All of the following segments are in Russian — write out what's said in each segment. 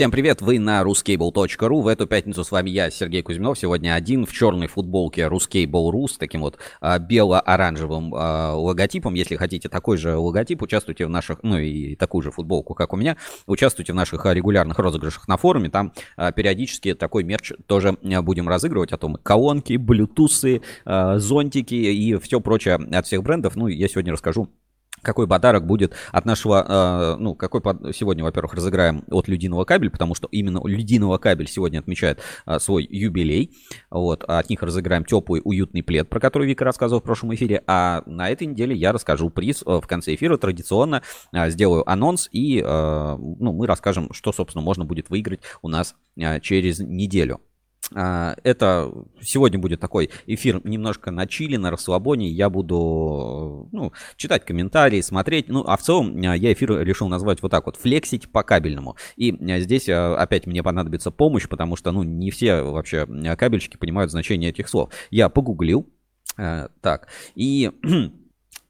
Всем привет, вы на ruscable.ru. В эту пятницу с вами я, Сергей Кузьминов. Сегодня один в черной футболке Ruscable.ru с таким вот а, бело-оранжевым а, логотипом. Если хотите такой же логотип, участвуйте в наших, ну и такую же футболку, как у меня, участвуйте в наших а, регулярных розыгрышах на форуме. Там а, периодически такой мерч тоже а, будем разыгрывать. О том колонки, блютусы, а, зонтики и все прочее от всех брендов. Ну, я сегодня расскажу какой подарок будет от нашего, э, ну, какой под... сегодня, во-первых, разыграем от Людиного кабель, потому что именно Людиного кабель сегодня отмечает э, свой юбилей, вот, а от них разыграем теплый, уютный плед, про который Вика рассказывал в прошлом эфире, а на этой неделе я расскажу приз в конце эфира, традиционно э, сделаю анонс и, э, ну, мы расскажем, что, собственно, можно будет выиграть у нас э, через неделю. А, это сегодня будет такой эфир немножко на чили, на расслабоне. Я буду ну, читать комментарии, смотреть. Ну, а в целом а, я эфир решил назвать вот так вот. Флексить по кабельному. И а, здесь опять мне понадобится помощь, потому что, ну, не все вообще кабельщики понимают значение этих слов. Я погуглил. Так, и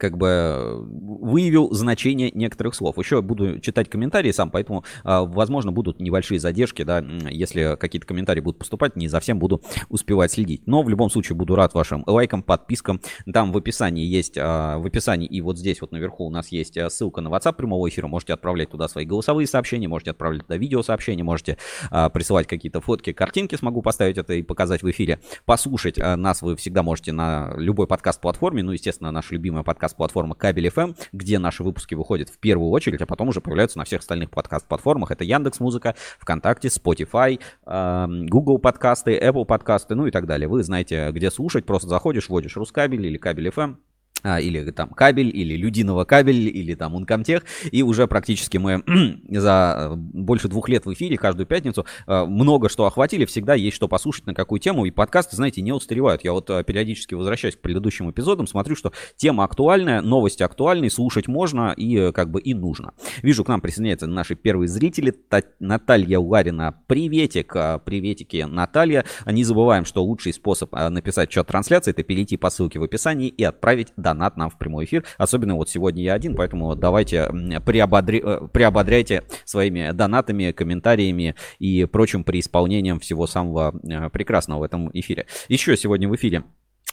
как бы выявил значение некоторых слов. Еще буду читать комментарии сам, поэтому, а, возможно, будут небольшие задержки, да, если какие-то комментарии будут поступать, не за всем буду успевать следить. Но в любом случае буду рад вашим лайкам, подпискам. Там в описании есть, а, в описании и вот здесь вот наверху у нас есть а, ссылка на WhatsApp прямого эфира. Можете отправлять туда свои голосовые сообщения, можете отправлять туда видеосообщения, можете присылать какие-то фотки, картинки, смогу поставить это и показать в эфире. Послушать нас вы всегда можете на любой подкаст-платформе, ну, естественно, наша любимая подкаст подкаст-платформа Кабель FM, где наши выпуски выходят в первую очередь, а потом уже появляются на всех остальных подкаст-платформах. Это Яндекс Музыка, ВКонтакте, Spotify, Google подкасты, Apple подкасты, ну и так далее. Вы знаете, где слушать, просто заходишь, вводишь Рускабель или Кабель FM, а, или там кабель, или людиного кабель, или там Ункомтех, и уже практически мы за э, больше двух лет в эфире каждую пятницу э, много что охватили, всегда есть что послушать на какую тему, и подкасты, знаете, не устаревают. Я вот э, периодически возвращаюсь к предыдущим эпизодам, смотрю, что тема актуальная, новости актуальные, слушать можно и как бы и нужно. Вижу, к нам присоединяются наши первые зрители, Наталья Ларина, приветик, приветики, Наталья. Не забываем, что лучший способ написать чат трансляции, это перейти по ссылке в описании и отправить донат нам в прямой эфир. Особенно вот сегодня я один, поэтому давайте приободри... Э, приободряйте своими донатами, комментариями и прочим при исполнением всего самого э, прекрасного в этом эфире. Еще сегодня в эфире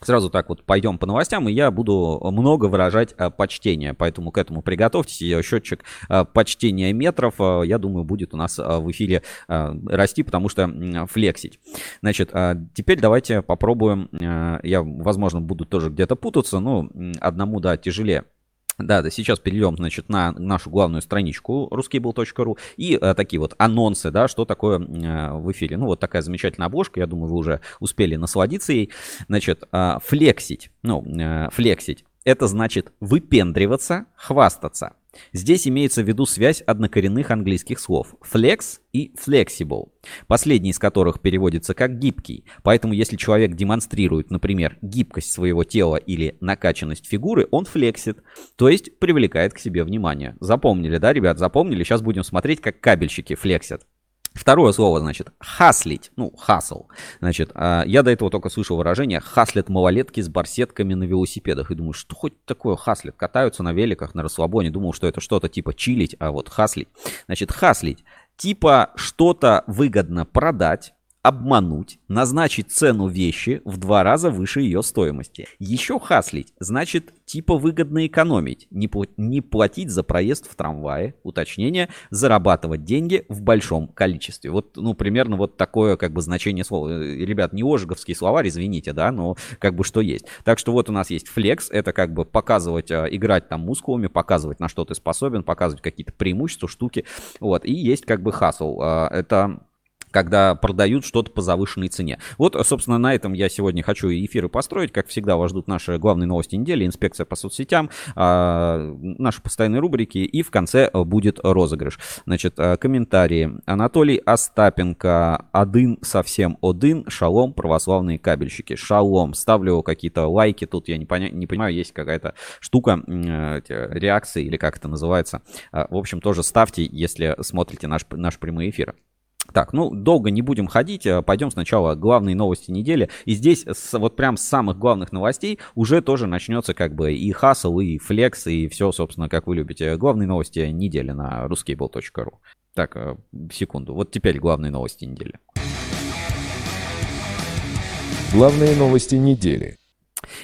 Сразу так вот пойдем по новостям, и я буду много выражать а, почтение, поэтому к этому приготовьтесь. Счетчик а, почтения метров, а, я думаю, будет у нас в эфире расти, потому что флексить. Значит, теперь давайте попробуем, я, возможно, буду тоже где-то путаться, но одному, да, тяжелее. Да, да, сейчас перейдем, значит, на нашу главную страничку ruskable.ru и э, такие вот анонсы, да, что такое э, в эфире. Ну, вот такая замечательная обложка, я думаю, вы уже успели насладиться ей. Значит, э, флексить, ну, э, флексить, это значит выпендриваться, хвастаться. Здесь имеется в виду связь однокоренных английских слов flex и flexible, последний из которых переводится как гибкий. Поэтому если человек демонстрирует, например, гибкость своего тела или накачанность фигуры, он флексит, то есть привлекает к себе внимание. Запомнили, да, ребят, запомнили? Сейчас будем смотреть, как кабельщики флексят. Второе слово, значит, хаслить, ну, хасл. Значит, а, я до этого только слышал выражение «хаслят малолетки с барсетками на велосипедах». И думаю, что хоть такое хаслят? Катаются на великах, на расслабоне. Думал, что это что-то типа чилить, а вот хаслить. Значит, хаслить. Типа что-то выгодно продать, обмануть, назначить цену вещи в два раза выше ее стоимости. Еще хаслить значит типа выгодно экономить, не, пл- не платить за проезд в трамвае, уточнение, зарабатывать деньги в большом количестве. Вот, ну, примерно вот такое как бы значение слова. Э, ребят, не ожиговский словарь, извините, да, но как бы что есть. Так что вот у нас есть флекс, это как бы показывать, а, играть там мускулами, показывать на что ты способен, показывать какие-то преимущества, штуки. Вот, и есть как бы хасл. А, это когда продают что-то по завышенной цене. Вот, собственно, на этом я сегодня хочу эфиры построить. Как всегда, вас ждут наши главные новости недели, инспекция по соцсетям, а, наши постоянные рубрики и в конце будет розыгрыш. Значит, а, комментарии. Анатолий Остапенко, один совсем один, шалом, православные кабельщики. Шалом. Ставлю какие-то лайки, тут я не, поня- не понимаю, есть какая-то штука, реакции или как это называется. В общем, тоже ставьте, если смотрите наш, наш прямые эфиры. Так, ну, долго не будем ходить, э, пойдем сначала главные новости недели. И здесь с, вот прям с самых главных новостей уже тоже начнется как бы и хасл, и флекс, и все, собственно, как вы любите. Главные новости недели на ruskable.ru. Так, секунду. Вот теперь главные новости недели. Главные новости недели.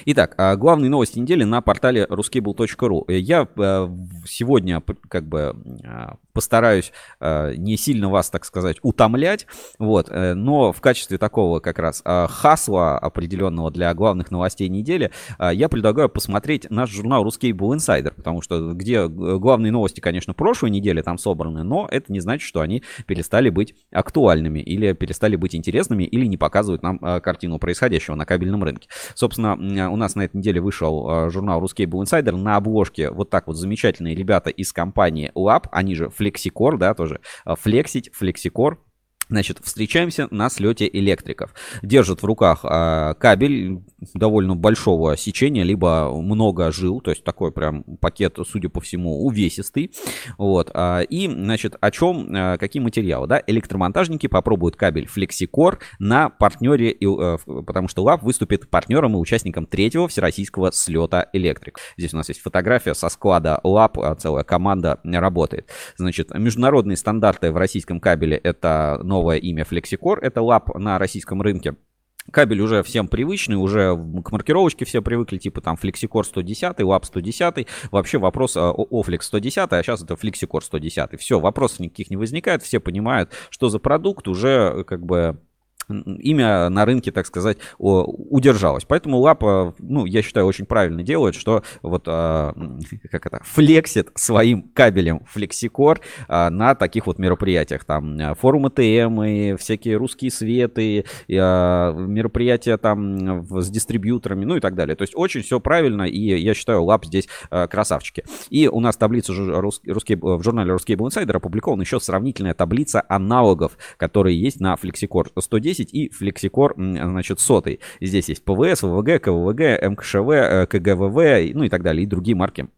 Итак, а, главные новости недели на портале ruscable.ru. Э, я э, сегодня как бы а, постараюсь а, не сильно вас, так сказать, утомлять, вот, э, но в качестве такого как раз хасла определенного для главных новостей недели я предлагаю посмотреть наш журнал Ruscable Insider, потому что где главные новости, конечно, прошлой недели там собраны, но это не значит, что они перестали быть актуальными или перестали быть интересными или не показывают нам картину происходящего на кабельном рынке. Собственно, у нас на этой неделе вышел э, журнал Ruscable Insider. На обложке вот так вот замечательные ребята из компании Lab, они же Flexicore, да, тоже. Э, Flexicore. Значит, встречаемся на слете электриков. Держат в руках э, кабель довольно большого сечения, либо много жил, то есть такой прям пакет, судя по всему, увесистый. Вот. Э, и, значит, о чем, э, какие материалы, да? Электромонтажники попробуют кабель FlexiCore на партнере, э, потому что ЛАП выступит партнером и участником третьего всероссийского слета электрик. Здесь у нас есть фотография со склада ЛАП, целая команда работает. Значит, международные стандарты в российском кабеле это новое имя FlexiCore, это лап на российском рынке. Кабель уже всем привычный, уже к маркировочке все привыкли, типа там FlexiCore 110, Lab 110. Вообще вопрос о Oflex 110, а сейчас это FlexiCore 110. Все, вопросов никаких не возникает, все понимают, что за продукт уже как бы имя на рынке, так сказать, удержалось. Поэтому Лапп, ну, я считаю, очень правильно делает, что вот, а, как это, флексит своим кабелем FlexiCore а, на таких вот мероприятиях. Там а, форумы ТМ и всякие русские светы, и, мероприятия там с дистрибьюторами, ну и так далее. То есть очень все правильно, и я считаю, Лапп здесь красавчики. И у нас таблица русский, в журнале Ruscable Insider опубликована еще сравнительная таблица аналогов, которые есть на FlexiCore 110 10 и FlexiCore, значит, сотый. Здесь есть ПВС, ВВГ, КВВГ, МКШВ, КГВВ, ну и так далее, и другие марки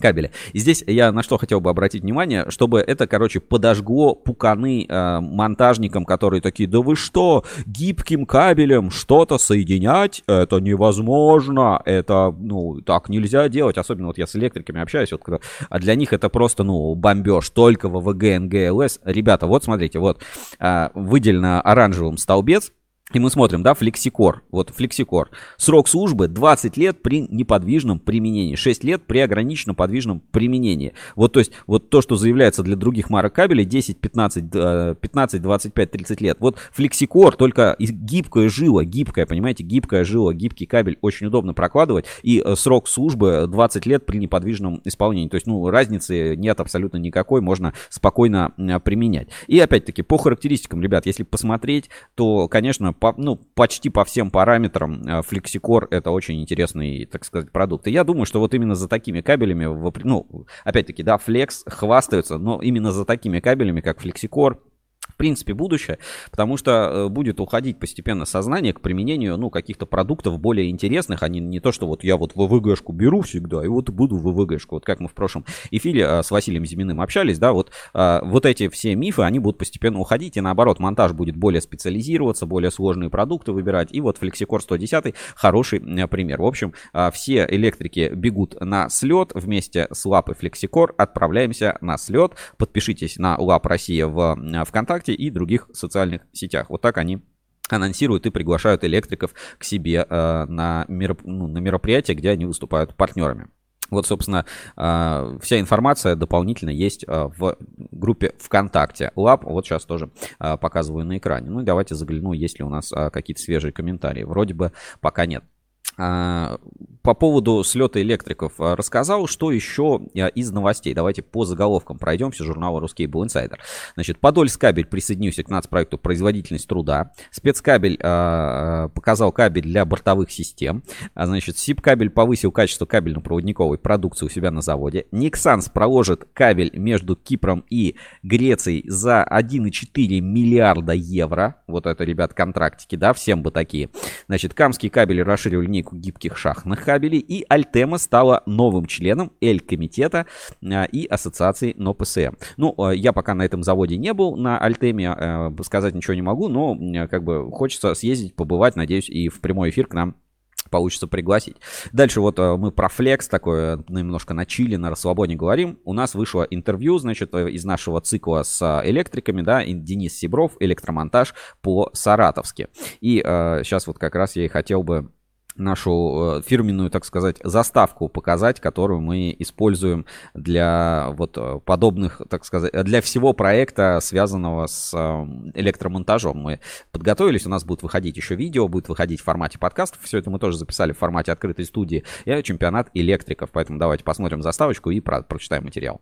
кабеля. И здесь я на что хотел бы обратить внимание, чтобы это, короче, подожгло пуканы э, монтажникам, которые такие, да вы что, гибким кабелем что-то соединять, это невозможно, это, ну, так нельзя делать, особенно вот я с электриками общаюсь, вот, когда, а для них это просто, ну, бомбеж, только ВВГ, НГЛС. Ребята, вот смотрите, вот э, выделено оранжевым столбец, и мы смотрим, да, флексикор. Вот флексикор. Срок службы 20 лет при неподвижном применении. 6 лет при ограниченном подвижном применении. Вот, то есть, вот то, что заявляется для других марок кабелей, 10, 15, 15 25, 30 лет. Вот флексикор, только гибкая жила, гибкая, понимаете, гибкая жила, гибкий кабель очень удобно прокладывать. И э, срок службы 20 лет при неподвижном исполнении. То есть, ну, разницы нет абсолютно никакой, можно спокойно применять. И опять-таки, по характеристикам, ребят, если посмотреть, то, конечно, по, ну, почти по всем параметрам э, FlexiCore это очень интересный, так сказать, продукт. И я думаю, что вот именно за такими кабелями, ну, опять-таки, да, Flex хвастаются, но именно за такими кабелями, как FlexiCore, принципе, будущее, потому что э, будет уходить постепенно сознание к применению, ну, каких-то продуктов более интересных, а не, не то, что вот я вот ВВГшку беру всегда, и вот буду ВВГшку. Вот как мы в прошлом эфире э, с Василием Зиминым общались, да, вот, э, вот эти все мифы, они будут постепенно уходить, и наоборот, монтаж будет более специализироваться, более сложные продукты выбирать, и вот FlexiCore 110 хороший пример. В общем, все электрики бегут на слет вместе с Лапп и FlexiCore, отправляемся на слет, подпишитесь на Лапп Россия в ВКонтакте, ВКонтакте и других социальных сетях. Вот так они анонсируют и приглашают электриков к себе э, на, мероп... ну, на мероприятия, где они выступают партнерами. Вот, собственно, э, вся информация дополнительно есть э, в группе ВКонтакте. Лапп, вот сейчас тоже показываю на экране. Ну, давайте загляну, есть ли у нас какие-то свежие комментарии. Вроде бы пока нет. А, по поводу слета электриков а, рассказал, что еще а, из новостей. Давайте по заголовкам пройдемся журнала Ruscable Insider. Значит, Подольскабель присоединился к нацпроекту «Производительность труда». Спецкабель показал кабель для бортовых систем. Значит, СИП-кабель повысил качество кабельно-проводниковой продукции у себя на заводе. Никсанс проложит кабель между Кипром и Грецией за 1,4 миллиарда евро. Вот это, ребят, контрактики, да, всем бы такие. Значит, Камский кабель расширил линейку гибких шахтных кабелей, и Альтема стала новым членом Эль-комитета а, и ассоциации НОПСМ. Ну, а, я пока на этом заводе не был, на Альтеме сказать ничего не могу, но как бы хочется съездить, побывать, надеюсь, и в прямой эфир к нам получится пригласить. Дальше вот э, мы про флекс такое немножко на чили, на расслабоне говорим. У нас вышло интервью, значит, э, из нашего цикла с электриками, да, Денис Сибров, электромонтаж по-саратовски. И э, сейчас вот как раз я и хотел бы нашу э, фирменную, так сказать, заставку показать, которую мы используем для вот э, подобных, так сказать, для всего проекта, связанного с эм, электромонтажом. Мы подготовились, у нас будет выходить еще видео, будет выходить в формате подкастов. Все это мы тоже записали в формате открытой студии. И чемпионат электриков. Поэтому давайте посмотрим заставочку и про прочитаем материал.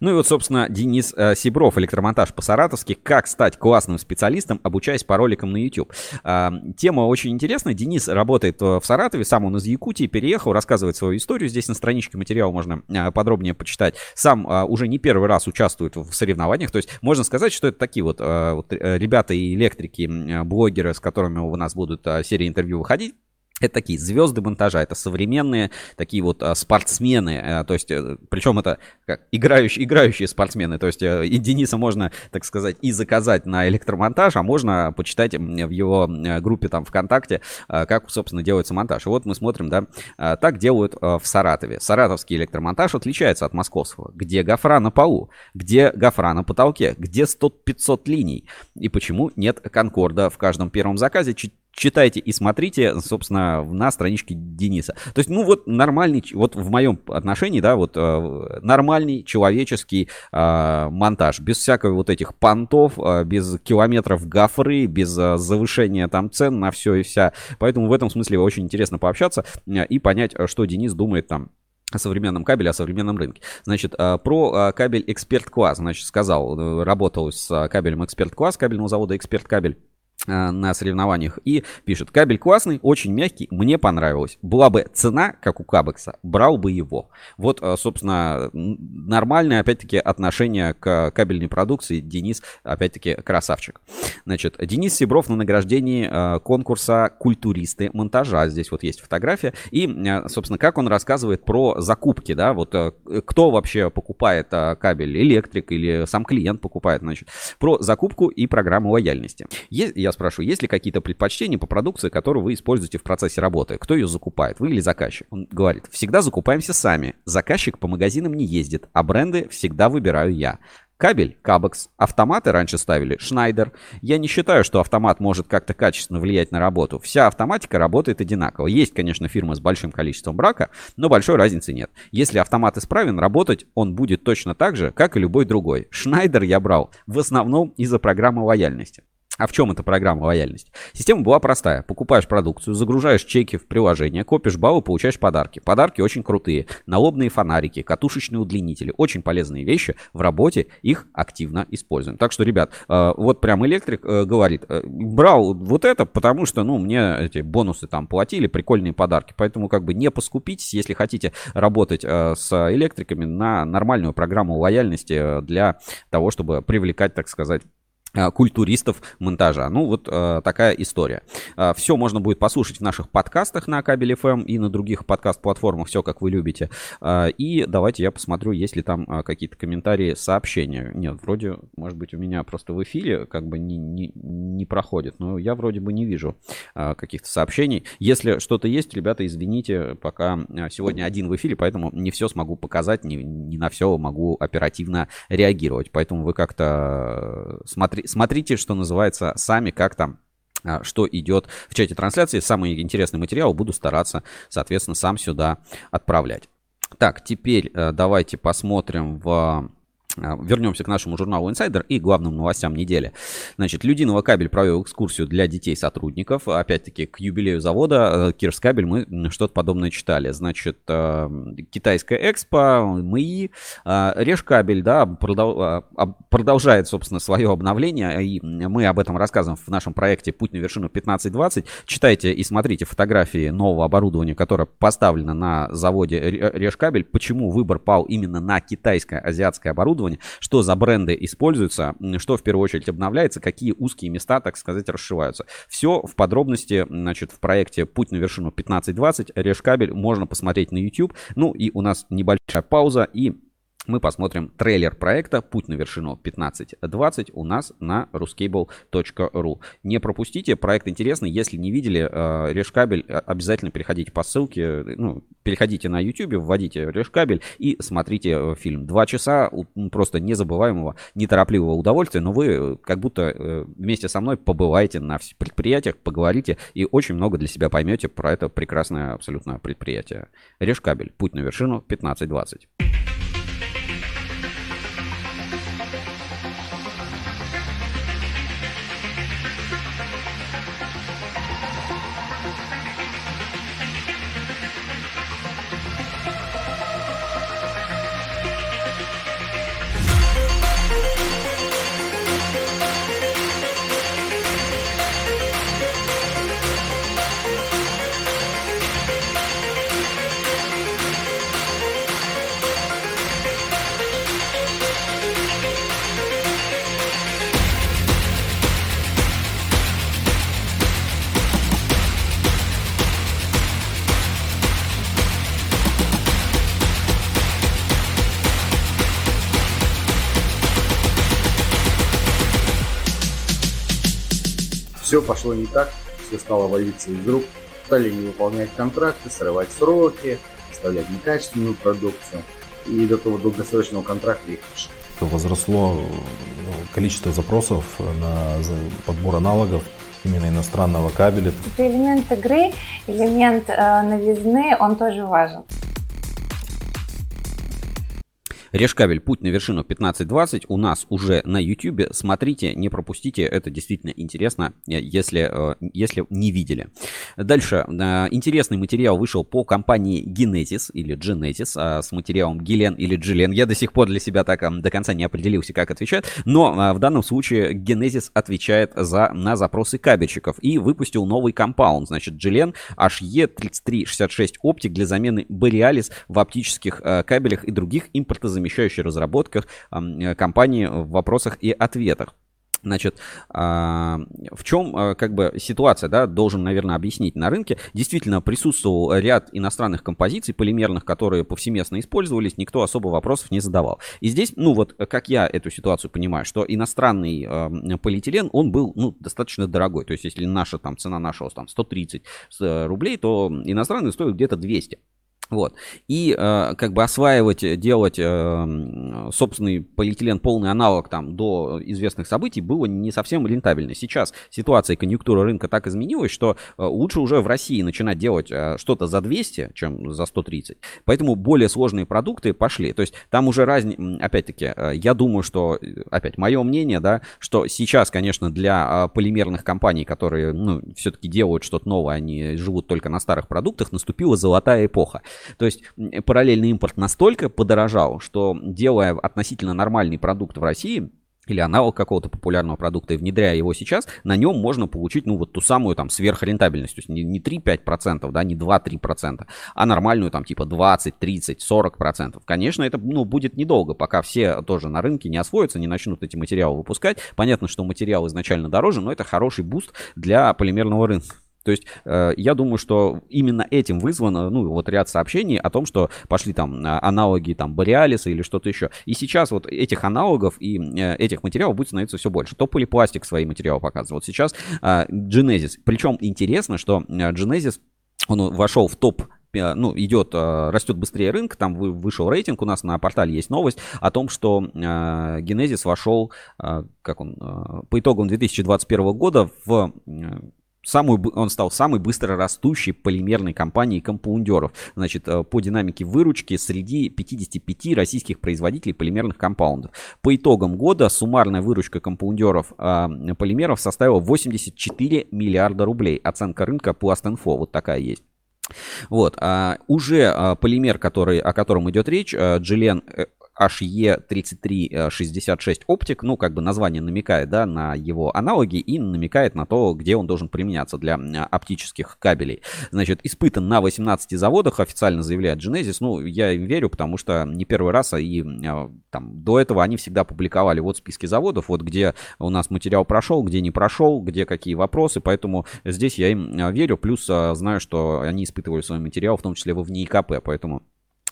Ну и вот, собственно, Денис э, Сибров, электромонтаж по-саратовски, как стать классным специалистом, обучаясь по роликам на YouTube. Э, тема очень интересная. Денис работает в Саратове, сам он из Якутии, переехал, рассказывает свою историю. Здесь на страничке материала можно э, подробнее почитать. Сам э, уже не первый раз участвует в соревнованиях. То есть можно сказать, что это такие вот, э, вот э, ребята и электрики, э, блогеры, с которыми у нас будут э, серии интервью выходить. Это такие звезды монтажа, это современные такие вот а, спортсмены, а, то есть, э, причем это как играющие, играющие спортсмены, то есть э, и Дениса можно, так сказать, и заказать на электромонтаж, а можно почитать в его группе там ВКонтакте, а, как, собственно, делается монтаж. И вот мы смотрим, да, а, так делают а, в Саратове. Саратовский электромонтаж отличается от московского. Где гофра на полу, где гофра на потолке, где 100-500 линий, и почему нет конкорда в каждом первом заказе, читайте и смотрите, собственно, на страничке Дениса. То есть, ну вот нормальный, вот в моем отношении, да, вот э, нормальный человеческий э, монтаж, без всякого вот этих понтов, э, без километров гофры, без э, завышения там цен на все и вся. Поэтому в этом смысле очень интересно пообщаться и понять, что Денис думает там о современном кабеле, о современном рынке. Значит, про кабель Эксперт Класс, значит, сказал, работал с кабелем Эксперт Класс, кабельного завода Эксперт Кабель. Э, на соревнованиях и пишет, кабель классный, очень мягкий, мне понравилось. Была бы цена, как у Кабекса, брал бы его. Вот, э, собственно, нормальное, опять-таки, отношение к кабельной продукции. Денис, опять-таки, красавчик. Значит, Денис Сибров на награждении э, конкурса «Культуристы монтажа». Здесь вот есть фотография. И, собственно, как он рассказывает про закупки, да, вот кто вообще покупает кабель, электрик или сам клиент покупает, значит, про закупку и программу лояльности. Я я спрашиваю, есть ли какие-то предпочтения по продукции, которую вы используете в процессе работы? Кто ее закупает, вы или заказчик? Он говорит, всегда закупаемся сами. Заказчик по магазинам не ездит, а бренды всегда выбираю я. Кабель – Кабекс. Автоматы раньше ставили Шнайдер. Я не считаю, что автомат может как-то качественно влиять на работу. Вся автоматика работает одинаково. Есть, конечно, фирмы с большим количеством брака, но большой разницы нет. Если автомат исправен, работать он будет точно так же, как и любой другой. Шнайдер я брал в основном из-за программы лояльности. А в чем эта программа лояльности? Система была простая. Покупаешь продукцию, загружаешь чеки в приложение, копишь баллы, получаешь подарки. Подарки очень крутые. Налобные фонарики, катушечные удлинители. Очень полезные вещи. В работе их активно используем. Так что, ребят, э, вот прям электрик э, говорит, э, брал вот это, потому что, ну, мне эти бонусы там платили, прикольные подарки. Поэтому как бы не поскупитесь, если хотите работать с электриками на нормальную программу лояльности для того, чтобы привлекать, так сказать, культуристов монтажа. Ну, вот э, такая история. Э, все можно будет послушать в наших подкастах на Кабель FM эм и на других подкаст-платформах, все как вы любите. Э, и давайте я посмотрю, есть ли там э, какие-то комментарии, сообщения. Нет, вроде, может быть, у меня просто в эфире как бы не, не, не проходит, но я вроде бы не вижу э, каких-то сообщений. Если что-то есть, ребята, извините, пока э, сегодня один в эфире, поэтому не все смогу показать, не, не на все могу оперативно реагировать. Поэтому вы как-то смотрите смотри, смотрите, что называется, сами, как там а, что идет в чате трансляции. Самый интересный материал буду стараться, соответственно, сам сюда отправлять. Так, теперь э, давайте посмотрим в вернемся к нашему журналу Insider и главным новостям недели. Значит, Людинова кабель провел экскурсию для детей сотрудников. Опять-таки, к юбилею завода э, Кирс кабель мы что-то подобное читали. Значит, э, китайская экспо, МИИ, э, Решкабель, да, продолжает, собственно, свое обновление. И мы об этом рассказываем в нашем проекте «Путь на вершину 1520». Читайте и смотрите фотографии нового оборудования, которое поставлено на заводе Решкабель. Почему выбор пал именно на китайское азиатское оборудование? Оборудования, что за бренды используются, что в первую очередь обновляется, какие узкие места, так сказать, расшиваются. Все в подробности, значит, в проекте «Путь на вершину 1520» Решкабель можно посмотреть на YouTube. Ну и у нас небольшая пауза и мы посмотрим трейлер проекта «Путь на вершину 1520» у нас на ruscable.ru. Не пропустите, проект интересный. Если не видели э, Решкабель, э, обязательно переходите по ссылке, ну, переходите на YouTube, вводите Решкабель и смотрите э, фильм. Два часа просто незабываемого, неторопливого удовольствия, но вы как будто вместе со мной побываете на предприятиях, поговорите и очень много для себя поймете про это прекрасное абсолютно предприятие. Решкабель. «Путь на вершину 1520». Пошло не так, все стало валиться из рук, стали не выполнять контракты, срывать сроки, оставлять некачественную продукцию. И до того долгосрочного контракта их лишили. Возросло ну, количество запросов на подбор аналогов именно иностранного кабеля. Это элемент игры, элемент э, новизны, он тоже важен. Решкабель «Путь на вершину 1520» у нас уже на YouTube. Смотрите, не пропустите, это действительно интересно, э, если, э, если не видели. Дальше. Э, интересный материал вышел по компании Genesis или Genesis а, с материалом Гелен или Джилен. Я до сих пор для себя так до конца не определился, как отвечать, но в данном случае Genesis отвечает за, на запросы кабельщиков и выпустил новый компаунд, значит, Джилен HE3366 оптик для замены Borealis в оптических кабелях и других импортозамещающих разработках э, компании в вопросах и ответах. Значит, а, в чем а, как бы ситуация, да, должен, наверное, объяснить на рынке. Действительно, присутствовал ряд иностранных композиций полимерных, которые повсеместно использовались, никто особо вопросов не задавал. И здесь, ну вот, как я эту ситуацию понимаю, что иностранный полиэтилен, он был, ну, достаточно дорогой. То есть, если наша там цена нашего там 130 э, рублей, то иностранный стоит где-то 200. Вот. И э, как бы осваивать, делать э, собственный полиэтилен полный аналог там до известных событий было не совсем рентабельно. Сейчас ситуация и конъюнктура рынка так изменилась, что э, лучше уже в России начинать делать э, что-то за 200, чем за 130. Поэтому более сложные продукты пошли. То есть там уже разница, опять-таки, э, я думаю, что, опять, мое мнение, да, что сейчас, конечно, для э, полимерных компаний, которые, ну, все-таки делают что-то новое, они живут только на старых продуктах, наступила золотая эпоха. То есть параллельный импорт настолько подорожал, что делая относительно нормальный продукт в России, или аналог какого-то популярного продукта и внедряя его сейчас, на нем можно получить, ну, вот ту самую там сверхрентабельность. То есть не, не 3-5%, да, не 2-3%, а нормальную там типа 20, 30, 40%. Конечно, это, ну, будет недолго, пока все тоже на рынке не освоятся, не начнут эти материалы выпускать. Понятно, что материал изначально дороже, но это хороший boost для полимерного рынка. То есть э, я думаю, что именно этим вызвано, ну, вот ряд сообщений о том, что пошли там а, аналоги там Бориалиса или что-то еще. И сейчас вот этих аналогов и э, этих материалов будет становиться все больше. То Полипластик свои материалы показывает. Вот сейчас э, Genesis. Причем интересно, что э, Genesis, он вошел в топ э, ну, идет, э, растет быстрее рынка, там вышел рейтинг, у нас на портале есть новость о том, что Genesis вошел, как он, по итогам 2021 года в самую, он стал самой быстро растущей полимерной компанией компаундеров. Значит, э, по динамике выручки среди 55 российских производителей полимерных компаундов. По итогам года суммарная выручка компаундеров э, полимеров составила 84 миллиарда рублей. Оценка рынка Пластинфо вот такая есть. Вот, а, уже а, полимер, который, о котором идет речь, а, Джиллен HE3366 оптик, ну, как бы название намекает, да, на его аналоги и намекает на то, где он должен применяться для оптических кабелей. Значит, испытан на 18 заводах, официально заявляет Genesis, ну, я им верю, потому что не первый раз, а и а, там до этого они всегда публиковали вот списки заводов, вот где у нас материал прошел, где не прошел, где какие вопросы, поэтому здесь я им верю, плюс знаю, что они испытывали свой материал, в том числе во ВНИИКП, поэтому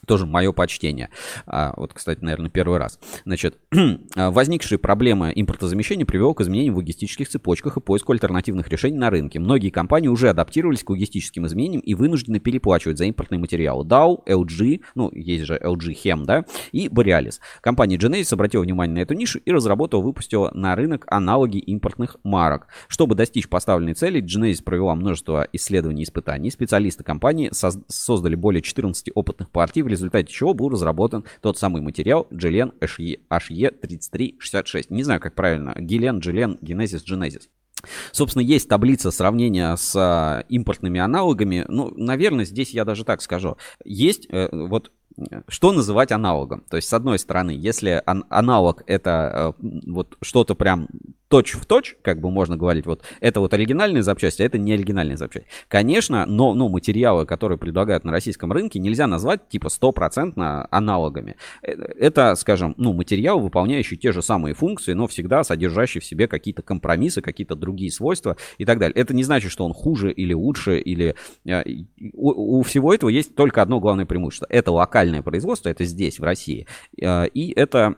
тоже мое почтение. А, вот, кстати, наверное, первый раз. Значит, возникшие проблемы импортозамещения привело к изменениям в логистических цепочках и поиску альтернативных решений на рынке. Многие компании уже адаптировались к логистическим изменениям и вынуждены переплачивать за импортные материалы. Dow, LG, ну, есть же LG Chem, да, и Borealis. Компания Genesis обратила внимание на эту нишу и разработала, выпустила на рынок аналоги импортных марок. Чтобы достичь поставленной цели, Genesis провела множество исследований и испытаний. Специалисты компании создали более 14 опытных партий в результате чего был разработан тот самый материал Gelen HE3366. Не знаю, как правильно. Гелен, Gelen, Genesis, Genesis. Собственно, есть таблица сравнения с а, импортными аналогами. Ну, наверное, здесь я даже так скажу. Есть э, вот что называть аналогом? То есть, с одной стороны, если ан- аналог это э, вот что-то прям точь в точь, как бы можно говорить, вот это вот оригинальные запчасти, а это не оригинальные запчасти. Конечно, но ну, материалы, которые предлагают на российском рынке, нельзя назвать типа стопроцентно аналогами. Э, это, скажем, ну, материал, выполняющий те же самые функции, но всегда содержащий в себе какие-то компромиссы, какие-то другие свойства и так далее. Это не значит, что он хуже или лучше, или э, у, у всего этого есть только одно главное преимущество. Это локальное производство, это здесь, в России, э, и это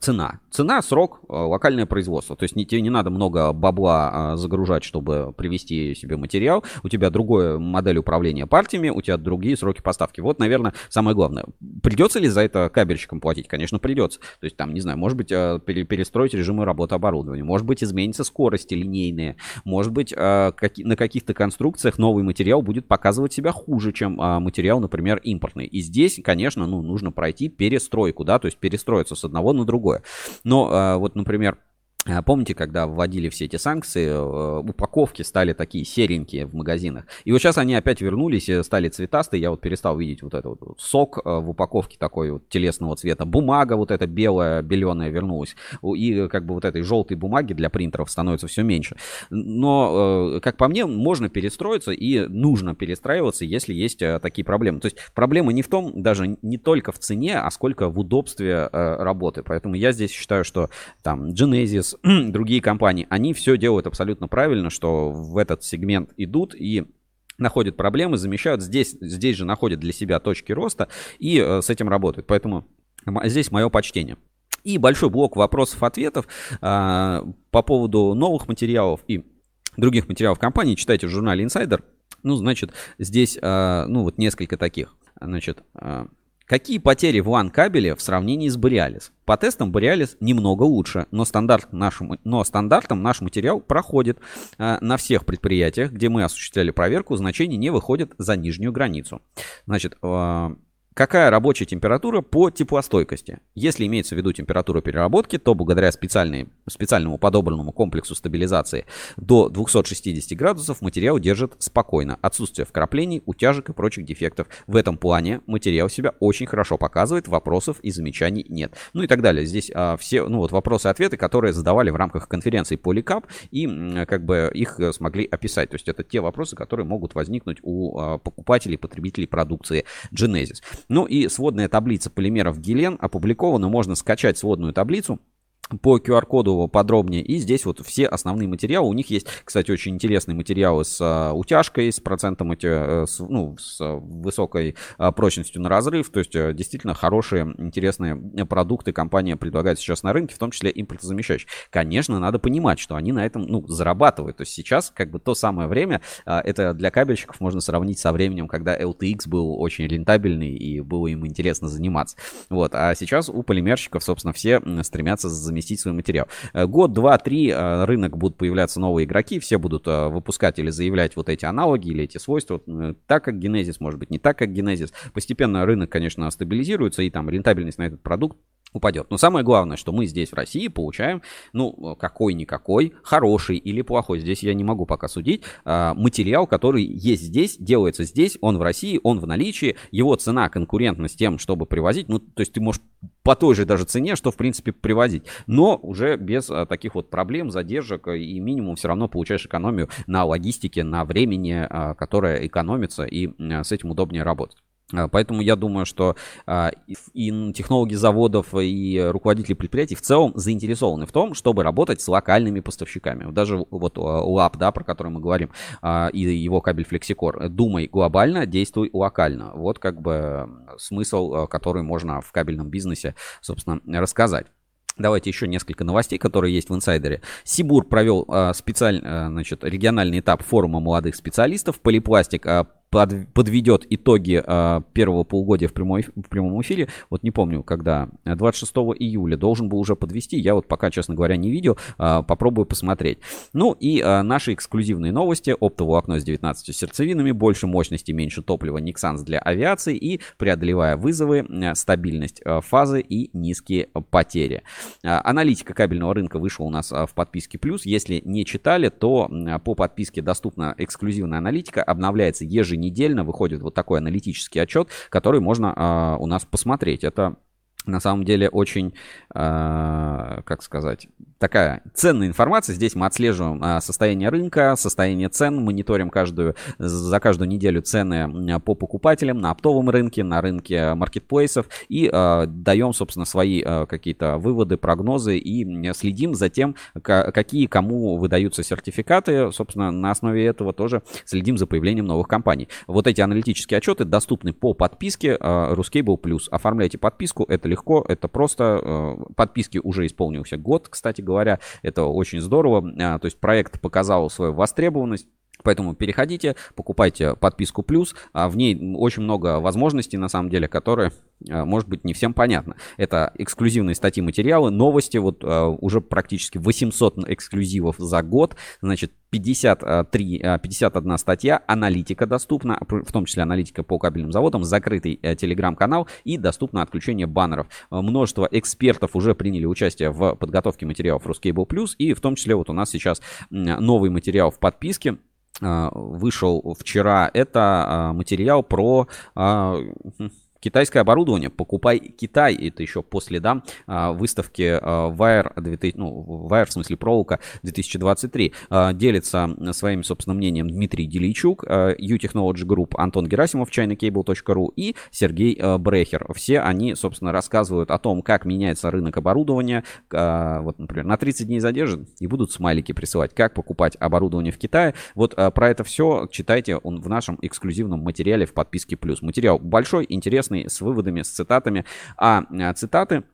цена. Цена, срок, э, локальное производство. То есть тебе не надо много бабла а, загружать, чтобы привести себе материал. У тебя другая модель управления партиями, у тебя другие сроки поставки. Вот, наверное, самое главное. Придется ли за это кабельщикам платить? Конечно, придется. То есть там, не знаю, может быть, э, перестроить режимы работы оборудования. Может быть, изменится скорости линейные. Может быть, э, на каких-то конструкциях новый материал будет показывать себя хуже, чем а, материал, например, импортный. И здесь, конечно, ну, нужно пройти перестройку, да, то есть перестроиться с одного на другое. Но а, вот, например, помните, когда вводили все эти санкции, э, упаковки стали такие серенькие в магазинах. И вот сейчас они опять вернулись и стали цветастые. Я вот перестал видеть вот этот вот сок э, в упаковке такой вот телесного цвета. Бумага вот эта белая, беленая вернулась. И как бы вот этой желтой бумаги для принтеров становится все меньше. Но, э, как по мне, можно перестроиться и нужно перестраиваться, если есть такие проблемы. То есть проблема не в том, даже не только в цене, а сколько в удобстве работы. Поэтому я здесь считаю, что там Genesis, другие компании, они все делают абсолютно правильно, что в этот сегмент идут и находят проблемы, замещают, здесь, здесь же находят для себя точки роста и э, с этим работают. Поэтому здесь мое почтение. И большой блок вопросов-ответов э, по поводу новых материалов и других материалов компании читайте в журнале Insider. Ну, значит, здесь, э, ну, вот несколько таких. Значит, э, Какие потери в LAN кабеле в сравнении с Borealis? По тестам Borealis немного лучше, но, стандарт нашему, но стандартом наш материал проходит э, на всех предприятиях, где мы осуществляли проверку, значения не выходят за нижнюю границу. Значит, э, Какая рабочая температура по теплостойкости? Если имеется в виду температура переработки, то благодаря специальной, специальному подобранному комплексу стабилизации до 260 градусов материал держит спокойно. Отсутствие вкраплений, утяжек и прочих дефектов. В этом плане материал себя очень хорошо показывает, вопросов и замечаний нет. Ну и так далее. Здесь а, все ну, вот вопросы и ответы, которые задавали в рамках конференции Polycap и как бы их смогли описать. То есть это те вопросы, которые могут возникнуть у а, покупателей, потребителей продукции Genesis. Ну и сводная таблица полимеров Гелен опубликована. Можно скачать сводную таблицу по QR-коду подробнее. И здесь вот все основные материалы. У них есть, кстати, очень интересные материалы с а, утяжкой, с процентом эти, э, с, ну, с высокой а, прочностью на разрыв. То есть э, действительно хорошие, интересные продукты компания предлагает сейчас на рынке, в том числе импортозамещающие. Конечно, надо понимать, что они на этом ну, зарабатывают. То есть сейчас как бы то самое время, а, это для кабельщиков можно сравнить со временем, когда LTX был очень рентабельный и было им интересно заниматься. Вот. А сейчас у полимерщиков, собственно, все стремятся заместить разместить свой материал. Э, год, два, три э, рынок будут появляться новые игроки, все будут э, выпускать или заявлять вот эти аналоги или эти свойства, так как Genesis, может быть, не так, как Genesis. Постепенно рынок, конечно, стабилизируется, и там рентабельность на этот продукт упадет. Но самое главное, что мы здесь в России получаем, ну, какой-никакой, хороший или плохой, здесь я не могу пока судить, а, материал, который есть здесь, делается здесь, он в России, он в наличии, его цена конкурентна с тем, чтобы привозить, ну, то есть ты можешь по той же даже цене, что, в принципе, привозить, но уже без а, таких вот проблем, задержек и минимум все равно получаешь экономию на логистике, на времени, а, которое экономится, и с этим удобнее работать. А, Поэтому я думаю, что а, и, и технологи заводов, и руководители предприятий в целом заинтересованы в том, чтобы работать с локальными поставщиками. Даже вот а, УАП, да, про который мы говорим, и его кабель Flexicor. Думай глобально, действуй локально. Вот как бы смысл, а, который можно в кабельном бизнесе, собственно, рассказать. Давайте еще несколько новостей, которые есть в инсайдере. Сибур провел а, специальный, а, значит, региональный этап форума молодых специалистов. Полипластик а, под- подведет итоги а, первого полугодия в, прямой, в прямом эфире. Вот не помню, когда. 26 июля должен был уже подвести. Я вот пока, честно говоря, не видел. А, попробую посмотреть. Ну и а, наши эксклюзивные новости. Оптовое окно с 19 сердцевинами. Больше мощности, меньше топлива. Nixans для авиации. И преодолевая вызовы, а, стабильность а, фазы и низкие потери. А, Аналитика кабельного рынка вышла у нас а, в подписке плюс. Если не читали, то м, по подписке доступна эксклюзивная аналитика. Обновляется еженедельно. Выходит вот такой аналитический отчет, который можно а, у нас посмотреть. Это на самом деле очень, а, как сказать, такая ценная информация. Здесь мы отслеживаем а, состояние рынка, состояние цен, мониторим каждую, за каждую неделю цены м, по покупателям на оптовом рынке, на рынке маркетплейсов и а, даем, собственно, свои а, какие-то выводы, прогнозы и следим за тем, ка- какие кому выдаются сертификаты. Собственно, на основе этого тоже следим за появлением новых компаний. Вот эти аналитические отчеты доступны по подписке а, Ruscable. Оформляйте подписку, это легко, это просто. э, Подписки уже исполнился год, кстати говоря. Это очень здорово. А, То есть проект показал свою востребованность. Поэтому переходите, покупайте подписку плюс. А В ней очень много возможностей, на самом деле, которые, а, может быть, не всем понятно. Это эксклюзивные статьи, материалы, новости. Вот а, уже практически 800 эксклюзивов за год. Значит, 53, а, 51 статья, аналитика доступна, в том числе аналитика по кабельным заводам, закрытый э, телеграм-канал и доступно отключение баннеров. Множество экспертов уже приняли участие в подготовке материалов Ruscable Plus, и в том числе вот у нас сейчас новый материал в подписке, вышел вчера. Это а, материал про хм, китайское оборудование. Покупай Китай. Это еще по следам а, выставки а, Wire, 2000, ну, Wire, в смысле проволока 2023. А, Делится своим, собственно, мнением Дмитрий Деличук, U-Technology Group, Антон Герасимов, ChinaCable.ru и Сергей Брехер. Все они, собственно, рассказывают о том, как меняется рынок оборудования. Вот, например, на 30 дней задержат и будут смайлики присылать, как покупать оборудование в Китае. Вот про это все читайте он в нашем эксклюзивном материале в подписке плюс. Материал большой, интересный, с выводами, с цитатами. А а, цитаты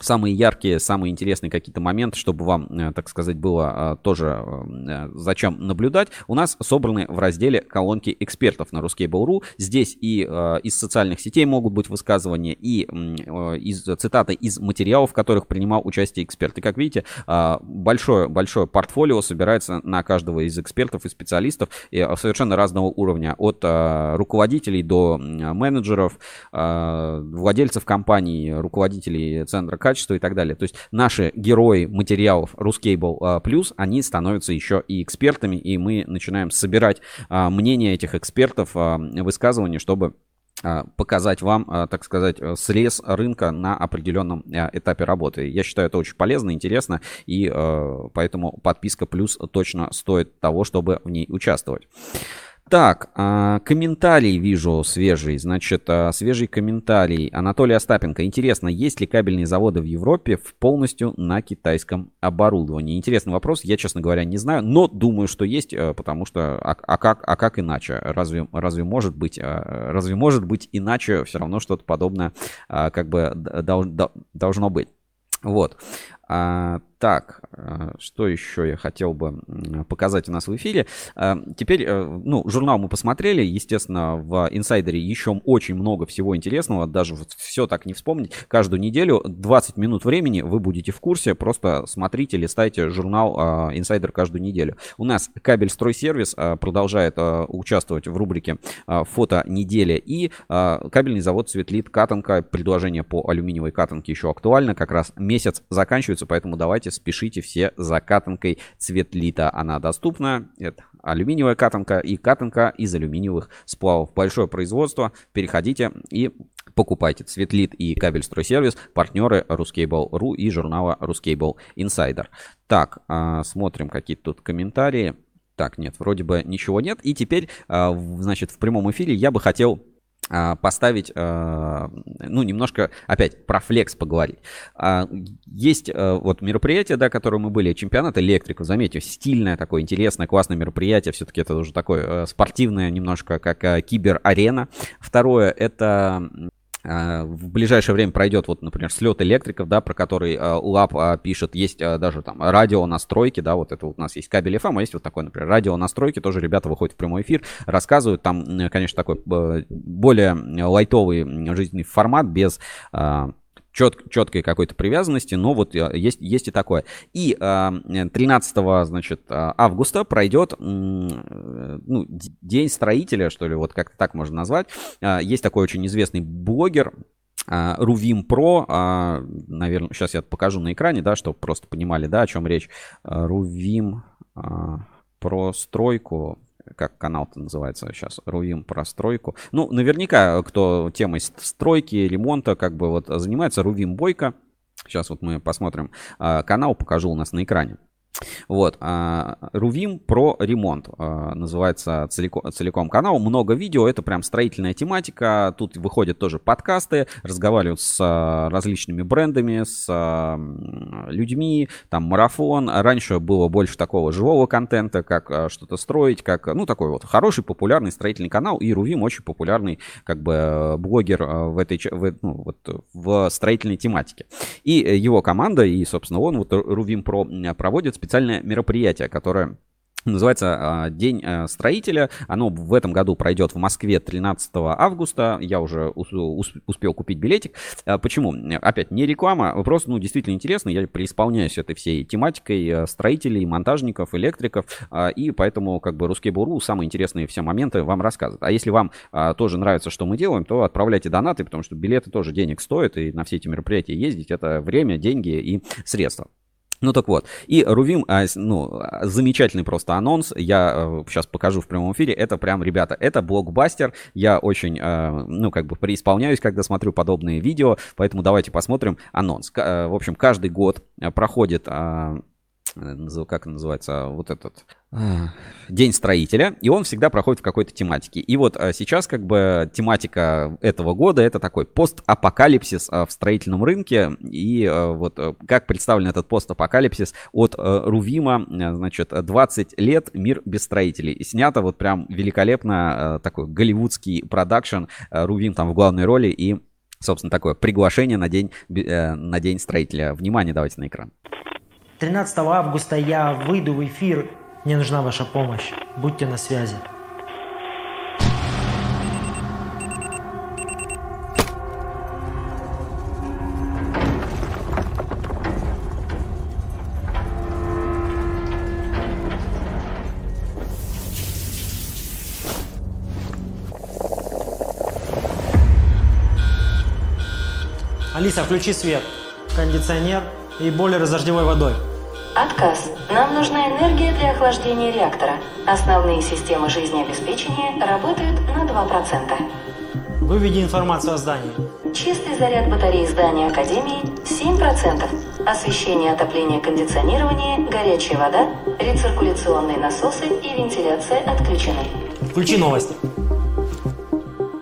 самые яркие, самые интересные какие-то моменты, чтобы вам, э, так сказать, было а, тоже э, зачем наблюдать, у нас собраны в разделе колонки экспертов на Ruskable.ru. Здесь и э, из социальных сетей могут быть высказывания, и э, из цитаты из материалов, в которых принимал участие эксперт. И как видите, а, большое, большое портфолио собирается на каждого из экспертов и специалистов совершенно разного уровня, от руководителей до менеджеров, владельцев компаний, руководителей центра качества и так далее. То есть наши герои материалов Ruscable а, Plus, они становятся еще и экспертами, и мы начинаем собирать а, мнение этих экспертов, а, высказывания, чтобы показать вам, так сказать, срез рынка на определенном этапе работы. Я считаю это очень полезно, интересно, и поэтому подписка плюс точно стоит того, чтобы в ней участвовать. Так, а, комментарий вижу свежий. Значит, а, свежий комментарий. Анатолий Остапенко. Интересно, есть ли кабельные заводы в Европе в полностью на китайском оборудовании? Интересный вопрос. Я, честно говоря, не знаю, но думаю, что есть, э, потому что а, а как, а как иначе? Разве, разве может быть, а, разве может быть иначе? Все равно что-то подобное как бы должно быть. Вот. Так, а, что еще я хотел бы показать у нас в эфире. А, Теперь, э, ну, журнал мы посмотрели, естественно, в инсайдере еще очень много всего интересного, даже вот все так не вспомнить. Каждую неделю 20 минут времени вы будете в курсе, просто смотрите, листайте журнал инсайдер каждую неделю. У нас кабель стройсервис продолжает участвовать в рубрике фото недели и кабельный завод Светлит Катанка. Предложение по алюминиевой катанке еще актуально, как раз месяц заканчивается, поэтому давайте спешите все за катанкой Цветлита. Она доступна. Это алюминиевая катанка и катанка из алюминиевых сплавов. Большое производство. Переходите и покупайте Цветлит и кабель стройсервис, партнеры Ruscable.ru и журнала Ruscable Insider. Так, а, смотрим какие тут комментарии. Так, нет, вроде бы ничего нет. И теперь, а, значит, в прямом эфире я бы хотел поставить, а, ну, немножко, опять, про флекс поговорить. А, есть вот мероприятие, да, которое мы были, чемпионат электриков, заметьте, стильное такое, интересное, классное мероприятие, все-таки это уже такое спортивное немножко, как кибер-арена. Второе, это а, в ближайшее время пройдет, вот, например, слет электриков, да, про который uh, УАП uh, пишет, есть даже там радио настройки, да, вот это вот у нас есть кабель FM, а есть вот такой, например, радио настройки, тоже ребята выходят в прямой эфир, рассказывают, там, конечно, такой более лайтовый жизненный формат, без чет, четкой какой-то привязанности, но вот э, есть, есть и такое. И 13 а, значит, а, августа пройдет ну, День строителя, что ли, вот как-то так можно назвать. А, есть такой очень известный блогер, Рувим Про, наверное, сейчас я покажу на экране, да, чтобы просто понимали, да, о чем речь. Рувим про стройку как канал-то называется сейчас, Руим про стройку. Ну, наверняка, кто темой стройки, ремонта, как бы вот занимается, Рувим Бойко. Сейчас вот мы посмотрим а, канал, покажу у нас на экране. Вот, а, Рувим про ремонт а, называется целиком, целиком канал. Много видео, это прям строительная тематика. Тут выходят тоже подкасты, разговаривают с а, различными брендами, с людьми, там марафон. Раньше было больше такого живого контента, как что-то строить, как, ну, такой вот хороший, популярный строительный канал. И Рувим очень популярный, как бы, блогер в этой, в, ну, вот, в строительной тематике. И его команда, и, собственно, он, вот Рувим Про, проводит специальное мероприятие, которое Называется а, День э, строителя. Оно в этом году пройдет в Москве 13 августа. Я уже успел купить билетик. А, почему? Опять, не реклама, просто, ну, действительно интересно. Я преисполняюсь этой всей тематикой э, строителей, монтажников, электриков. А, и поэтому, как бы, Русский Буру самые интересные все моменты вам рассказывает. А если вам тоже нравится, что мы делаем, то отправляйте донаты, потому что билеты тоже денег стоят. И на все эти мероприятия ездить это время, деньги и средства. Ну так вот, и Рувим, а, ну, замечательный просто анонс, я сейчас э, покажу в прямом эфире, это прям, ребята, это блокбастер, я очень, э, ну, как бы преисполняюсь, когда смотрю подобные видео, поэтому давайте посмотрим анонс. Э, в общем, каждый год проходит а, как называется, вот этот а, День строителя, и он всегда проходит в какой-то тематике. И вот а, сейчас как бы тематика этого года это такой постапокалипсис а, в строительном рынке. И вот как представлен этот постапокалипсис от Рувима, значит, 20 лет мир без строителей. И снято вот прям великолепно такой голливудский продакшн. Рувим там в главной роли и собственно, такое приглашение на день, э, на день строителя. Внимание, давайте на экран. 13 августа я выйду в эфир. Мне нужна ваша помощь. Будьте на связи. Алиса, включи свет, кондиционер и бойлеры с дождевой водой. Отказ. Нам нужна энергия для охлаждения реактора. Основные системы жизнеобеспечения работают на 2%. Выведи информацию о здании. Чистый заряд батареи здания Академии 7%. Освещение, отопление, кондиционирование, горячая вода, рециркуляционные насосы и вентиляция отключены. Включи новости.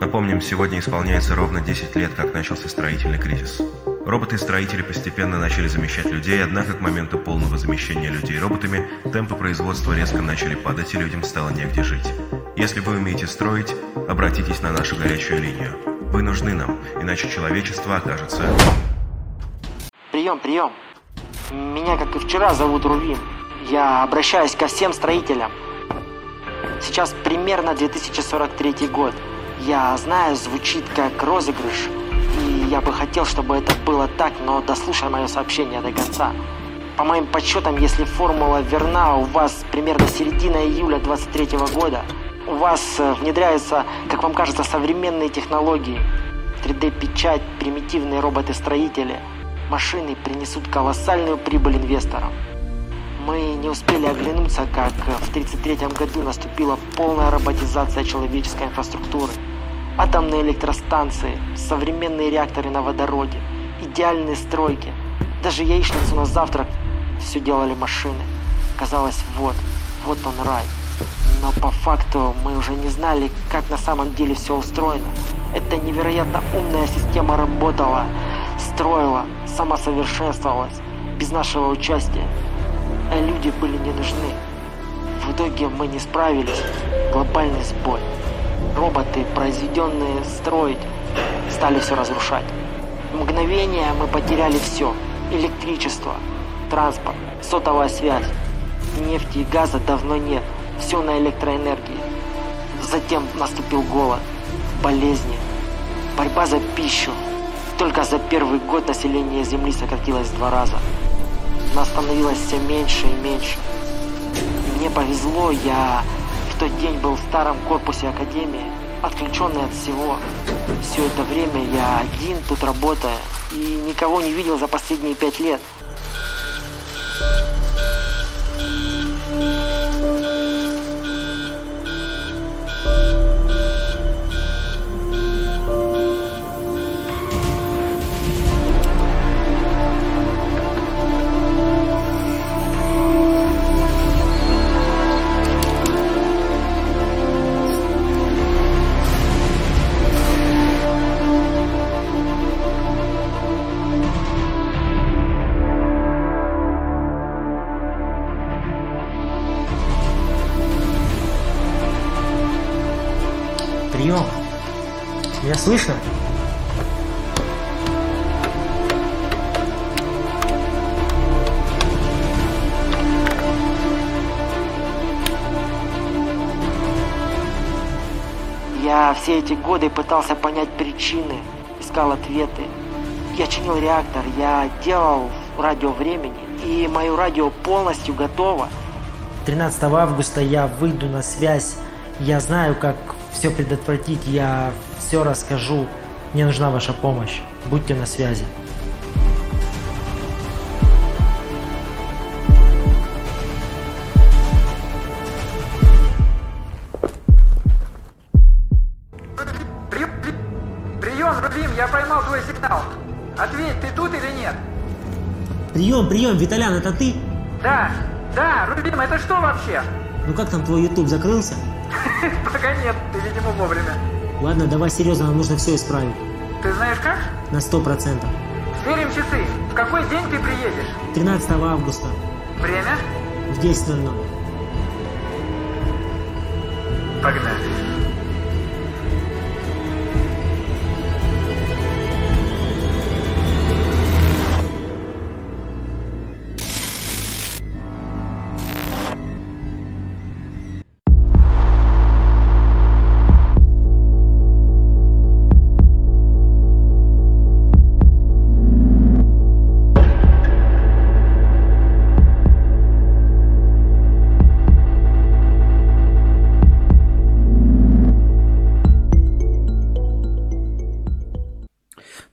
Напомним, сегодня исполняется ровно 10 лет, как начался строительный кризис. Роботы-строители постепенно начали замещать людей, однако к моменту полного замещения людей роботами темпы производства резко начали падать и людям стало негде жить. Если вы умеете строить, обратитесь на нашу горячую линию. Вы нужны нам, иначе человечество окажется... Прием, прием. Меня, как и вчера, зовут Рувим. Я обращаюсь ко всем строителям. Сейчас примерно 2043 год. Я знаю, звучит как розыгрыш, я бы хотел, чтобы это было так, но дослушай мое сообщение до конца. По моим подсчетам, если формула верна, у вас примерно середина июля 23 года. У вас э, внедряются, как вам кажется, современные технологии. 3D-печать, примитивные роботы-строители. Машины принесут колоссальную прибыль инвесторам. Мы не успели оглянуться, как в 1933 году наступила полная роботизация человеческой инфраструктуры атомные электростанции, современные реакторы на водороде, идеальные стройки. Даже яичницу на завтрак все делали машины. Казалось, вот, вот он рай. Но по факту мы уже не знали, как на самом деле все устроено. Эта невероятно умная система работала, строила, самосовершенствовалась, без нашего участия. А люди были не нужны. В итоге мы не справились. Глобальный сбой. Роботы, произведенные строить, стали все разрушать. В мгновение мы потеряли все. Электричество, транспорт, сотовая связь. Нефти и газа давно нет. Все на электроэнергии. Затем наступил голод, болезни, борьба за пищу. Только за первый год население Земли сократилось в два раза. Нас становилось все меньше и меньше. Мне повезло, я в тот день был в старом корпусе Академии, отключенный от всего. Все это время я один тут работая и никого не видел за последние пять лет. Прием. Слышно? Я все эти годы пытался понять причины, искал ответы. Я чинил реактор, я делал радио времени, и мое радио полностью готово. 13 августа я выйду на связь. Я знаю, как все предотвратить. Я все расскажу. Мне нужна ваша помощь. Будьте на связи. Прием, Рубим, я поймал твой сигнал. Ответь, ты тут или нет? Прием, прием, Виталян, это ты? Да, да, Рубим, это что вообще? Ну как там твой YouTube закрылся? Пока нет, ты, видимо, вовремя. Ладно, давай серьезно, нам нужно все исправить. Ты знаешь как? На сто процентов. Сверим часы. В какой день ты приедешь? 13 августа Время? в 10.00. Погнали.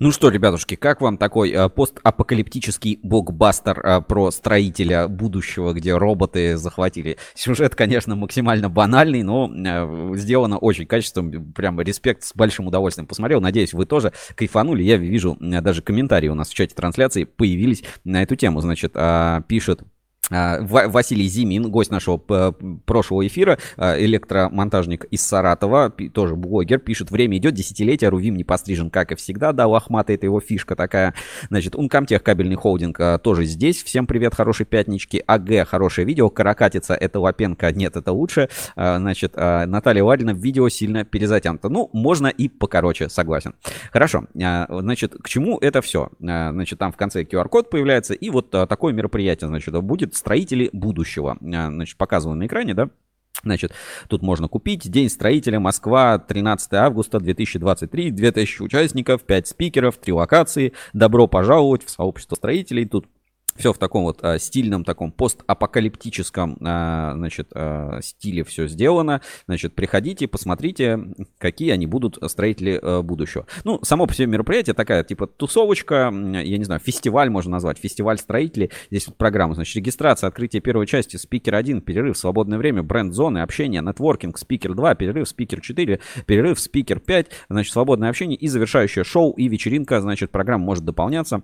Ну что, ребятушки, как вам такой э, постапокалиптический блокбастер э, про строителя будущего, где роботы захватили? Сюжет, конечно, максимально банальный, но э, сделано очень качественно. Прям респект, с большим удовольствием посмотрел. Надеюсь, вы тоже кайфанули. Я вижу, даже комментарии у нас в чате трансляции появились на эту тему. Значит, э, пишет Василий Зимин, гость нашего прошлого эфира, а, электромонтажник из Саратова, тоже блогер, пишет, время идет, десятилетие, Рувим не пострижен, как и всегда, да, лохматый, это его фишка такая. Значит, Ункомтех, кабельный холдинг, а, тоже здесь, всем привет, хорошей пятнички, АГ, хорошее видео, Каракатица, это Лапенко, нет, это лучше. А, Значит, а, Наталья Ладина, видео сильно перезатянуто. Ну, можно и покороче, согласен. Хорошо, а, значит, к чему это все? Значит, там в конце QR-код появляется, и вот а, такое мероприятие, значит, будет строители будущего. А, Значит, показываю на экране, да? Значит, тут можно купить. День строителя Москва, 13 августа 2023. 2000 участников, 5 спикеров, 3 локации. Добро пожаловать в сообщество строителей. Тут все в таком вот а, стильном, таком постапокалиптическом, а, значит, а, стиле все сделано. Значит, приходите, посмотрите, какие они будут строители а, будущего. Ну, само по себе мероприятие такая, типа, тусовочка, я не знаю, фестиваль можно назвать, фестиваль строителей. Здесь вот программа, значит, регистрация, открытие первой части, спикер 1, перерыв, свободное время, бренд-зоны, общение, нетворкинг, спикер 2, перерыв, спикер 4, перерыв, спикер 5, значит, свободное общение и завершающее шоу и вечеринка, значит, программа может дополняться.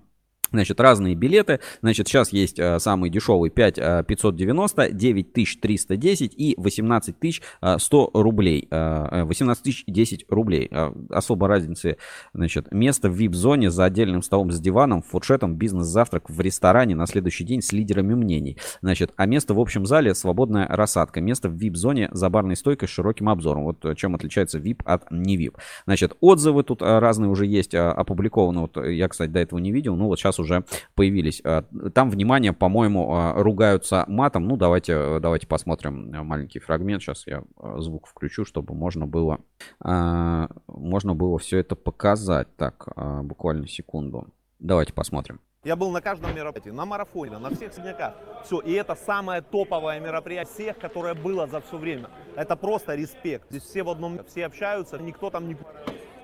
Значит, разные билеты. Значит, сейчас есть э, самый дешевый 5 э, 590, 9 310 и 18 тысяч э, 100 рублей. Э, 18 тысяч 10 рублей. Э, особо разницы. Значит, место в VIP-зоне за отдельным столом с диваном, фуршетом, бизнес-завтрак в ресторане на следующий день с лидерами мнений. Значит, а место в общем зале свободная рассадка. Место в VIP-зоне за барной стойкой с широким обзором. Вот э, чем отличается VIP от не VIP. Значит, отзывы тут э, разные уже есть э, опубликованы. Вот я, кстати, до этого не видел. Ну, вот сейчас уже появились. А, там, внимание, по-моему, а, ругаются матом. Ну, давайте, давайте посмотрим маленький фрагмент. Сейчас я а, звук включу, чтобы можно было, можно было все это показать. Так, буквально секунду. Давайте посмотрим. Я был на каждом мероприятии, на марафоне, на всех синяках. Все, и это самое топовое мероприятие всех, которое было за все время. Это просто респект. Здесь все в одном, все общаются, никто там не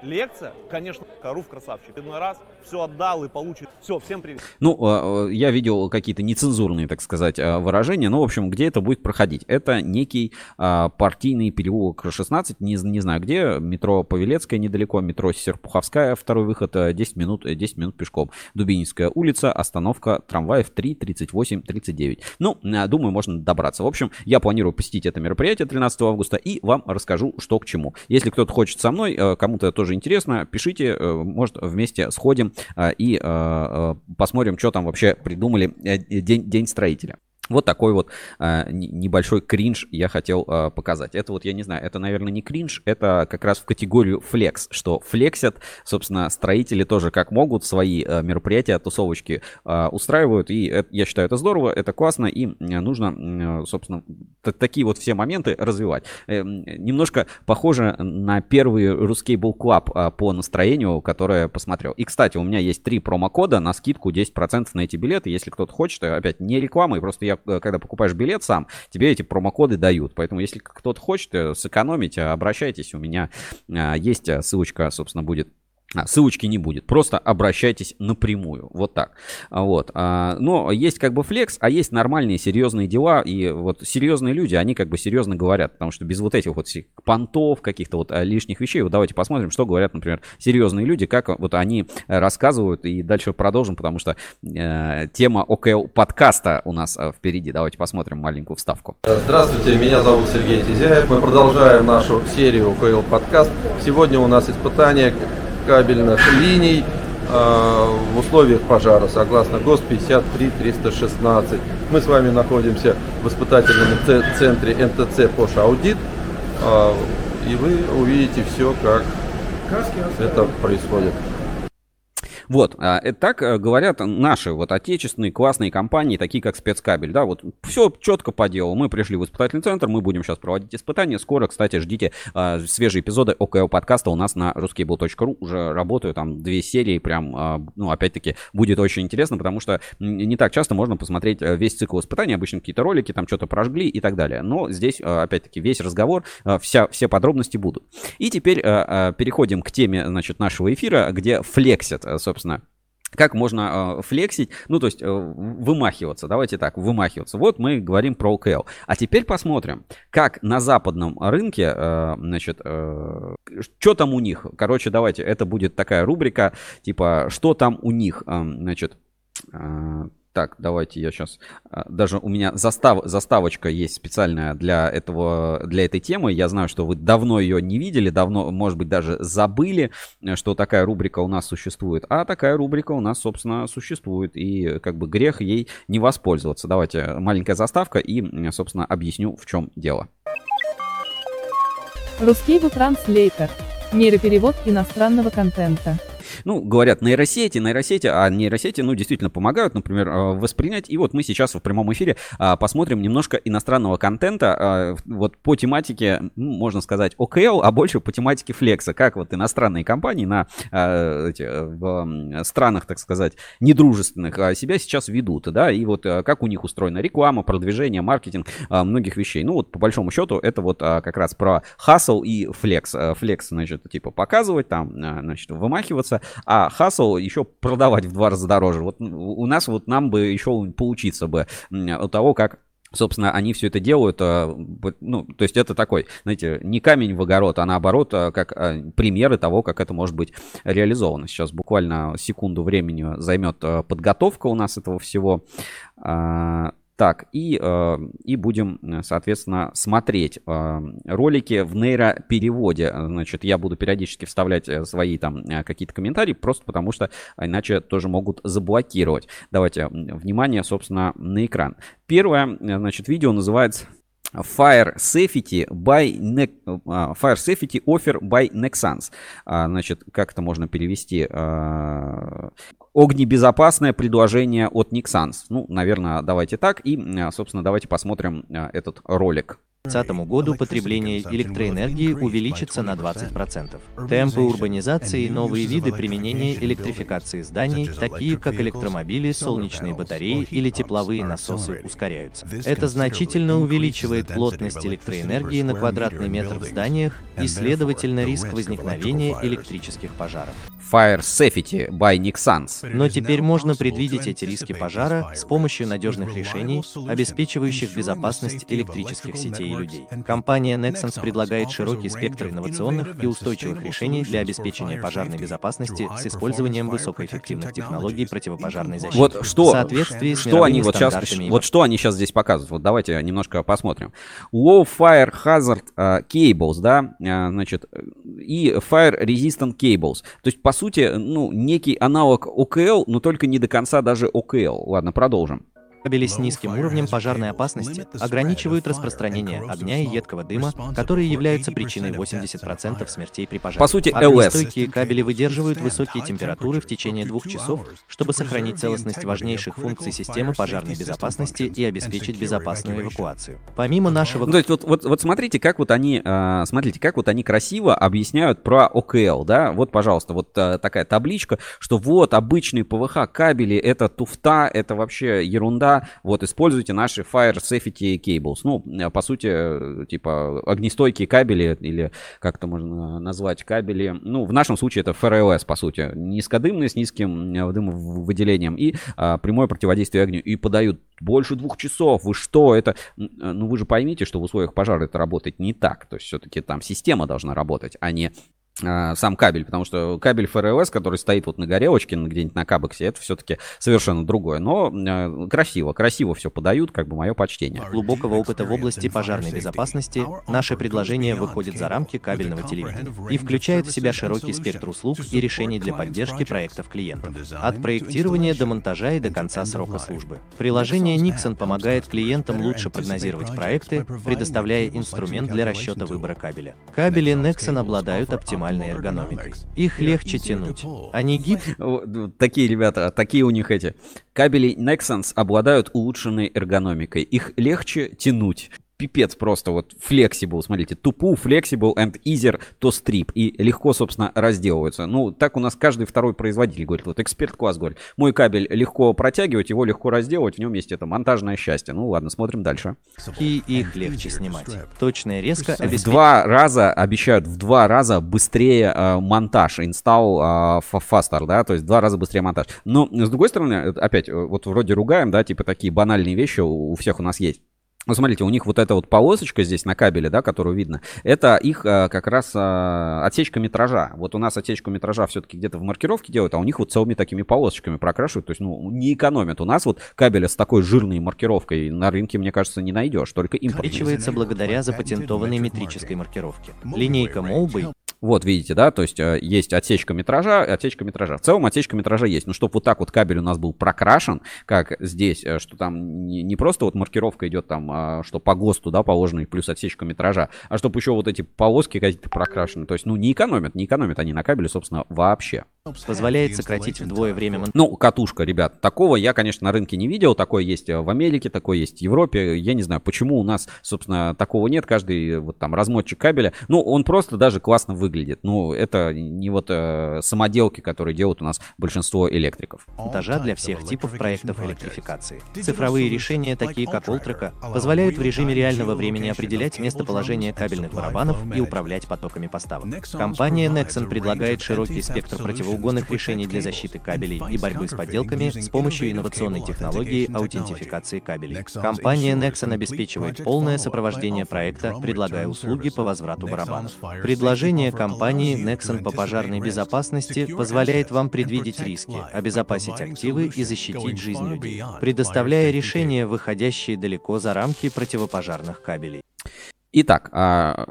лекция, конечно, Харуф красавчик. Иной раз все отдал и получит. Все, всем привет. Ну, а, а, я видел какие-то нецензурные, так сказать, а, выражения. Ну, в общем, где это будет проходить? Это некий партийный переулок 16, не, не знаю где, метро Павелецкая недалеко, метро Серпуховская, второй выход, 10 минут, 10 минут пешком. Дубининская улица, остановка трамваев 3, 38, 39. Ну, думаю, можно добраться. В общем, я планирую посетить это мероприятие 13 августа и вам расскажу, что к чему. Если кто-то хочет со мной, кому-то тоже интересно, пишите, э, может, вместе сходим э, и э, посмотрим, что там вообще придумали день, день строителя. Вот такой вот э, небольшой кринж я хотел э, показать. Это вот, я не знаю, это, наверное, не кринж, это как раз в категорию флекс, что флексят, собственно, строители тоже как могут свои э, мероприятия, тусовочки э, устраивают, и это, я считаю, это здорово, это классно, и нужно, э, собственно, такие вот все моменты развивать. Э, немножко похоже на первый русский клаб э, по настроению, которое посмотрел. И, кстати, у меня есть три промокода на скидку 10% на эти билеты, если кто-то хочет, опять не реклама, и просто я Э, когда покупаешь билет сам, тебе эти промокоды дают. Поэтому, если кто-то хочет э, сэкономить, обращайтесь. У меня э, есть ссылочка, собственно, будет ссылочки не будет, просто обращайтесь напрямую, вот так. Вот. А, но есть как бы флекс, а есть нормальные серьезные дела, и вот серьезные люди, они как бы серьезно говорят, потому что без вот этих вот понтов, каких-то вот а, лишних вещей, вот давайте посмотрим, что говорят, например, серьезные люди, как вот они рассказывают, и дальше продолжим, потому что э, тема ОКЛ подкаста у нас впереди. Давайте посмотрим маленькую вставку. Здравствуйте, меня зовут Сергей Тизяев, мы продолжаем нашу серию ОКЛ подкаст. Сегодня у нас испытание кабельных линий э, в условиях пожара, согласно ГОС 53-316. Мы с вами находимся в испытательном центре НТЦ Пош Аудит, э, и вы увидите все, как это происходит. Вот, а, это так э, говорят наши вот отечественные классные компании, такие как спецкабель, да, вот все четко по делу. Мы пришли в испытательный центр, мы будем сейчас проводить испытания. Скоро, кстати, ждите а, свежие эпизоды ОКЛ подкаста у нас на ruskable.ru уже работают, там две серии, прям, а, ну, опять-таки, будет очень интересно, потому что не так часто можно посмотреть э, весь цикл испытаний, обычно какие-то ролики, там что-то прожгли и так далее. Но здесь, а, опять-таки, весь разговор, вся, все подробности будут. И теперь переходим к теме, значит, нашего эфира, где флексят, собственно, собственно, как можно э, флексить, ну, то есть э, вымахиваться, давайте так, вымахиваться. Вот мы говорим про ОКЛ. А теперь посмотрим, как на западном рынке, э, значит, э, что там у них. Короче, давайте, это будет такая рубрика, типа, что там у них, э, значит, э, так, давайте я сейчас... А, даже у меня застав, заставочка есть специальная для, этого, для этой темы. Я знаю, что вы давно ее не видели, давно, может быть, даже забыли, что такая рубрика у нас существует. А такая рубрика у нас, собственно, существует. И как бы грех ей не воспользоваться. Давайте маленькая заставка и, собственно, объясню, в чем дело. Русский транслейтер. Нейроперевод иностранного контента. Ну, говорят нейросети, нейросети, а нейросети, ну, действительно помогают, например, э, воспринять. И вот мы сейчас в прямом эфире а, посмотрим немножко иностранного контента, а, вот по тематике, ну, можно сказать, ОКЛ, а больше по тематике флекса, как вот иностранные компании на а, эти, в странах, так сказать, недружественных себя сейчас ведут, да, и вот как у них устроена реклама, продвижение, маркетинг, многих вещей. Ну, вот по большому счету это вот как раз про хасл и флекс. Флекс, значит, типа показывать там, значит, вымахиваться, а хасл еще продавать в два раза дороже. Вот у нас вот нам бы еще поучиться бы от того, как Собственно, они все это делают, вот, ну, то есть это такой, знаете, не камень в огород, а наоборот, э, как э, примеры того, как это может быть реализовано. Сейчас буквально секунду времени займет подготовка у нас этого всего. Так, и, э, и будем, э, соответственно, смотреть э, ролики в нейропереводе. Значит, я буду периодически вставлять свои там какие-то комментарии, просто потому что иначе тоже могут заблокировать. Давайте, внимание, собственно, на экран. Первое, значит, видео называется Fire Safety by Ne- а, Fire Safety Offer by Nexans. А, Значит, как это можно перевести? А, Огнебезопасное предложение от Nexans. Ну, наверное, давайте так. И, собственно, давайте посмотрим этот ролик. 2030 году потребление электроэнергии увеличится на 20%. Темпы урбанизации и новые виды применения электрификации зданий, такие как электромобили, солнечные батареи или тепловые насосы, ускоряются. Это значительно увеличивает плотность электроэнергии на квадратный метр в зданиях и, следовательно, риск возникновения электрических пожаров. Fire Safety by Nexans. Но теперь можно предвидеть эти риски пожара с помощью надежных решений, обеспечивающих безопасность электрических сетей людей. Компания Nexans предлагает широкий спектр инновационных и устойчивых решений для обеспечения пожарной безопасности с использованием высокоэффективных технологий противопожарной защиты. Вот что, в соответствии с что они вот сейчас, и вот что они сейчас здесь показывают. Вот давайте немножко посмотрим. Low Fire Hazard э, Cables, да, э, значит, и Fire Resistant Cables. То есть, по сути, ну, некий аналог ОКЛ, но только не до конца даже ОКЛ. Ладно, продолжим. Кабели с низким уровнем пожарной опасности ограничивают распространение огня и едкого дыма, которые являются причиной 80% смертей при пожаре. По сути, Огнестойкие кабели выдерживают высокие температуры в течение двух часов, чтобы сохранить целостность важнейших функций системы пожарной безопасности и обеспечить безопасную эвакуацию. Помимо нашего... Ну, то есть вот, вот, вот смотрите, как вот они, э, смотрите, как вот они красиво объясняют про ОКЛ, да, вот, пожалуйста, вот э, такая табличка, что вот обычные ПВХ кабели, это туфта, это вообще ерунда, вот, используйте наши Fire Safety Cables, ну, э, по сути, э, типа, огнестойкие кабели, или как это можно назвать, кабели, ну, в нашем случае это FRLS, по сути, низкодымные, с низким э, дымовыделением и а, прямое противодействие огню, и подают больше двух часов, вы что, это, ну, вы же поймите, что в условиях пожара это работает не так, то есть все-таки там система должна работать, а не сам кабель, потому что кабель ФРЛС, который стоит вот на горелочке, где-нибудь на кабексе, это все-таки совершенно другое. Но э, красиво, красиво все подают, как бы мое почтение. глубокого опыта в области пожарной безопасности, наше предложение выходит за рамки кабельного телевидения и включает в себя широкий спектр услуг и решений для поддержки проектов клиентов. От проектирования до монтажа и до конца срока службы. Приложение Nixon помогает клиентам лучше прогнозировать проекты, предоставляя инструмент для расчета выбора кабеля. Кабели Nexon обладают оптимальной эргономикой. Их легче тянуть. Они гибкие, Такие ребята, такие у них эти. Кабели Nexans обладают улучшенной эргономикой. Их легче тянуть. Пипец просто вот flexible, смотрите, тупу, flexible and easier to strip. И легко, собственно, разделываются. Ну, так у нас каждый второй производитель говорит. Вот эксперт класс говорит, мой кабель легко протягивать, его легко разделывать, в нем есть это монтажное счастье. Ну ладно, смотрим дальше. и их легче снимать. Точная резко В обеспечивает два раза, обещают, в два раза быстрее э, монтаж, install э, faster, да, то есть в два раза быстрее монтаж. Но, с другой стороны, э, опять, э, вот вроде ругаем, да, типа такие банальные вещи у всех у нас есть. Ну, смотрите, у них вот эта вот полосочка здесь на кабеле, да, которую видно, это их э, как раз э, отсечка метража. Вот у нас отсечку метража все-таки где-то в маркировке делают, а у них вот целыми такими полосочками прокрашивают, то есть, ну, не экономят. У нас вот кабеля с такой жирной маркировкой на рынке, мне кажется, не найдешь, только импортные. увеличивается благодаря запатентованной метрической маркировке. Линейка Молбы Вот, видите, да, то есть э, есть отсечка метража, отсечка метража. В целом отсечка метража есть, но чтобы вот так вот кабель у нас был прокрашен, как здесь, э, что там не, не просто вот маркировка идет там, а, что по ГОСТу, да, положенный, плюс отсечка метража, а чтобы еще вот эти полоски какие-то прокрашены. То есть, ну, не экономят, не экономят они на кабеле, собственно, вообще. Позволяет сократить вдвое время. Ну, катушка, ребят, такого я, конечно, на рынке не видел, такое есть в Америке, такое есть в Европе, я не знаю, почему у нас, собственно, такого нет, каждый вот там размотчик кабеля, ну, он просто даже классно выглядит, ну, это не вот э, самоделки, которые делают у нас большинство электриков. монтажа для всех типов проектов электрификации. Цифровые решения, такие как Ultraca, позволяют в режиме реального времени определять местоположение кабельных барабанов и управлять потоками поставок. Компания Nexon предлагает широкий спектр противоугонных краткоугонных решений для защиты кабелей и борьбы с подделками с помощью инновационной технологии аутентификации кабелей. Компания Nexon обеспечивает полное сопровождение проекта, предлагая услуги по возврату барабанов. Предложение компании Nexon по пожарной безопасности позволяет вам предвидеть риски, обезопасить активы и защитить жизнь людей, предоставляя решения, выходящие далеко за рамки противопожарных кабелей. Итак, а,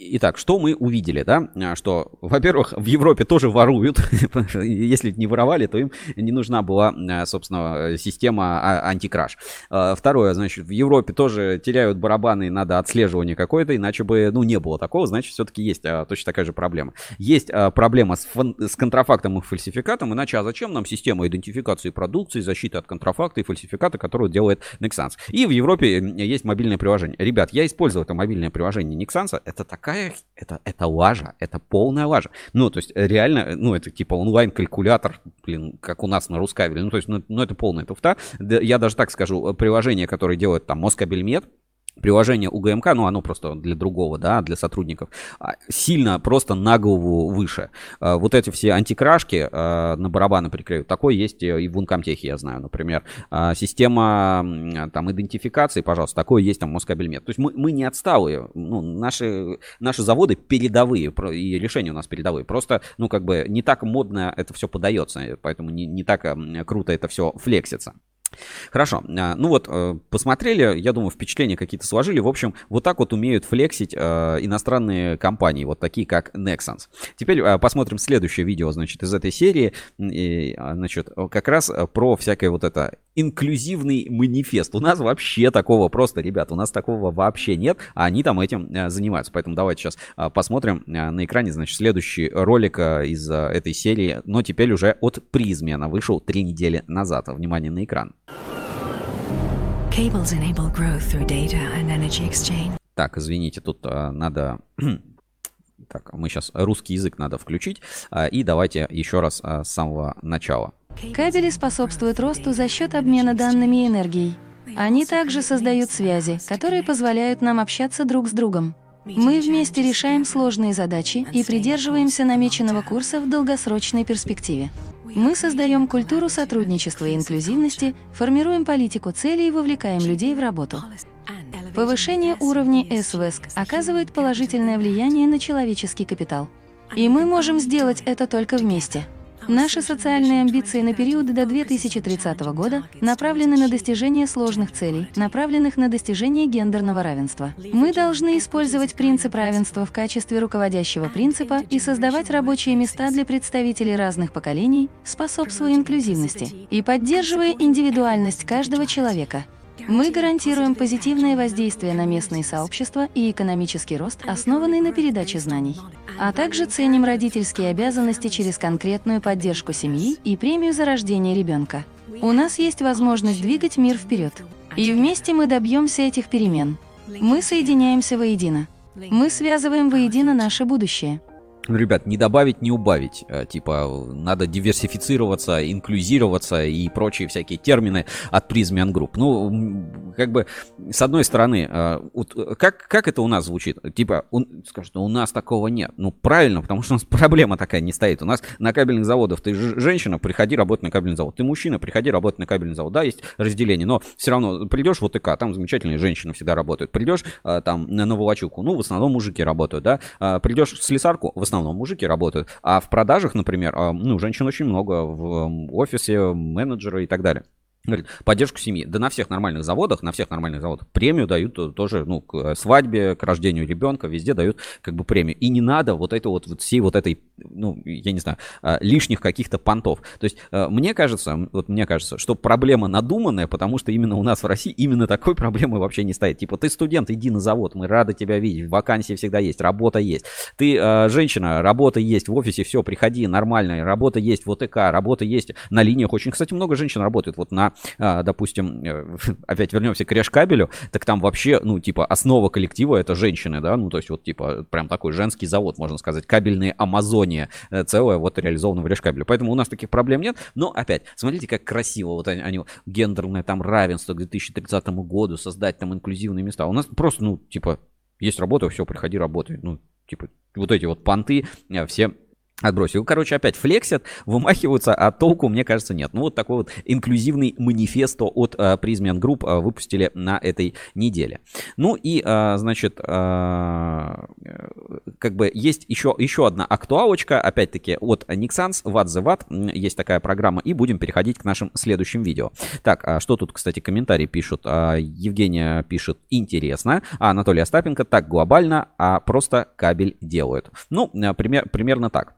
Итак, что мы увидели, да? А, что, во-первых, в Европе тоже воруют. Если не воровали, то им не нужна была, а, собственно, система а, антикраш. Второе, значит, в Европе тоже теряют барабаны, надо отслеживание какое-то, иначе бы, ну, не было такого, значит, все-таки есть точно такая же проблема. Есть проблема с, с контрафактом и фальсификатом, иначе а зачем нам система идентификации продукции, защиты от контрафакта и фальсификата, которую делает Nexans? И в Европе есть мобильное приложение. Ребят, я использовал это мобильное приложение Nexans, это такая такая, это, это лажа, это полная лажа. Ну, то есть реально, ну, это типа онлайн-калькулятор, блин, как у нас на Рускабеле. Ну, то есть, ну, ну это полная туфта. Я даже так скажу, приложение, которое делает там Москабельмет, приложение УГМК, ну оно просто для другого, да, для сотрудников, а, сильно просто на голову выше. А, вот эти все антикрашки а, на барабаны прикреют, такое есть и в Ункомтехе, я знаю, например. Система там идентификации, пожалуйста, такое есть там Москабельмет. То есть мы, мы не отсталые, ну, наши, наши заводы передовые, и решения у нас передовые. Просто, ну, как бы не так модно это все подается, поэтому не, не так круто это все флексится. Хорошо. А, ну вот, э, посмотрели, я думаю, впечатления какие-то сложили. В общем, вот так вот умеют флексить э, иностранные компании, вот такие как Nexans. Теперь э, посмотрим следующее видео, значит, из этой серии. И, а, значит, как раз про всякое вот это инклюзивный манифест. У нас вообще такого просто, ребят, у нас такого вообще нет, а они там этим занимаются. Поэтому давайте сейчас посмотрим на экране, значит, следующий ролик из этой серии, но теперь уже от призме. Она вышел три недели назад. Внимание на экран. Cables enable growth through data and energy exchange. Так, извините, тут а, надо... так, мы сейчас русский язык надо включить. А, и давайте еще раз а, с самого начала. Кабели способствуют росту за счет обмена данными и энергией. Они также создают связи, которые позволяют нам общаться друг с другом. Мы вместе решаем сложные задачи и придерживаемся намеченного курса в долгосрочной перспективе. Мы создаем культуру сотрудничества и инклюзивности, формируем политику целей и вовлекаем людей в работу. Повышение уровня СВСК оказывает положительное влияние на человеческий капитал. И мы можем сделать это только вместе – Наши социальные амбиции на период до 2030 года направлены на достижение сложных целей, направленных на достижение гендерного равенства. Мы должны использовать принцип равенства в качестве руководящего принципа и создавать рабочие места для представителей разных поколений, способствуя инклюзивности и поддерживая индивидуальность каждого человека – мы гарантируем позитивное воздействие на местные сообщества и экономический рост, основанный на передаче знаний. А также ценим родительские обязанности через конкретную поддержку семьи и премию за рождение ребенка. У нас есть возможность двигать мир вперед. И вместе мы добьемся этих перемен. Мы соединяемся воедино. Мы связываем воедино наше будущее. Ну, ребят, не добавить, не убавить. Э, типа, надо диверсифицироваться, инклюзироваться и прочие всякие термины от Prismian Group. Ну, как бы, с одной стороны, э, вот как, как это у нас звучит? Типа, он скажет, у нас такого нет. Ну, правильно, потому что у нас проблема такая не стоит. У нас на кабельных заводах ты женщина, приходи работать на кабельный завод. Ты мужчина, приходи работать на кабельный завод. Да, есть разделение, но все равно придешь в ОТК, там замечательные женщины всегда работают. Придешь э, там на Новолочуку, ну, в основном мужики работают, да. Придешь в слесарку, в основном основном мужики работают. А в продажах, например, а, ну, женщин очень много в офисе, менеджеры и так далее. Говорит, поддержку семьи. Да на всех нормальных заводах, на всех нормальных заводах премию дают тоже, ну, к э, свадьбе, к рождению ребенка, везде дают как бы премию. И не надо вот это вот, вот всей вот этой, ну, я не знаю, э, лишних каких-то понтов. То есть э, мне кажется, вот мне кажется, что проблема надуманная, потому что именно у нас в России именно такой проблемы вообще не стоит. Типа, ты студент, иди на завод, мы рады тебя видеть, вакансии всегда есть, работа есть. Ты женщина, работа есть в офисе, все, приходи, нормально, работа есть в ОТК, работа есть на линиях. Очень, кстати, много женщин работает вот на а, допустим, э, опять вернемся к решкабелю, так там вообще, ну, типа, основа коллектива это женщины, да, ну, то есть вот, типа, прям такой женский завод, можно сказать, кабельные Амазония э, целая вот реализована в решкабеле. Поэтому у нас таких проблем нет, но опять, смотрите, как красиво вот они, они гендерное там равенство к 2030 году, создать там инклюзивные места. У нас просто, ну, типа, есть работа, все, приходи, работай. Ну, типа, вот эти вот понты э, все отбросил. Короче, опять флексят, вымахиваются, а толку, мне кажется, нет. Ну, вот такой вот инклюзивный манифесто от uh, Prismian Group uh, выпустили на этой неделе. Ну и, uh, значит, uh, как бы есть еще, еще одна актуалочка, опять-таки, от Nixans, What the Watt, есть такая программа, и будем переходить к нашим следующим видео. Так, а что тут, кстати, комментарии пишут? Uh, Евгения пишет, интересно, а Анатолий Остапенко, так глобально, а просто кабель делают. Ну, пример, примерно так.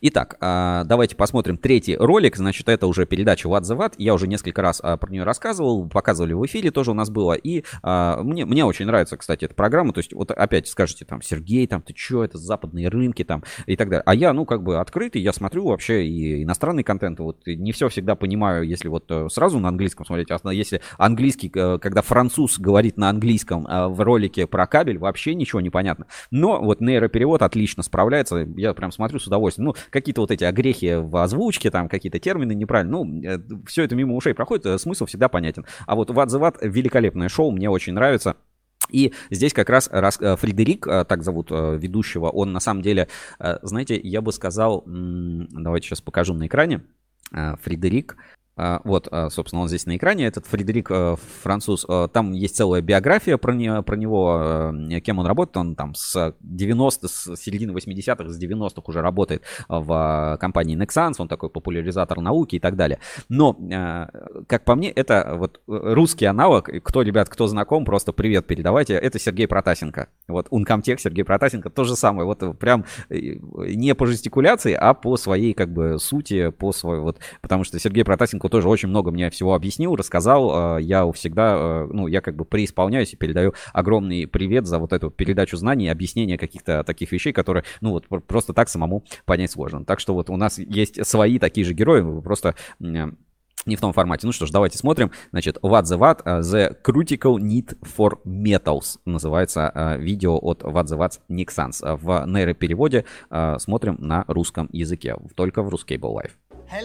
Итак, а, давайте посмотрим третий ролик. Значит, это уже передача What the Watt. Я уже несколько раз а, про нее рассказывал, показывали в эфире, тоже у нас было. И а, мне, мне очень нравится, кстати, эта программа. То есть, вот опять скажете, там, Сергей, там, ты что, это западные рынки, там, и так далее. А я, ну, как бы открытый, я смотрю вообще и иностранный контент. Вот не все всегда понимаю, если вот э, сразу на английском смотреть, а если английский, э, когда француз говорит на английском в ролике про кабель, вообще ничего не понятно. Но вот нейроперевод отлично справляется. Я прям смотрю с удовольствием ну, какие-то вот эти огрехи в озвучке, там какие-то термины неправильно, ну, э, все это мимо ушей проходит, э, смысл всегда понятен. А вот What великолепное шоу, мне очень нравится. И здесь как раз э, Фредерик, так зовут ведущего, он на самом деле, знаете, я бы сказал, давайте сейчас покажу на экране, Фредерик, а, вот, а, собственно, он здесь на экране, этот Фредерик э, француз. Э, там есть целая биография про, не, про него, э, кем он работает. Он там с 90 с середины 80-х, с 90-х уже работает в компании Nexans, он такой популяризатор науки и так далее. Но, как по мне, это вот русский аналог. Кто, ребят, кто знаком, просто привет передавайте. Это Сергей Протасенко. Вот Uncomtech Сергей Протасенко, то же самое. Вот прям не по жестикуляции, а по своей как бы сути, по своей вот, потому что Сергей Протасенко Марко тоже очень много мне всего объяснил, рассказал. Э, я всегда, э, ну, я как бы преисполняюсь и передаю огромный привет за вот эту передачу знаний, объяснение каких-то таких вещей, которые, ну, вот просто так самому понять сложно. Так что вот у нас есть свои такие же герои, просто не в том формате. Ну что ж, давайте смотрим. Значит, What the What, э, The Critical Need for Metals называется видео от What the What Nick Sans. В нейропереводе смотрим на русском языке, только в Ruscable Live.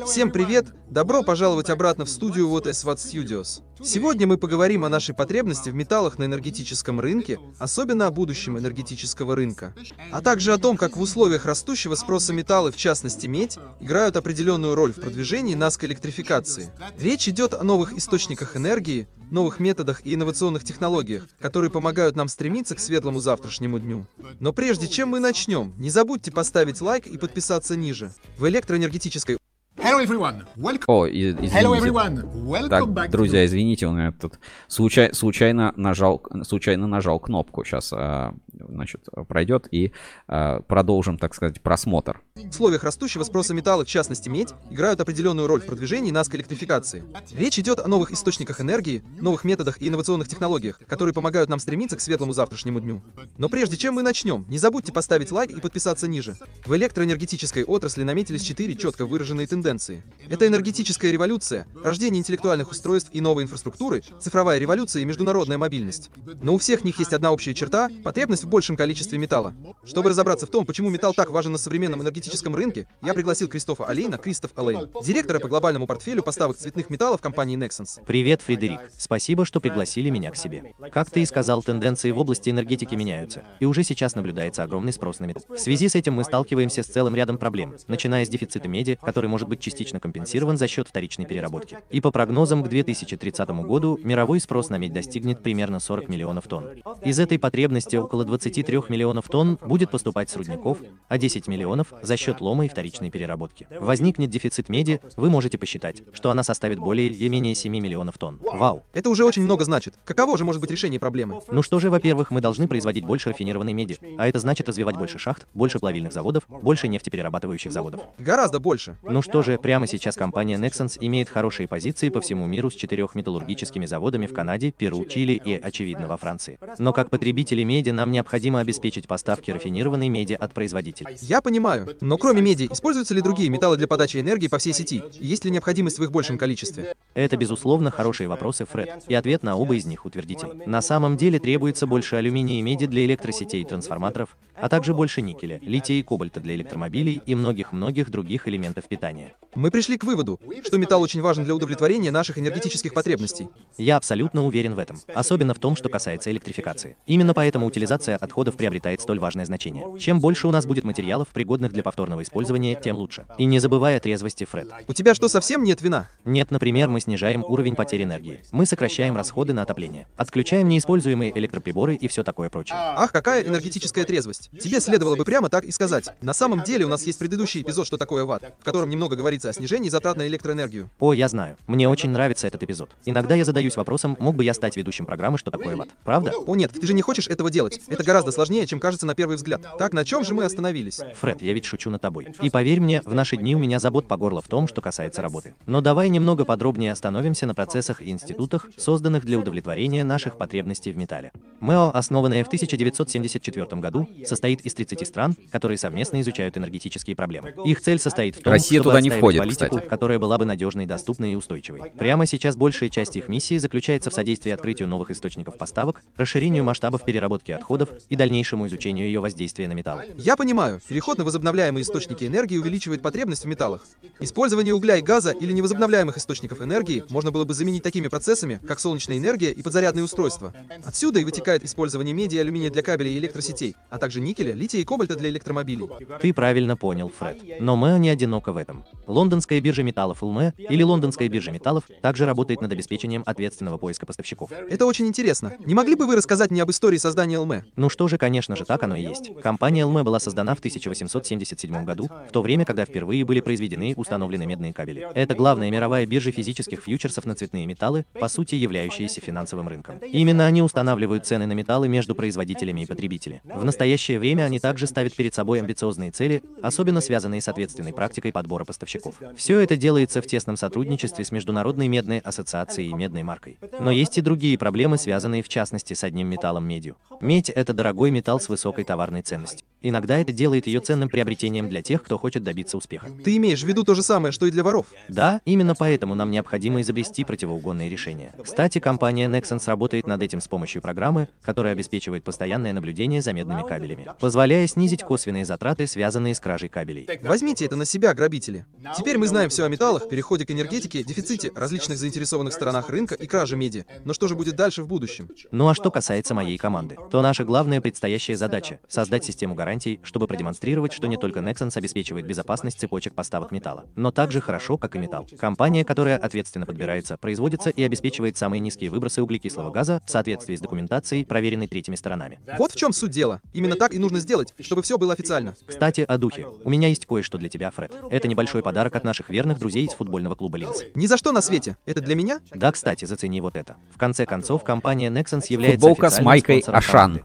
Всем привет! Добро пожаловать обратно в студию вот SWAT Studios. Сегодня мы поговорим о нашей потребности в металлах на энергетическом рынке, особенно о будущем энергетического рынка, а также о том, как в условиях растущего спроса металлы, в частности медь, играют определенную роль в продвижении нас к электрификации. Речь идет о новых источниках энергии, новых методах и инновационных технологиях, которые помогают нам стремиться к светлому завтрашнему дню. Но прежде чем мы начнем, не забудьте поставить лайк и подписаться ниже. В электроэнергетической Hello everyone. Welcome. О, извините. Hello everyone. Welcome так, back друзья, извините, он меня тут случай, случайно нажал, случайно нажал кнопку. Сейчас, а, значит, пройдет и а, продолжим, так сказать, просмотр. В условиях растущего спроса металла, в частности медь, играют определенную роль в продвижении нас к электрификации. Речь идет о новых источниках энергии, новых методах и инновационных технологиях, которые помогают нам стремиться к светлому завтрашнему дню. Но прежде чем мы начнем, не забудьте поставить лайк и подписаться ниже. В электроэнергетической отрасли наметились четыре четко выраженные тенденции. Это энергетическая революция, рождение интеллектуальных устройств и новой инфраструктуры, цифровая революция и международная мобильность. Но у всех них есть одна общая черта – потребность в большем количестве металла. Чтобы разобраться в том, почему металл так важен на современном энергетическом рынке, я пригласил Кристофа Алейна, Кристоф Алейн, директора по глобальному портфелю поставок цветных металлов компании Nexans. Привет, Фредерик. Спасибо, что пригласили меня к себе. Как ты и сказал, тенденции в области энергетики меняются, и уже сейчас наблюдается огромный спрос на металл. В связи с этим мы сталкиваемся с целым рядом проблем, начиная с дефицита меди, который может быть частично компенсирован за счет вторичной переработки. И по прогнозам к 2030 году мировой спрос на медь достигнет примерно 40 миллионов тонн. Из этой потребности около 23 миллионов тонн будет поступать с рудников, а 10 миллионов за счет лома и вторичной переработки. Возникнет дефицит меди, вы можете посчитать, что она составит более или менее 7 миллионов тонн. Вау! Это уже очень много значит. Каково же может быть решение проблемы? Ну что же, во-первых, мы должны производить больше рафинированной меди, а это значит развивать больше шахт, больше плавильных заводов, больше нефтеперерабатывающих заводов. Гораздо больше. Ну что же, прямо сейчас компания Nexans имеет хорошие позиции по всему миру с четырех металлургическими заводами в Канаде, Перу, Чили и, очевидно, во Франции. Но как потребители меди нам необходимо обеспечить поставки рафинированной меди от производителей. Я понимаю, но кроме меди, используются ли другие металлы для подачи энергии по всей сети? Есть ли необходимость в их большем количестве? Это, безусловно, хорошие вопросы, Фред. И ответ на оба из них утвердительный. На самом деле требуется больше алюминия и меди для электросетей и трансформаторов, а также больше никеля, лития и кобальта для электромобилей и многих-многих других элементов питания. Мы пришли к выводу, что металл очень важен для удовлетворения наших энергетических потребностей. Я абсолютно уверен в этом, особенно в том, что касается электрификации. Именно поэтому утилизация отходов приобретает столь важное значение. Чем больше у нас будет материалов, пригодных для повторного использования, тем лучше. И не забывай о трезвости, Фред. У тебя что, совсем нет вина? Нет, например, мы снижаем уровень потери энергии. Мы сокращаем расходы на отопление. Отключаем неиспользуемые электроприборы и все такое прочее. Ах, какая энергетическая трезвость. Тебе следовало бы прямо так и сказать. На самом деле у нас есть предыдущий эпизод «Что такое ватт», в котором немного говорится о снижении затрат на электроэнергию. О, я знаю. Мне очень нравится этот эпизод. Иногда я задаюсь вопросом, мог бы я стать ведущим программы «Что такое ватт». Правда? О нет, ты же не хочешь этого делать. Это гораздо сложнее, чем кажется на первый взгляд. Так, на чем же мы остановились? Фред, я ведь шучу над тобой. И поверь мне, в наши дни у меня забот по горло в том, что касается работы. Но давай немного подробнее остановимся на процессах и институтах, созданных для удовлетворения наших потребностей в металле. МЭО, основанное в 1974 году, состоит из 30 стран, которые совместно изучают энергетические проблемы. Их цель состоит в том, Россия чтобы туда не входит, политику, кстати. которая была бы надежной, доступной и устойчивой. Прямо сейчас большая часть их миссии заключается в содействии открытию новых источников поставок, расширению масштабов переработки отходов и дальнейшему изучению ее воздействия на металлы. Я понимаю, переход на возобновляемые источники энергии увеличивает потребность в металлах. Использование угля и газа или невозобновляемых источников энергии можно было бы заменить такими процессами, как солнечная энергия и подзарядные устройства. Отсюда и вытекает использование меди и алюминия для кабелей и электросетей, а также никеля, лития и кобальта для электромобилей. Ты правильно понял, Фред. Но МЭО не одиноко в этом. Лондонская биржа металлов ЛМЭ или Лондонская биржа металлов также работает над обеспечением ответственного поиска поставщиков. Это очень интересно. Не могли бы вы рассказать мне об истории создания ЛМЭ? Ну что же, конечно же, так оно и есть. Компания ЛМЭ была создана в 1877 году, в то время, когда впервые были произведены и установлены медные кабели. Это главная мировая биржа физических фьючерсов на цветные металлы, по сути являющаяся финансовым рынком. Именно они устанавливают цены на металлы между производителями и потребителями. В настоящее время они также ставят перед собой амбициозные цели, особенно связанные с ответственной практикой подбора поставщиков. Все это делается в тесном сотрудничестве с Международной медной ассоциацией и медной маркой. Но есть и другие проблемы, связанные в частности с одним металлом медью. Медь – это дорогой металл с высокой товарной ценностью. Иногда это делает ее ценным приобретением для тех, кто хочет добиться успеха. Ты имеешь в виду то же самое, что и для воров? Да, именно поэтому нам необходимо изобрести противоугонные решения. Кстати, компания Nexans работает над этим с помощью программы, которая обеспечивает постоянное наблюдение за медными кабелями, позволяя снизить косвенные затраты, связанные с кражей кабелей. Возьмите это на себя, грабители. Теперь мы знаем все о металлах, переходе к энергетике, дефиците, различных заинтересованных сторонах рынка и краже меди. Но что же будет дальше в будущем? Ну а что касается моей команды, то наша главная предстоящая задача — создать систему гарантий, чтобы продемонстрировать, что не только Nexans обеспечивает безопасность цепочек поставок металла, но также хорошо, как и металл. Компания, которая ответственно подбирается, производится и обеспечивает самые низкие выбросы углекислого газа в соответствии с документацией, проверенной третьими сторонами. Вот в чем суть дела. Именно так и нужно сделать, чтобы все было официально. Кстати, о духе. У меня есть кое-что для тебя, Фред. Это небольшой подарок от наших верных друзей из футбольного клуба Линз. Ни за что на свете. Это для меня? Да, кстати, зацени вот это. В конце концов, компания Nexans является Футболка с майкой Ашан.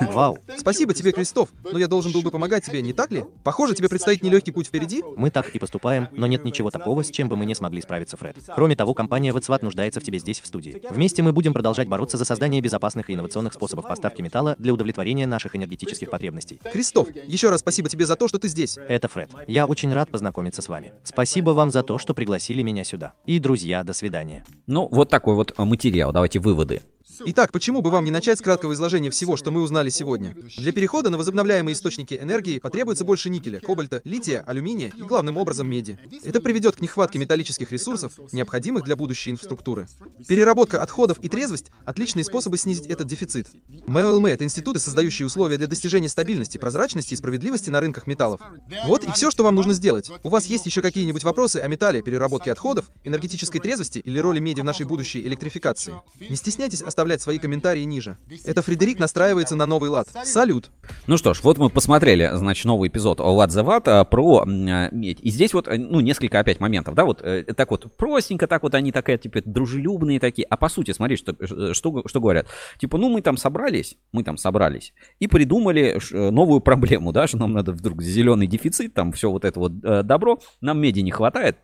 Вау. Спасибо тебе, Кристоф, но я должен был бы помогать тебе, не так ли? Похоже, тебе предстоит нелегкий путь впереди. Мы так и поступаем, но нет ничего такого, с чем бы мы не смогли справиться, Фред. Кроме того, компания WhatsApp нуждается в тебе здесь, в студии. Вместе мы будем продолжать бороться за создание безопасных и инновационных способов поставки металла для удовлетворения наших энергетических потребностей. Кристоф, еще раз спасибо тебе за то, что ты здесь. Это Фред. Я очень рад познакомиться с вами. Спасибо вам за то, что пригласили меня сюда. И, друзья, до свидания. Ну, вот такой вот материал. Давайте выводы. Итак, почему бы вам не начать с краткого изложения всего, что мы узнали сегодня? Для перехода на возобновляемые источники энергии потребуется больше никеля, кобальта, лития, алюминия и главным образом меди. Это приведет к нехватке металлических ресурсов, необходимых для будущей инфраструктуры. Переработка отходов и трезвость – отличные способы снизить этот дефицит. МЛМ – это институты, создающие условия для достижения стабильности, прозрачности и справедливости на рынках металлов. Вот и все, что вам нужно сделать. У вас есть еще какие-нибудь вопросы о металле, переработке отходов, энергетической трезвости или роли меди в нашей будущей электрификации? Не стесняйтесь оставлять свои комментарии ниже. Это Фредерик настраивается на новый лад. Салют! Ну что ж, вот мы посмотрели, значит, новый эпизод What the Watt а, про а, медь. И здесь вот, э, ну, несколько опять моментов, да, вот э, так вот простенько, так вот они такая, типа, дружелюбные такие. А по сути, смотри, что, э, что, что говорят. Типа, ну, мы там собрались, мы там собрались и придумали новую проблему, да, что нам надо вдруг зеленый дефицит, там все вот это вот добро, нам меди не хватает.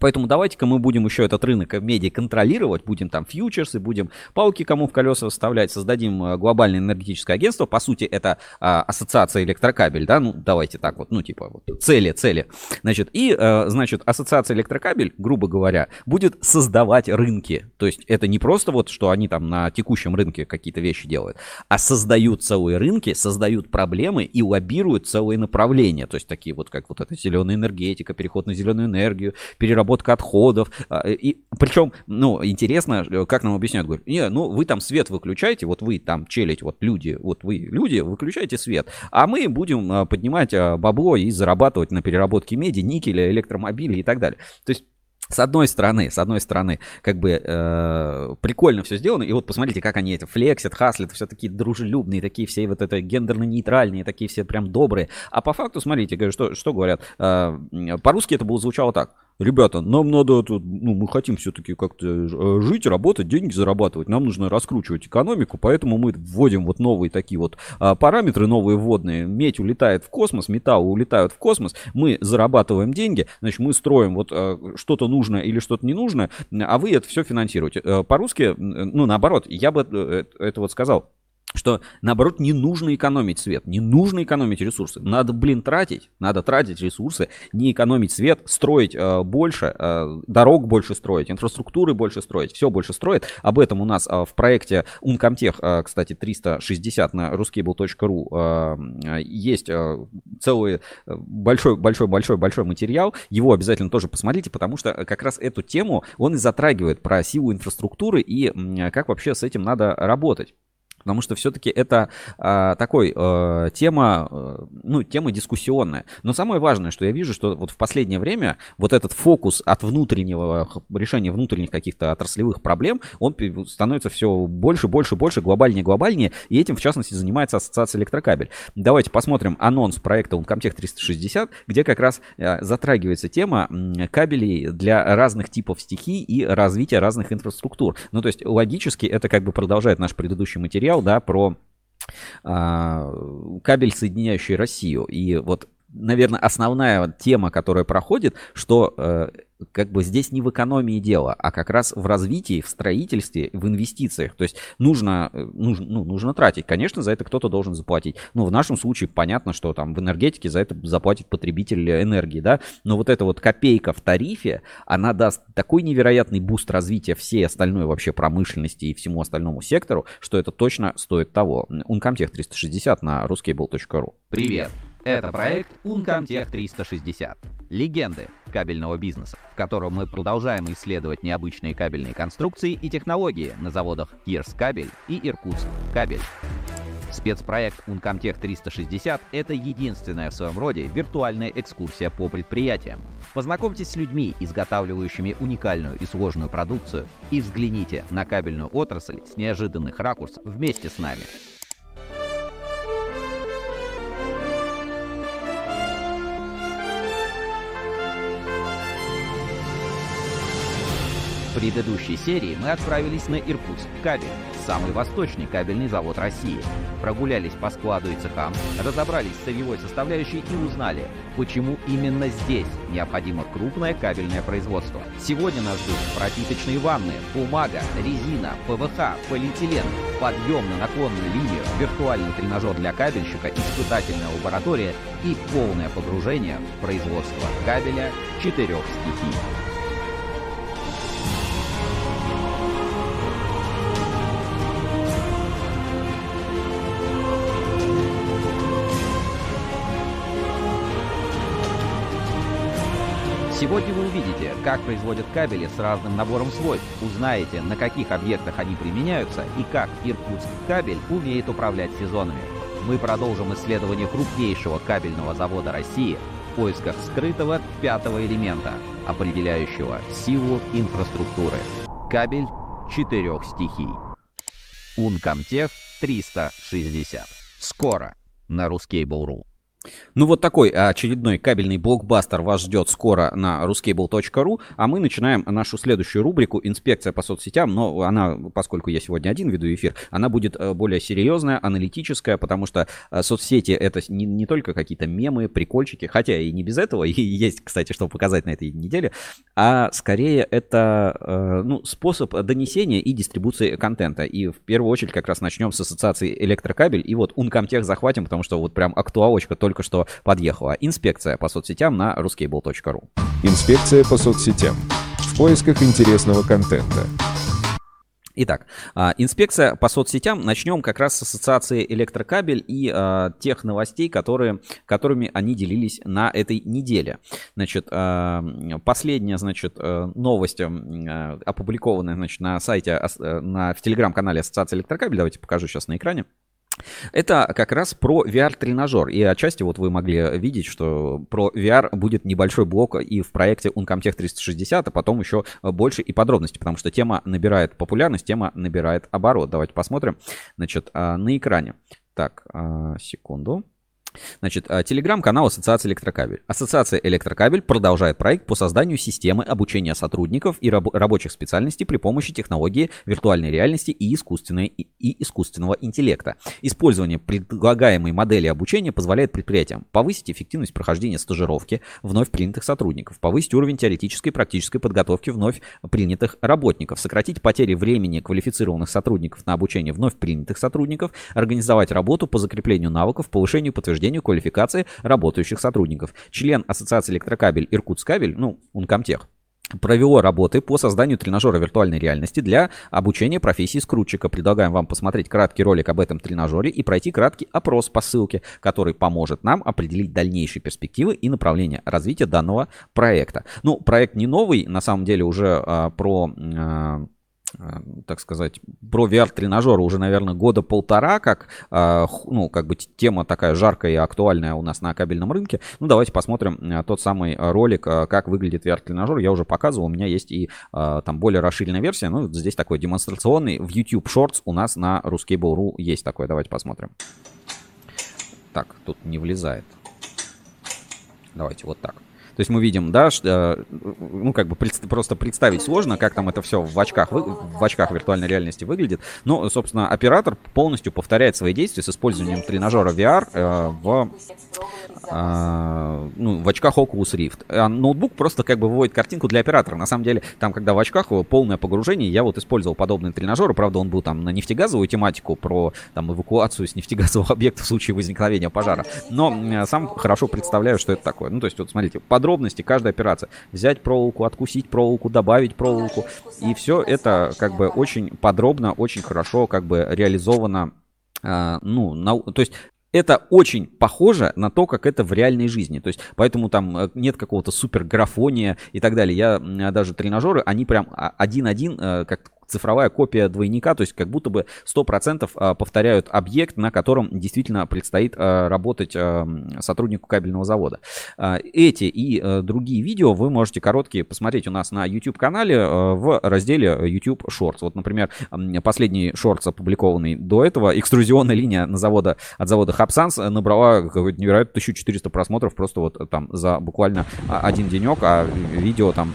Поэтому давайте-ка мы будем еще этот рынок меди контролировать, будем там фьючерсы, будем палки кому в колеса вставлять, создадим э, глобальное энергетическое агентство. По сути, это а, ассоциация электрокабель, да, ну давайте так вот, ну типа вот цели, цели. Значит, и, э, значит, ассоциация электрокабель, грубо говоря, будет создавать рынки. То есть это не просто вот, что они там на текущем рынке какие-то вещи делают, а создают целые рынки, создают проблемы и лоббируют целые направления. То есть такие вот, как вот эта зеленая энергетика, переход на зеленую энергию, переработка переработка отходов. А, и причем, ну, интересно, как нам объясняют, говорят, не, ну, вы там свет выключаете, вот вы там челить, вот люди, вот вы люди, выключаете свет, а мы будем поднимать бабло и зарабатывать на переработке меди, никеля, электромобилей и так далее. То есть с одной стороны, с одной стороны, как бы э, прикольно все сделано, и вот посмотрите, как они это флексят, хаслят, все такие дружелюбные, такие все вот это гендерно-нейтральные, такие все прям добрые. А по факту, смотрите, что, что говорят, э, по-русски это было звучало так – ребята, нам надо, тут, ну, мы хотим все-таки как-то э, жить, работать, деньги зарабатывать, нам нужно раскручивать экономику, поэтому мы вводим вот новые такие вот а, параметры, новые вводные. Медь улетает в космос, металлы улетают в космос, мы зарабатываем деньги, значит, мы строим вот а, что-то нужное или что-то не нужное, а вы это все финансируете. А, по-русски, ну, наоборот, я бы это вот сказал, что, наоборот, не нужно экономить свет, не нужно экономить ресурсы. Надо, блин, тратить, надо тратить ресурсы, не экономить свет, строить э, больше, э, дорог больше строить, инфраструктуры больше строить, все больше строить. Об этом у нас э, в проекте Uncomtech, э, кстати, 360 на ruskable.ru э, есть э, целый большой-большой-большой-большой материал. Его обязательно тоже посмотрите, потому что как раз эту тему он и затрагивает про силу инфраструктуры и э, как вообще с этим надо работать. Потому что все-таки это а, такой а, тема, а, ну, тема дискуссионная. Но самое важное, что я вижу, что вот в последнее время вот этот фокус от внутреннего решения внутренних каких-то отраслевых проблем, он становится все больше, больше, больше, глобальнее, глобальнее. И этим, в частности, занимается Ассоциация Электрокабель. Давайте посмотрим анонс проекта Uncomtech 360, где как раз а, затрагивается тема кабелей для разных типов стихий и развития разных инфраструктур. Ну, то есть логически это как бы продолжает наш предыдущий материал материал, да, про а, кабель, соединяющий Россию. И вот наверное, основная тема, которая проходит, что э, как бы здесь не в экономии дело, а как раз в развитии, в строительстве, в инвестициях. То есть нужно, э, нужно, ну, нужно тратить. Конечно, за это кто-то должен заплатить. Ну, в нашем случае понятно, что там в энергетике за это заплатит потребитель энергии, да. Но вот эта вот копейка в тарифе, она даст такой невероятный boost развития всей остальной вообще промышленности и всему остальному сектору, что это точно стоит того. Uncomtech 360 на ruscable.ru. Привет! Это проект Uncomtech 360. Легенды кабельного бизнеса, в котором мы продолжаем исследовать необычные кабельные конструкции и технологии на заводах Кирс Кабель и Иркутск Кабель. Спецпроект Uncomtech 360 — это единственная в своем роде виртуальная экскурсия по предприятиям. Познакомьтесь с людьми, изготавливающими уникальную и сложную продукцию, и взгляните на кабельную отрасль с неожиданных ракурсов вместе с нами. Предыдущей серии мы отправились на Иркутск кабель, самый восточный кабельный завод России. Прогулялись по складу и цехам, разобрались с сырьевой составляющей и узнали, почему именно здесь необходимо крупное кабельное производство. Сегодня нас ждут пропиточные ванны, бумага, резина, ПВХ, полиэтилен, подъем на наклонную линию, виртуальный тренажер для кабельщика, испытательная лаборатория и полное погружение в производство кабеля четырех стихий. Сегодня вы увидите, как производят кабели с разным набором свойств, узнаете, на каких объектах они применяются и как Иркутск кабель умеет управлять сезонами. Мы продолжим исследование крупнейшего кабельного завода России в поисках скрытого пятого элемента, определяющего силу инфраструктуры. Кабель четырех стихий. Ункомтех 360. Скоро на Ruskable.ru. Ну вот такой очередной кабельный блокбастер вас ждет скоро на ruscable.ru, а мы начинаем нашу следующую рубрику «Инспекция по соцсетям», но она, поскольку я сегодня один веду эфир, она будет э, более серьезная, аналитическая, потому что э, соцсети это не, не только какие-то мемы, прикольчики, хотя и не без этого, и есть, кстати, что показать на этой неделе, а скорее это э, ну, способ донесения и дистрибуции контента. И в первую очередь как раз начнем с ассоциации электрокабель, и вот Uncomtech захватим, потому что вот прям актуалочка только только что подъехала. Инспекция по соцсетям на ruskable.ru. Инспекция по соцсетям. В поисках интересного контента. Итак, а, инспекция по соцсетям. Начнем как раз с ассоциации электрокабель и а, тех новостей, которые, которыми они делились на этой неделе. Значит, а, последняя, значит, э, новость, опубликованная, значит, на сайте, на, в телеграм-канале ассоциации электрокабель. Давайте покажу сейчас на экране. Это как раз про VR-тренажер. И отчасти вот вы могли видеть, что про VR будет небольшой блок и в проекте Uncomtech 360, а потом еще больше и подробностей, потому что тема набирает популярность, тема набирает оборот. Давайте посмотрим, значит, а, на экране. Так, а, секунду. Значит, а, телеграм-канал Ассоциации Электрокабель. Ассоциация Электрокабель продолжает проект по созданию системы обучения сотрудников и раб- рабочих специальностей при помощи технологии виртуальной реальности и, искусственной, и искусственного интеллекта. Использование предлагаемой модели обучения позволяет предприятиям повысить эффективность прохождения стажировки вновь принятых сотрудников, повысить уровень теоретической и практической подготовки вновь принятых работников, сократить потери времени квалифицированных сотрудников на обучение вновь принятых сотрудников, организовать работу по закреплению навыков, повышению подтверждения подтверждению квалификации работающих сотрудников. Член Ассоциации электрокабель Иркутскабель, ну, Ункомтех, провело работы по созданию тренажера виртуальной реальности для обучения профессии скрутчика. Предлагаем вам посмотреть краткий ролик об этом тренажере и пройти краткий опрос по ссылке, который поможет нам определить дальнейшие перспективы и направления развития данного проекта. Ну, проект не новый, на самом деле уже а, про... А, так сказать, про VR-тренажеры уже, наверное, года полтора, как, э, ну, как бы тема такая жаркая и актуальная у нас на кабельном рынке. Ну, давайте посмотрим э, тот самый ролик, как выглядит VR-тренажер. Я уже показывал, у меня есть и там более расширенная версия. Ну, здесь такой демонстрационный. В YouTube Shorts у нас на Ruskable.ru есть такой. Давайте посмотрим. Так, тут не влезает. Давайте вот так. То есть мы видим, да, что, э, ну, как бы просто представить сложно, как там это все в очках, в очках виртуальной реальности выглядит. Но, собственно, оператор полностью повторяет свои действия с использованием тренажера VR э, в а, ну, в очках Oculus Rift. А ноутбук просто как бы выводит картинку для оператора. На самом деле, там, когда в очках полное погружение, я вот использовал подобные тренажеры. Правда, он был там на нефтегазовую тематику, про там эвакуацию с нефтегазового объекта в случае возникновения пожара. Но сам хорошо представляю, что это такое. Ну, то есть, вот смотрите, подробности каждой операции. Взять проволоку, откусить проволоку, добавить проволоку. И все это как бы очень подробно, очень хорошо как бы реализовано Uh, ну, на, то есть это очень похоже на то, как это в реальной жизни. То есть, поэтому там э, нет какого-то супер графония и так далее. Я даже тренажеры, они прям а, один-один, э, как цифровая копия двойника, то есть как будто бы 100% а, повторяют объект, на котором действительно предстоит а, работать а, сотруднику кабельного завода. Эти и э, другие видео вы можете короткие посмотреть у нас на YouTube-канале э, в разделе YouTube Shorts. Вот, например, последний шортс, опубликованный до этого, экструзионная линия на завода, от завода Хабсанс набрала какой-то невероятно 1400 просмотров просто вот там за буквально один денек, а видео там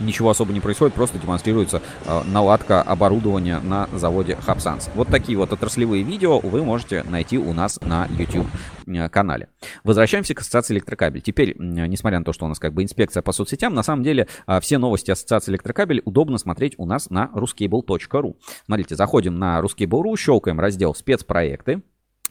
ничего особо не происходит, просто демонстрируется э, наладка оборудования на заводе Хабсанс. Вот такие вот отраслевые видео вы можете найти у нас на YouTube э, канале. Возвращаемся к ассоциации электрокабель. Теперь, несмотря на то, что у нас как бы инспекция по соцсетям, на самом деле э, все новости ассоциации электрокабель удобно смотреть у нас на ruscable.ru. Смотрите, заходим на ruscable.ru, щелкаем раздел спецпроекты.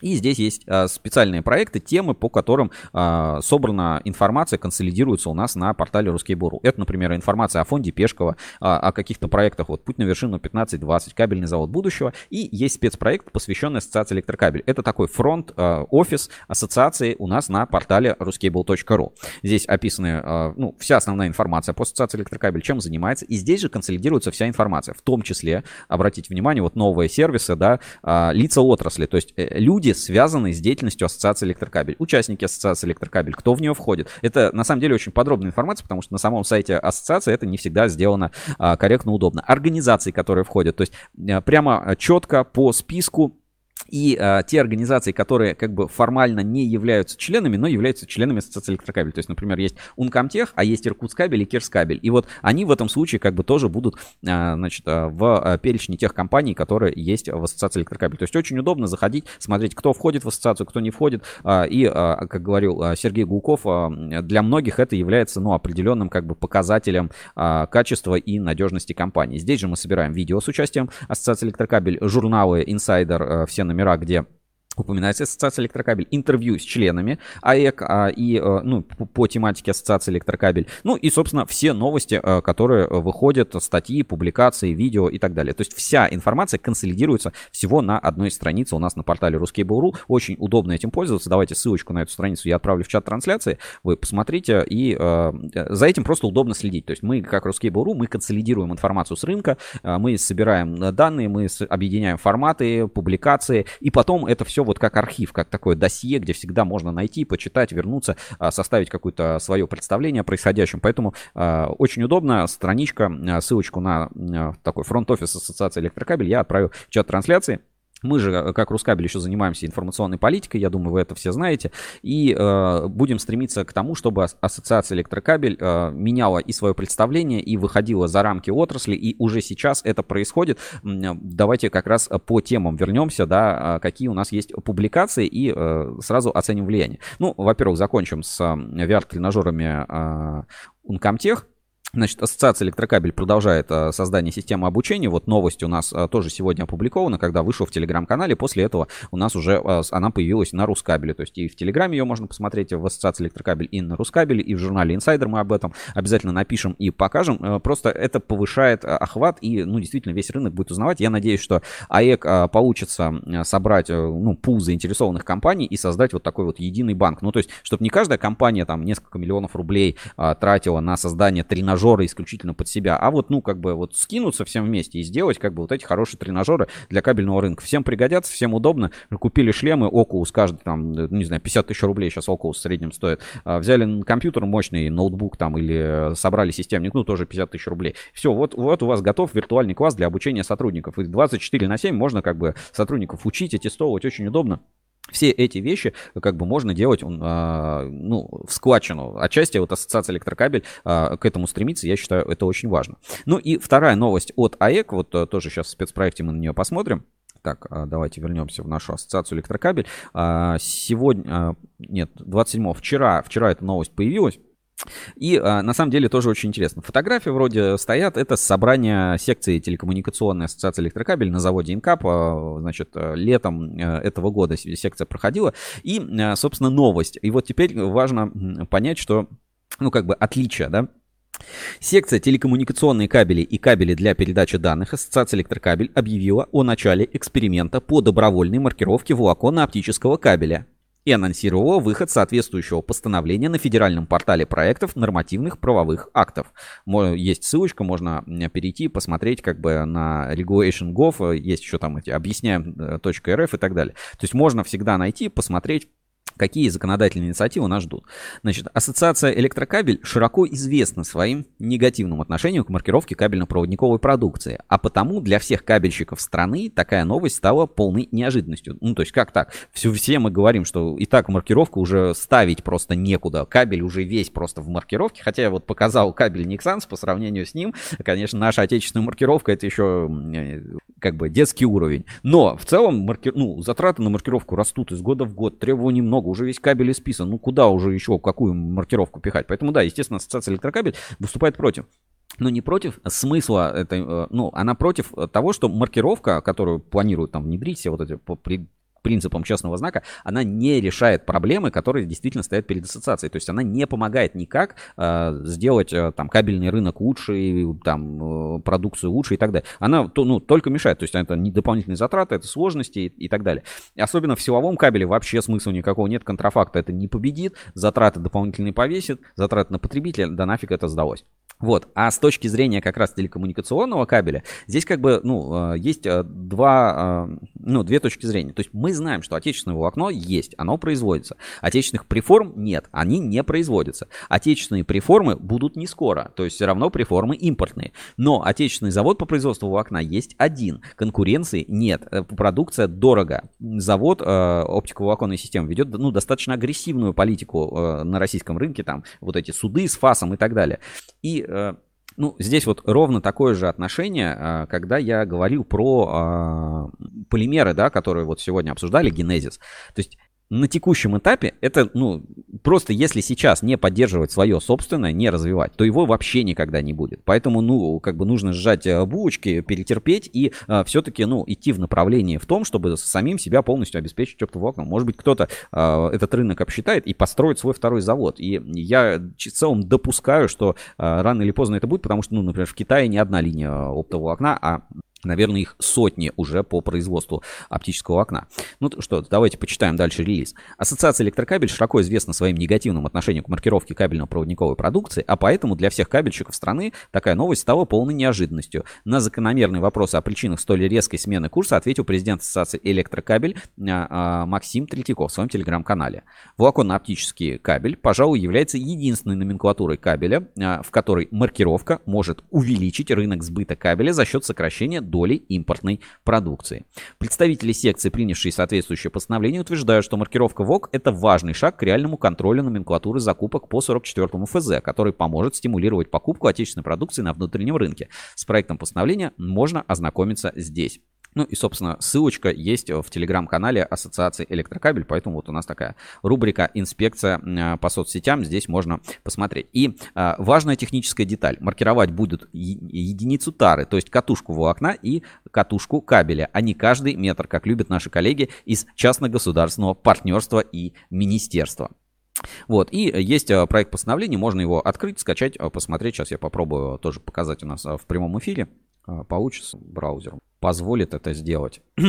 И здесь есть а, специальные проекты, темы, по которым а, собрана информация, консолидируется у нас на портале Ruskable.ru. Это, например, информация о фонде Пешкова, а, о каких-то проектах, вот «Путь на вершину 15-20», «Кабельный завод будущего». И есть спецпроект, посвященный ассоциации электрокабель. Это такой фронт-офис ассоциации у нас на портале ruskable.ru. Здесь описаны ну, вся основная информация по ассоциации электрокабель, чем занимается. И здесь же консолидируется вся информация, в том числе, обратите внимание, вот новые сервисы, да, лица отрасли, то есть э, люди, люди, связанные с деятельностью Ассоциации Электрокабель, участники Ассоциации Электрокабель, кто в нее входит. Это на самом деле очень подробная информация, потому что на самом сайте ассоциации это не всегда сделано а, корректно, удобно. Организации, которые входят, то есть а, прямо четко по списку и а, те организации, которые как бы формально не являются членами, но являются членами Ассоциации электрокабель. То есть, например, есть Ункомтех, а есть Иркутскабель и Кирскабель. И вот они в этом случае как бы тоже будут а, значит, а, в перечне тех компаний, которые есть в Ассоциации электрокабель. То есть очень удобно заходить, смотреть, кто входит в ассоциацию, кто не входит. А, и, а, как говорил Сергей Гулков, а, для многих это является ну, определенным как бы показателем а, качества и надежности компании. Здесь же мы собираем видео с участием Ассоциации электрокабель, журналы Insider, а, все номера, где упоминается Ассоциация электрокабель, интервью с членами АЭК а, и, э, ну, по, тематике Ассоциации электрокабель, ну и, собственно, все новости, э, которые выходят, статьи, публикации, видео и так далее. То есть вся информация консолидируется всего на одной странице у нас на портале Ruskable.ru. Очень удобно этим пользоваться. Давайте ссылочку на эту страницу я отправлю в чат трансляции. Вы посмотрите, и э, за этим просто удобно следить. То есть мы, как Ruskable.ru, мы консолидируем информацию с рынка, э, мы собираем данные, мы объединяем форматы, публикации, и потом это все вот как архив, как такое досье, где всегда можно найти, почитать, вернуться, а, составить какое-то свое представление о происходящем. Поэтому а, очень удобно. Страничка, а, ссылочку на такой фронт-офис Ассоциации электрокабель я отправил в чат трансляции. Мы же, э, как Рускабель, еще занимаемся информационной политикой, я думаю, вы это все знаете, и э, будем стремиться к тому, чтобы Ассоциация электрокабель э, меняла и свое представление, и выходила за рамки отрасли, и уже сейчас это происходит. Давайте как раз по темам вернемся, да, а, какие у нас есть публикации, и э, сразу оценим влияние. Ну, во-первых, закончим с VR-тренажерами э, Uncomtech. Значит, Ассоциация электрокабель продолжает а, создание системы обучения. Вот новость у нас а, тоже сегодня опубликована, когда вышел в телеграм-канале. После этого у нас уже а, она появилась на Рускабеле. То есть и в телеграме ее можно посмотреть в Ассоциации электрокабель и на Рускабеле, и в журнале Insider мы об этом обязательно напишем и покажем. Просто это повышает охват и, ну, действительно, весь рынок будет узнавать. Я надеюсь, что АЭК получится собрать, ну, пул заинтересованных компаний и создать вот такой вот единый банк. Ну, то есть, чтобы не каждая компания там несколько миллионов рублей тратила на создание тренажера тренажеры исключительно под себя, а вот, ну, как бы вот скинуться всем вместе и сделать как бы вот эти хорошие тренажеры для кабельного рынка. Всем пригодятся, всем удобно. Купили шлемы, Oculus, каждый там, ну, не знаю, 50 тысяч рублей сейчас Oculus в среднем стоит. А, взяли компьютер мощный, ноутбук там или собрали системник, ну, тоже 50 тысяч рублей. Все, вот, вот у вас готов виртуальный класс для обучения сотрудников. И 24 на 7 можно как бы сотрудников учить, аттестовывать, очень удобно. Все эти вещи как бы можно делать а, ну, в складчину. Отчасти вот ассоциация электрокабель а, к этому стремится, я считаю, это очень важно. Ну и вторая новость от АЭК, вот а, тоже сейчас в спецпроекте мы на нее посмотрим. Так, а, давайте вернемся в нашу ассоциацию электрокабель. Сегодня, нет, 27 вчера, вчера эта новость появилась. И а, на самом деле тоже очень интересно. Фотографии вроде стоят. Это собрание секции телекоммуникационной ассоциации электрокабель на заводе Инкап. А, значит, летом а, этого года секция проходила. И, а, собственно, новость. И вот теперь важно понять, что, ну, как бы отличие, да, Секция телекоммуникационные кабели и кабели для передачи данных Ассоциация электрокабель объявила о начале эксперимента по добровольной маркировке волоконно-оптического кабеля и анонсировала выход соответствующего постановления на федеральном портале проектов нормативных правовых актов. Есть ссылочка, можно перейти, посмотреть как бы на regulation.gov, есть еще там эти объясняем.рф и так далее. То есть можно всегда найти, посмотреть, какие законодательные инициативы нас ждут. Значит, Ассоциация электрокабель широко известна своим негативным отношением к маркировке кабельно-проводниковой продукции, а потому для всех кабельщиков страны такая новость стала полной неожиданностью. Ну, то есть как так? Все, все мы говорим, что и так маркировку уже ставить просто некуда. Кабель уже весь просто в маркировке, хотя я вот показал кабель Nixans по сравнению с ним. Конечно, наша отечественная маркировка это еще э, как бы детский уровень. Но в целом марки... ну, затраты на маркировку растут из года в год, требований много много, уже весь кабель исписан, ну куда уже еще, какую маркировку пихать? Поэтому да, естественно, ассоциация электрокабель выступает против. Но не против смысла этой, э, ну, она против того, что маркировка, которую планируют там внедрить все вот эти принципам частного знака, она не решает проблемы, которые действительно стоят перед ассоциацией. То есть она не помогает никак э, сделать э, там кабельный рынок лучше, там э, продукцию лучше и так далее. Она то, ну, только мешает. То есть это не дополнительные затраты, это сложности и, и так далее. И особенно в силовом кабеле вообще смысла никакого нет. Контрафакта это не победит, затраты дополнительные повесит, затраты на потребителя, да нафиг это сдалось. Вот, а с точки зрения как раз телекоммуникационного кабеля, здесь как бы, ну, э, есть э, два, э, ну, две точки зрения. То есть мы знаем, что отечественное волокно есть, оно производится. Отечественных преформ нет, они не производятся. Отечественные преформы будут не скоро, то есть все равно преформы импортные. Но отечественный завод по производству волокна есть один, конкуренции нет, продукция дорого. Завод э, оптиковолоконной системы ведет, ну, достаточно агрессивную политику на российском рынке, там, вот эти суды с ФАСом и так далее. И Э, ну, здесь вот ровно такое же отношение, э, когда я говорил про э, полимеры, да, которые вот сегодня обсуждали, генезис. То есть на текущем этапе это, ну, просто если сейчас не поддерживать свое собственное, не развивать, то его вообще никогда не будет. Поэтому, ну, как бы нужно сжать э, булочки, перетерпеть и а, все-таки, ну, идти в направлении в том, чтобы самим себя полностью обеспечить оптоволокном. Может быть, кто-то а, этот рынок обсчитает и построит свой второй завод. И я в целом допускаю, что а, рано или поздно это будет, потому что, ну, например, в Китае не одна линия оптоволокна, а Наверное, их сотни уже по производству оптического окна. Ну что, давайте почитаем дальше релиз. Ассоциация электрокабель широко известна своим негативным отношением к маркировке кабельно-проводниковой продукции, а поэтому для всех кабельщиков страны такая новость стала полной неожиданностью. На закономерный вопрос о причинах столь резкой смены курса ответил президент Ассоциации электрокабель а, а, Максим Третьяков в своем телеграм-канале. Волоконно-оптический кабель, пожалуй, является единственной номенклатурой кабеля, а, в которой маркировка может увеличить рынок сбыта кабеля за счет сокращения доли импортной продукции. Представители секции, принявшие соответствующее постановление, утверждают, что маркировка ВОК – это важный шаг к реальному контролю номенклатуры закупок по 44 ФЗ, который поможет стимулировать покупку отечественной продукции на внутреннем рынке. С проектом постановления можно ознакомиться здесь. Ну и, собственно, ссылочка есть в телеграм-канале Ассоциации Электрокабель, поэтому вот у нас такая рубрика «Инспекция а, по соцсетям», здесь можно посмотреть. И а, важная техническая деталь. Маркировать будут единицу тары, то есть катушку волокна и катушку кабеля, а не каждый метр, как любят наши коллеги из частно-государственного партнерства и министерства. Вот, и есть а, проект постановления, можно его открыть, скачать, посмотреть. Сейчас я попробую тоже показать у нас в прямом эфире. Получится браузером позволит это сделать.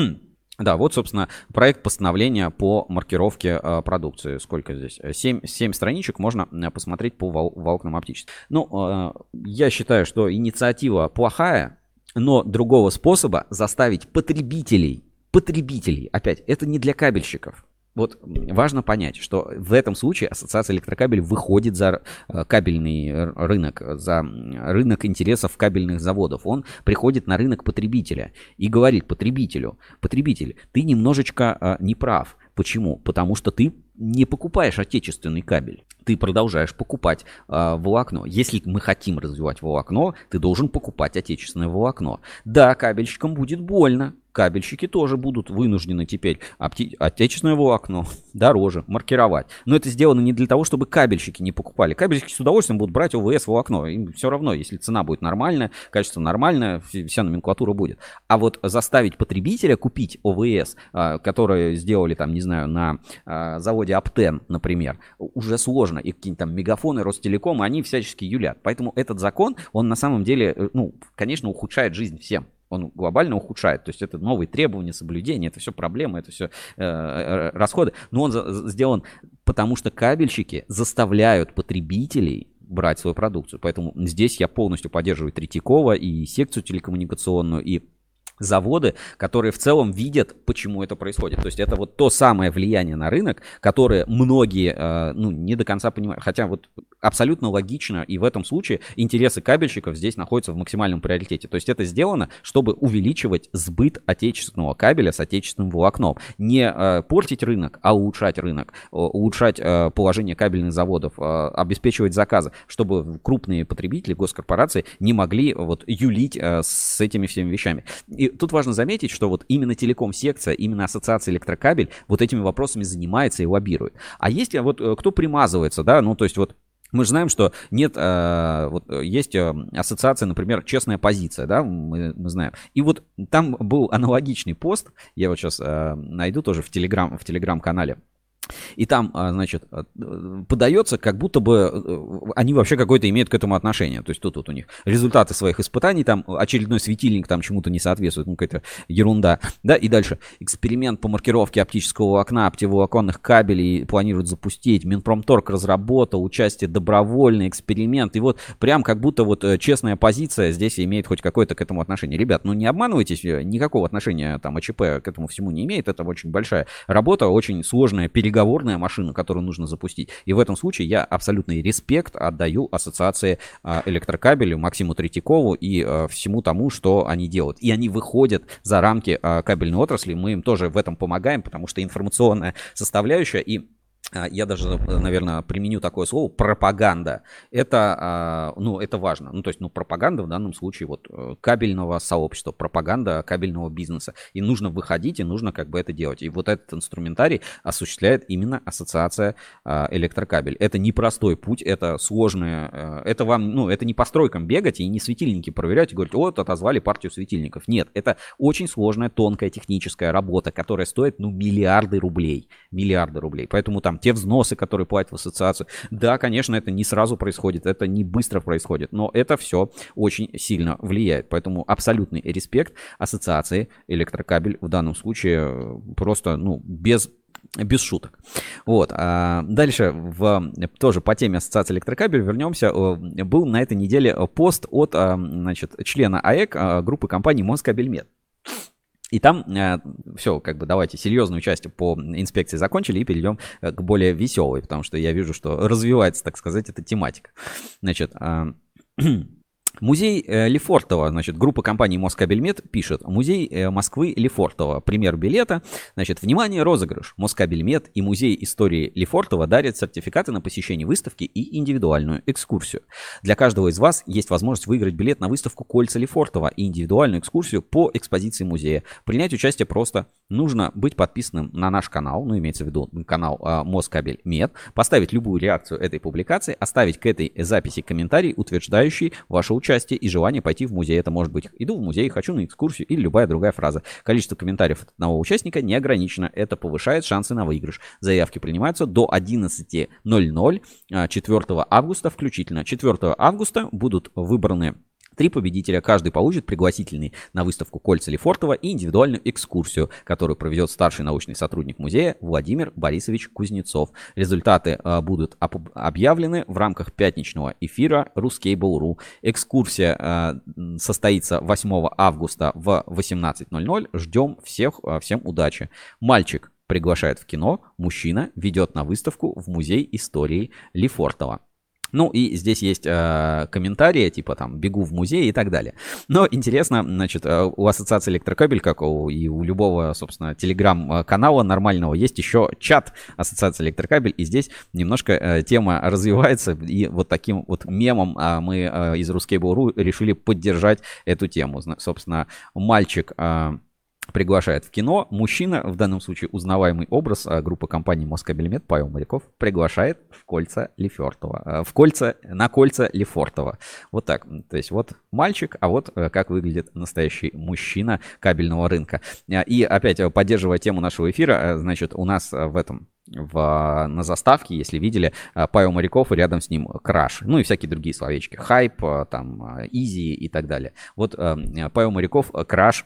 Да, вот, собственно, проект постановления по маркировке э, продукции. Сколько здесь? 7, 7 страничек можно посмотреть по вол, волокнам оптическим. Ну, э, я считаю, что инициатива плохая, но другого способа заставить потребителей, потребителей, опять, это не для кабельщиков, вот важно понять, что в этом случае ассоциация электрокабель выходит за э, кабельный рынок, за рынок интересов кабельных заводов. Он приходит на рынок потребителя и говорит потребителю, потребитель, ты немножечко э, не прав. Почему? Потому что ты не покупаешь отечественный кабель, ты продолжаешь покупать э, волокно. Если мы хотим развивать волокно, ты должен покупать отечественное волокно. Да, кабельщикам будет больно, кабельщики тоже будут вынуждены теперь отечественное волокно дороже маркировать. Но это сделано не для того, чтобы кабельщики не покупали. Кабельщики с удовольствием будут брать ОВС волокно. Им все равно, если цена будет нормальная, качество нормальное, вся номенклатура будет. А вот заставить потребителя купить ОВС, а, которые сделали там, не знаю, на а, заводе Аптен, например, уже сложно. И какие-нибудь там мегафоны, Ростелеком, они всячески юлят. Поэтому этот закон, он на самом деле, э, ну, конечно, ухудшает жизнь всем он глобально ухудшает. То есть это новые требования, соблюдения, это все проблемы, это все э, э, расходы. Но он за, сделан потому, что кабельщики заставляют потребителей брать свою продукцию. Поэтому здесь я полностью поддерживаю Третьякова и секцию телекоммуникационную, и заводы, которые в целом видят, почему это происходит. То есть это вот то самое влияние на рынок, которое многие, э, ну, не до конца понимают. Хотя вот абсолютно логично, и в этом случае интересы кабельщиков здесь находятся в максимальном приоритете. То есть это сделано, чтобы увеличивать сбыт отечественного кабеля с отечественным волокном. Не э, портить рынок, а улучшать рынок, улучшать э, положение кабельных заводов, обеспечивать заказы, чтобы крупные потребители, госкорпорации не могли вот юлить с этими всеми вещами. И тут важно заметить, что вот именно телеком-секция, именно ассоциация электрокабель вот этими вопросами занимается и лоббирует. А есть вот э, кто примазывается, да, ну то есть вот мы же знаем, что нет, э, вот есть э, ассоциация, например, честная позиция, да, мы, мы знаем. И вот там был аналогичный пост, я вот сейчас э, найду тоже в телеграм, в телеграм-канале и там, а, значит, а, подается, как будто бы э, они вообще какое-то имеют к этому отношение. То есть тут вот у них результаты своих испытаний, там очередной светильник там чему-то не соответствует, ну какая-то ерунда. Да, и дальше. Эксперимент по маркировке оптического окна, оптиволоконных кабелей планируют запустить. Минпромторг разработал, участие добровольный эксперимент. И вот прям как будто вот э, честная позиция здесь имеет хоть какое-то к этому отношение. Ребят, ну не обманывайтесь, э, никакого отношения там АЧП к этому всему не имеет. Это очень большая работа, очень сложная переговорная переговорная машина, которую нужно запустить. И в этом случае я абсолютный респект отдаю ассоциации а, электрокабелю Максиму Третьякову и а, всему тому, что они делают. И они выходят за рамки а, кабельной отрасли. Мы им тоже в этом помогаем, потому что информационная составляющая и я даже, наверное, применю такое слово, пропаганда. Это, а, ну, это важно. Ну, то есть, ну, пропаганда в данном случае вот э, кабельного сообщества, пропаганда кабельного бизнеса. И нужно выходить, и нужно как бы это делать. И вот этот инструментарий осуществляет именно ассоциация а, электрокабель. Это непростой путь, это сложное, э, это вам, ну, это не по стройкам бегать и не светильники проверять и говорить, вот, отозвали партию светильников. Нет, это очень сложная, тонкая техническая работа, которая стоит, ну, миллиарды рублей. Миллиарды рублей. Поэтому там те взносы, которые платят в ассоциацию. Да, конечно, это не сразу происходит, это не быстро происходит, но это все очень сильно влияет. Поэтому абсолютный респект ассоциации электрокабель в данном случае э, просто, ну, без без шуток. Вот. А дальше в, тоже по теме ассоциации электрокабель вернемся. Э, был на этой неделе пост от а, значит, члена АЭК группы компании Москабельмет. И там э, все, как бы давайте серьезную часть по инспекции закончили и перейдем э, к более веселой, потому что я вижу, что развивается, так сказать, эта тематика. Значит, э, Музей э, Лефортово, значит, группа компании Москабельмет пишет. Музей э, Москвы Лефортово. Пример билета. Значит, внимание, розыгрыш. Москабельмет и Музей истории Лефортово дарят сертификаты на посещение выставки и индивидуальную экскурсию. Для каждого из вас есть возможность выиграть билет на выставку Кольца Лефортово и индивидуальную экскурсию по экспозиции музея. Принять участие просто нужно быть подписанным на наш канал, ну, имеется в виду канал э, Москабельмет, поставить любую реакцию этой публикации, оставить к этой записи комментарий, утверждающий ваше участие участие и желание пойти в музей. Это может быть «иду в музей», «хочу на экскурсию» или любая другая фраза. Количество комментариев от одного участника не ограничено. Это повышает шансы на выигрыш. Заявки принимаются до 11.00 4 а, августа включительно. 4 августа будут выбраны Три победителя, каждый получит пригласительный на выставку Кольца Лефортова и индивидуальную экскурсию, которую проведет старший научный сотрудник музея Владимир Борисович Кузнецов. Результаты э, будут объявлены в рамках пятничного эфира Ruskable.ru. Экскурсия э, состоится 8 августа в 18.00. Ждем всех, э, всем удачи. Мальчик приглашает в кино, мужчина ведет на выставку в музей истории Лефортова. Ну и здесь есть э, комментарии, типа там «бегу в музей» и так далее. Но интересно, значит, э, у Ассоциации Электрокабель, как у, и у любого, собственно, телеграм-канала нормального, есть еще чат Ассоциации Электрокабель, и здесь немножко э, тема развивается, и вот таким вот мемом э, мы э, из Ruskable.ru решили поддержать эту тему. Собственно, мальчик... Э, приглашает в кино. Мужчина, в данном случае узнаваемый образ а, группы компании Москабельмет Павел Моряков, приглашает в кольца Лефортова. А, в кольца, на кольца Лефортова. Вот так. То есть вот мальчик, а вот э, как выглядит настоящий мужчина кабельного рынка. А, и опять, э, поддерживая тему нашего эфира, э, значит, у нас в этом в, на заставке, если видели, Павел Моряков рядом с ним Краш, ну и всякие другие словечки, хайп, там, изи и так далее. Вот Павел Моряков, Краш,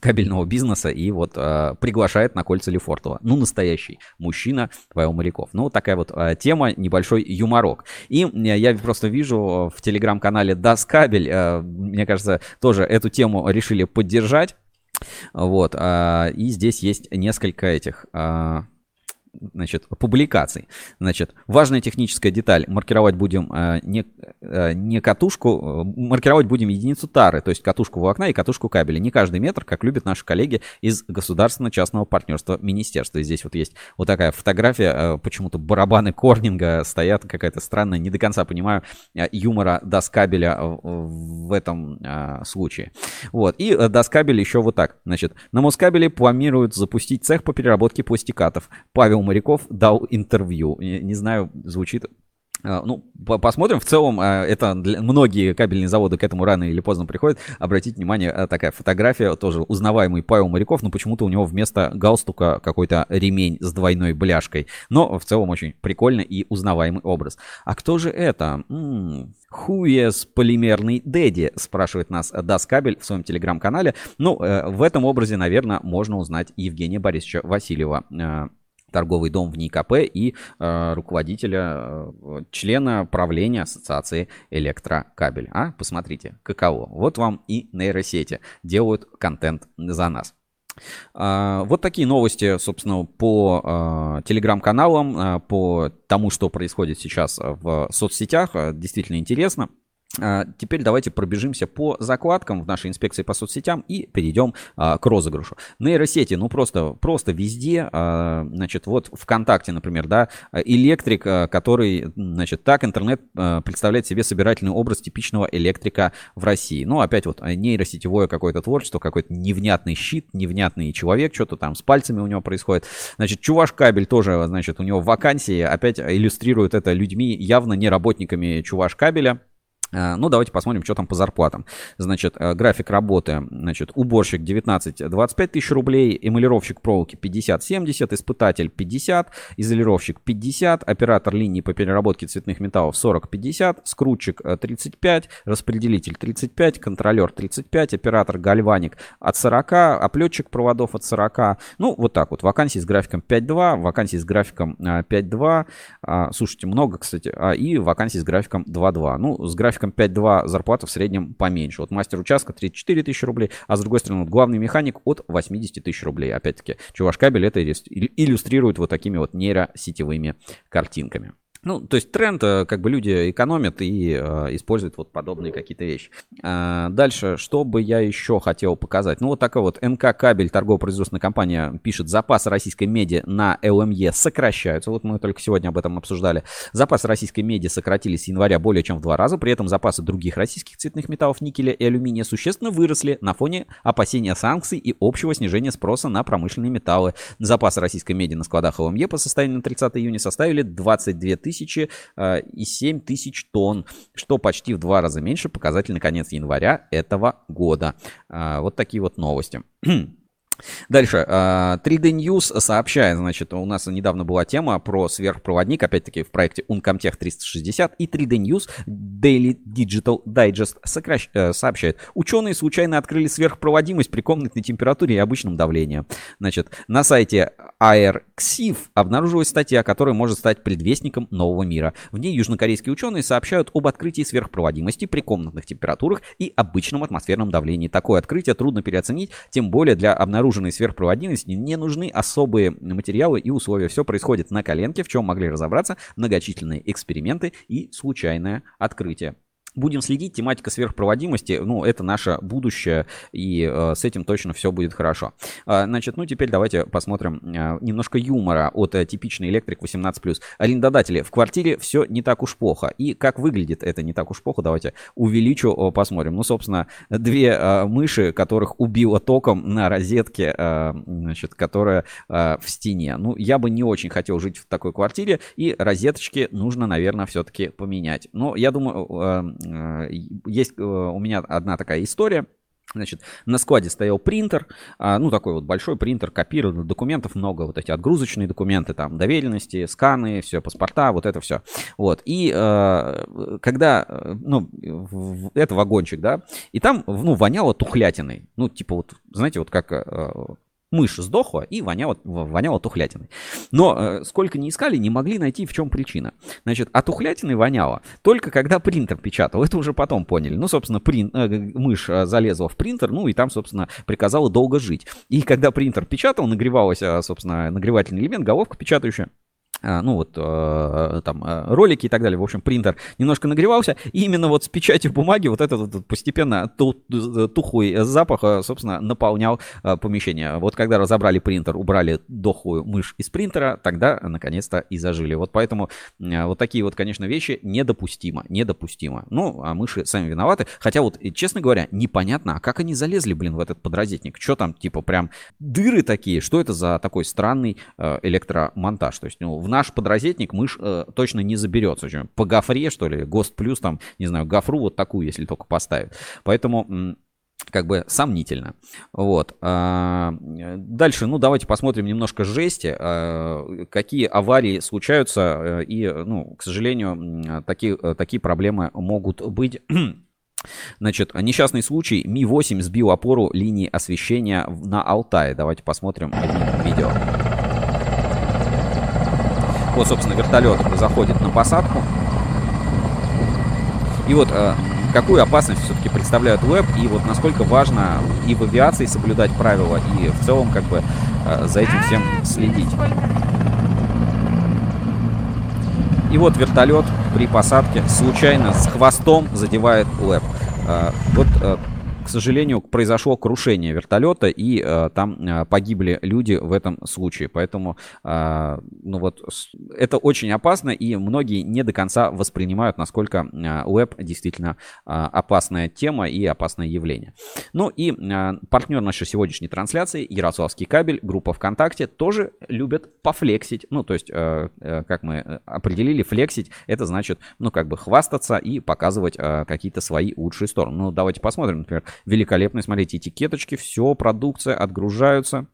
кабельного бизнеса и вот э, приглашает на кольца Лефортова. Ну, настоящий мужчина Павел Моряков. Ну, вот такая вот э, тема, небольшой юморок. И э, я просто вижу в телеграм-канале Даскабель, э, мне кажется, тоже эту тему решили поддержать. Вот, э, и здесь есть несколько этих... Э, значит, публикаций. Значит, важная техническая деталь. Маркировать будем э, не, э, не катушку, э, маркировать будем единицу тары, то есть катушку волокна и катушку кабеля. Не каждый метр, как любят наши коллеги из государственно-частного партнерства министерства. Здесь вот есть вот такая фотография, почему-то барабаны Корнинга стоят, какая-то странная, не до конца понимаю юмора Даскабеля в этом случае. Вот, и Даскабель еще вот так. Значит, на Москабеле планируют запустить цех по переработке пластикатов. Павел Моряков дал интервью. Не, не знаю, звучит а, ну, посмотрим. В целом, а, это для... многие кабельные заводы к этому рано или поздно приходят. Обратите внимание, а, такая фотография, тоже узнаваемый Павел Моряков, но почему-то у него вместо галстука какой-то ремень с двойной бляшкой. Но в целом очень прикольный и узнаваемый образ. А кто же это? М-м, Хуес полимерный Дэдди, спрашивает нас Даскабель в своем телеграм-канале. Ну, э, в этом образе, наверное, можно узнать Евгения Борисовича Васильева э, торговый дом в НИКП и э, руководителя, э, члена правления Ассоциации Электрокабель. А, посмотрите, каково. Вот вам и нейросети делают контент за нас. Uh, вот такие новости, собственно, по uh, телеграм-каналам, uh, по тому, что происходит сейчас в соцсетях. Действительно интересно. А, Теперь давайте пробежимся по закладкам в нашей инспекции по соцсетям и перейдем а, к розыгрышу. Нейросети, ну просто, просто везде, а, значит, вот ВКонтакте, например, да, электрик, а, который, значит, так интернет представляет себе собирательный образ типичного электрика в России. Ну, опять вот нейросетевое какое-то творчество, какой-то невнятный щит, невнятный человек, что-то там с пальцами у него происходит. Значит, Чуваш Кабель тоже, значит, у него вакансии, опять иллюстрирует это людьми, явно не работниками Чуваш Кабеля. А, Ну, давайте посмотрим, что там по зарплатам. Значит, э, график работы. Значит, уборщик 19-25 тысяч рублей, эмалировщик проволоки 50-70, испытатель 50, изолировщик 50, оператор линии по переработке цветных металлов 40-50, скрутчик э, 35, распределитель 35, контролер 35, оператор гальваник от 40, оплетчик проводов от 40. Ну, вот так вот. Вакансии с графиком 5.2, вакансии с графиком э, 5.2. А, Слушайте, много, кстати. А, И вакансии с графиком 2.2. Ну, с графиком 5.2 зарплата в среднем поменьше. Вот мастер участка 34 тысячи рублей, а с другой стороны, вот главный механик от 80 тысяч рублей. Опять-таки, чуваш кабель это иллюс- иллюстрирует вот такими вот нейросетевыми картинками. Ну, то есть тренд, э, как бы люди экономят и э, используют вот подобные какие-то вещи. А, дальше, что бы я еще хотел показать? Ну, вот такая вот НК Кабель, торгово-производственная компания, пишет, запасы российской меди на ЛМЕ сокращаются. Вот мы только сегодня об этом обсуждали. Запасы российской меди сократились с января более чем в два раза. При этом запасы других российских цветных металлов, никеля и алюминия, существенно выросли на фоне опасения санкций и общего снижения спроса на промышленные металлы. Запасы российской меди на складах ЛМЕ по состоянию на 30 июня составили 22 тысячи э, и 7 тысяч тонн, что почти в два раза меньше показатель на конец января этого года. А, Вот такие вот новости. Дальше. а, 3D News сообщает, значит, у нас недавно была тема про сверхпроводник, опять-таки в проекте Uncomtech 360, и 3D News Daily Digital Digest сокращ- э, сообщает, ученые случайно открыли сверхпроводимость при комнатной температуре и обычном давлении. Значит, на сайте AirXIV обнаружилась статья, которая может стать предвестником нового мира. В ней южнокорейские ученые сообщают об открытии сверхпроводимости при комнатных температурах и обычном атмосферном давлении. Такое открытие трудно переоценить, тем более для обнаруженной сверхпроводимости не нужны особые материалы и условия. Все происходит на коленке, в чем могли разобраться многочисленные эксперименты и случайное открытие. Будем следить, тематика сверхпроводимости, ну, это наше будущее, и э, с этим точно все будет хорошо. А, значит, ну, теперь давайте посмотрим э, немножко юмора от э, типичный электрик 18+. Арендодатели, в квартире все не так уж плохо. И как выглядит это не так уж плохо, давайте увеличу, э, посмотрим. Ну, собственно, две э, мыши, которых убило током на розетке, э, значит, которая э, в стене. Ну, я бы не очень хотел жить в такой квартире, и розеточки нужно, наверное, все-таки поменять. Но я думаю, э, э, есть э, у меня одна такая история. Значит, на складе стоял принтер, а, ну, такой вот большой принтер, копированных документов много, вот эти отгрузочные документы, там, доверенности, сканы, все, паспорта, вот это все. Вот, и э, когда, э, ну, это вагончик, да, и там, ну, воняло тухлятиной, ну, типа вот, знаете, вот как мышь сдохла и воняло, воняло тухлятиной. Но э, сколько не искали, не могли найти, в чем причина. Значит, от тухлятины воняло только когда принтер печатал. Это уже потом поняли. Ну, собственно, прин, э, мышь э, залезла в принтер, ну, и там, собственно, приказала долго жить. И когда принтер печатал, нагревалась, э, собственно, нагревательный элемент, головка печатающая. А, ну вот э, там э, ролики и так далее, в общем, принтер немножко нагревался, и именно вот с печатью бумаги вот этот вот постепенно ту- тухлый запах, э, собственно, наполнял э, помещение. Вот когда разобрали принтер, убрали дохлую мышь из принтера, тогда наконец-то и зажили. Вот поэтому э, вот такие вот, конечно, вещи недопустимо, недопустимо. Ну, а мыши сами виноваты, хотя вот, честно говоря, непонятно, а как они залезли, блин, в этот подрозетник? Что там, типа, прям дыры такие? Что это за такой странный э, электромонтаж? То есть, ну, в наш подрозетник мышь э, точно не заберется. Что, По гофре, что ли, ГОСТ плюс, там, не знаю, гофру вот такую, если только поставят. Поэтому как бы сомнительно. Вот. А, Дальше, ну, давайте посмотрим немножко жести, а, какие аварии случаются, э, и, ну, к сожалению, такие, э, такие проблемы могут быть. Значит, несчастный случай. Ми-8 сбил опору линии освещения на Алтае. Давайте посмотрим видео. Вот, собственно, вертолет заходит на посадку. И вот э, какую опасность все-таки представляет веб, и вот насколько важно и в авиации соблюдать правила, и в целом как бы э, за этим всем следить. И вот вертолет при посадке случайно с хвостом задевает лэп. А, вот к сожалению, произошло крушение вертолета, и э, там э, погибли люди в этом случае. Поэтому, э, ну вот, это очень опасно, и многие не до конца воспринимают, насколько э, веб действительно э, опасная тема и опасное явление. Ну и э, партнер нашей сегодняшней трансляции, Ярославский кабель, группа ВКонтакте, тоже любят пофлексить. Ну, то есть, э, э, как мы определили, флексить, это значит, ну, как бы хвастаться и показывать э, какие-то свои лучшие стороны. Ну, давайте посмотрим, например, великолепные, смотрите, этикеточки, все, продукция отгружаются,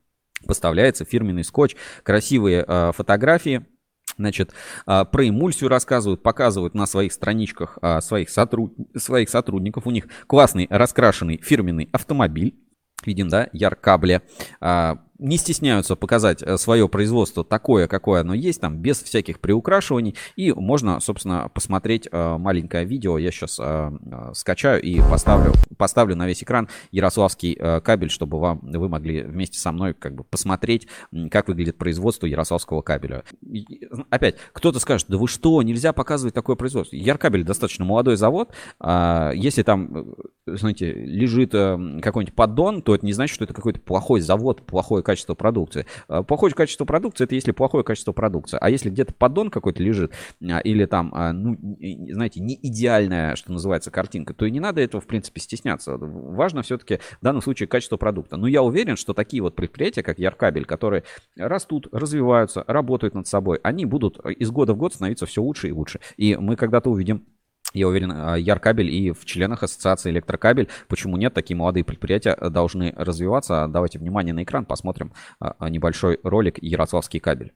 поставляется фирменный скотч, красивые э, фотографии, Значит, а, про эмульсию рассказывают, показывают на своих страничках а, своих, сотруд... своих сотрудников. У них классный раскрашенный фирменный автомобиль. Видим, да, яркабле не стесняются показать э, свое производство такое, какое оно есть, там, без всяких приукрашиваний. И можно, собственно, посмотреть э, маленькое видео. Я сейчас э, скачаю и поставлю, поставлю на весь экран ярославский кабель, чтобы вам, вы могли вместе со мной как бы посмотреть, как выглядит производство ярославского кабеля. Опять, кто-то скажет, да вы что, нельзя показывать такое производство. Яркабель достаточно молодой завод. А, если там, знаете, лежит какой-нибудь поддон, то это не значит, что это какой-то плохой завод, плохое качество качество продукции. А, плохое качество продукции это если плохое качество продукции. А если где-то поддон какой-то лежит, а, или там, а, ну, знаете, не идеальная, что называется, картинка, то и не надо этого, в принципе, стесняться. Важно все-таки в данном случае качество продукта. Но я уверен, что такие вот предприятия, как Яркабель, которые растут, развиваются, работают над собой, они будут из года в год становиться все лучше и лучше. И мы когда-то увидим я уверен, а, Яркабель и в членах ассоциации Электрокабель. Почему нет? Такие молодые предприятия э, должны развиваться. Давайте внимание на экран, посмотрим а, а, небольшой ролик «Ярославский кабель».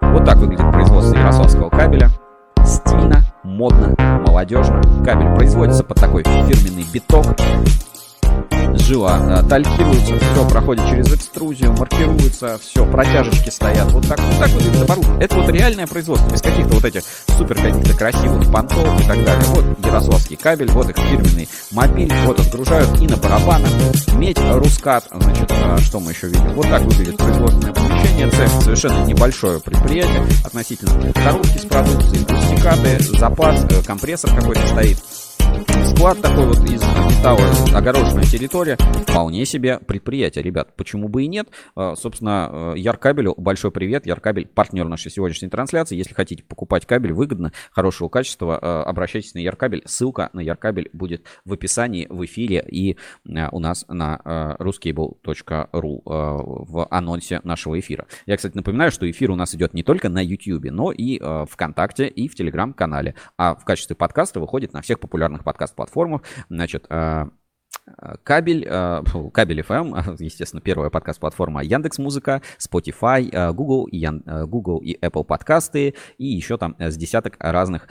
Вот так выглядит производство ярославского кабеля. Стильно, модно, молодежно. Кабель производится под такой фирменный биток жила э, талькируется, все проходит через экструзию, маркируется, все, протяжечки стоят. Вот так, вот так вот это оборудование. Это вот реальное производство, без каких-то вот этих супер каких-то красивых понтов и так далее. Вот Ярославский кабель, вот их фирменный мобиль, вот отгружают и на барабанах. Медь, рускат, значит, э, что мы еще видим? Вот так выглядит производственное помещение. Цех совершенно небольшое предприятие относительно коробки с продукцией, пластикаты, запас, э, компрессор какой-то стоит склад такой вот из металла, огороженная территория, вполне себе предприятие, ребят. Почему бы и нет? А, собственно, э, Яркабелю большой привет. Яркабель партнер нашей сегодняшней трансляции. Если хотите покупать кабель выгодно, хорошего качества, э, обращайтесь на Яркабель. Ссылка на Яркабель будет в описании, в эфире и э, у нас на ruscable.ru в анонсе нашего эфира. Я, кстати, напоминаю, что эфир у нас идет не только на YouTube, но и ВКонтакте и в Телеграм-канале. А в качестве подкаста выходит на всех популярных подкаст-платформах. Значит, а, а, Кабель, а, кабель FM, естественно, первая подкаст-платформа Яндекс Музыка, Spotify, Google и, Google и Apple подкасты и еще там с десяток разных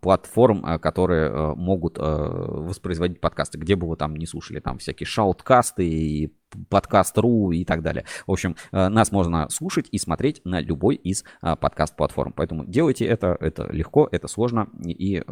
платформ, которые могут воспроизводить подкасты, где бы вы там не слушали, там всякие шауткасты и подкаст.ру и так далее. В общем, нас можно слушать и смотреть на любой из подкаст-платформ. Поэтому делайте это, это легко, это сложно и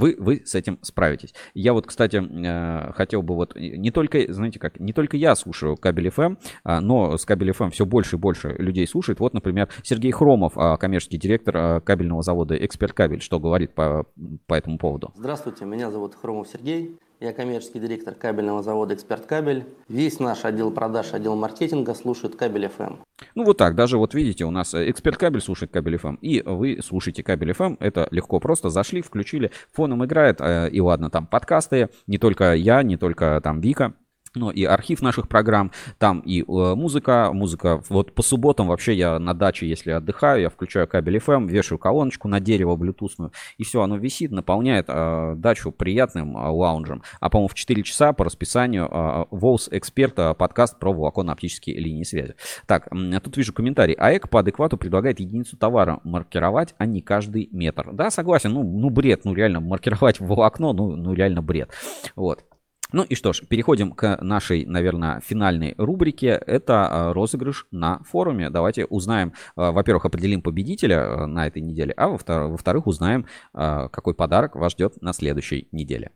вы, вы с этим справитесь. Я вот, кстати, э, хотел бы вот не только, знаете как, не только я слушаю кабель FM, а, но с кабель FM все больше и больше людей слушает. Вот, например, Сергей Хромов, а, коммерческий директор а, кабельного завода «Эксперт Кабель», что говорит по, по этому поводу. Здравствуйте, меня зовут Хромов Сергей. Я коммерческий директор кабельного завода «Эксперт Кабель». Весь наш отдел продаж, отдел маркетинга слушает кабель FM. Ну вот так, даже вот видите, у нас э, «Эксперт Кабель» слушает кабель FM, и вы слушаете кабель FM, это легко просто, зашли, включили, фоном играет, э, и ладно, там подкасты, не только я, не только там Вика, ну и архив наших программ, там и э, музыка, музыка, вот по субботам вообще я на даче, если отдыхаю, я включаю кабель FM, вешаю колоночку на дерево блютусную, и все, оно висит, наполняет э, дачу приятным э, лаунжем. А по-моему в 4 часа по расписанию э, Волс Эксперта подкаст про волоконно-оптические линии связи. Так, тут вижу комментарий. АЭК по адеквату предлагает единицу товара маркировать, а не каждый метр. Да, согласен, ну, ну бред, ну реально маркировать волокно, ну, ну реально бред. Вот. Ну и что ж, переходим к нашей, наверное, финальной рубрике. Это а, розыгрыш на форуме. Давайте узнаем, а, во-первых, определим победителя а, на этой неделе, а во-вторых, узнаем, какой подарок вас ждет на следующей неделе.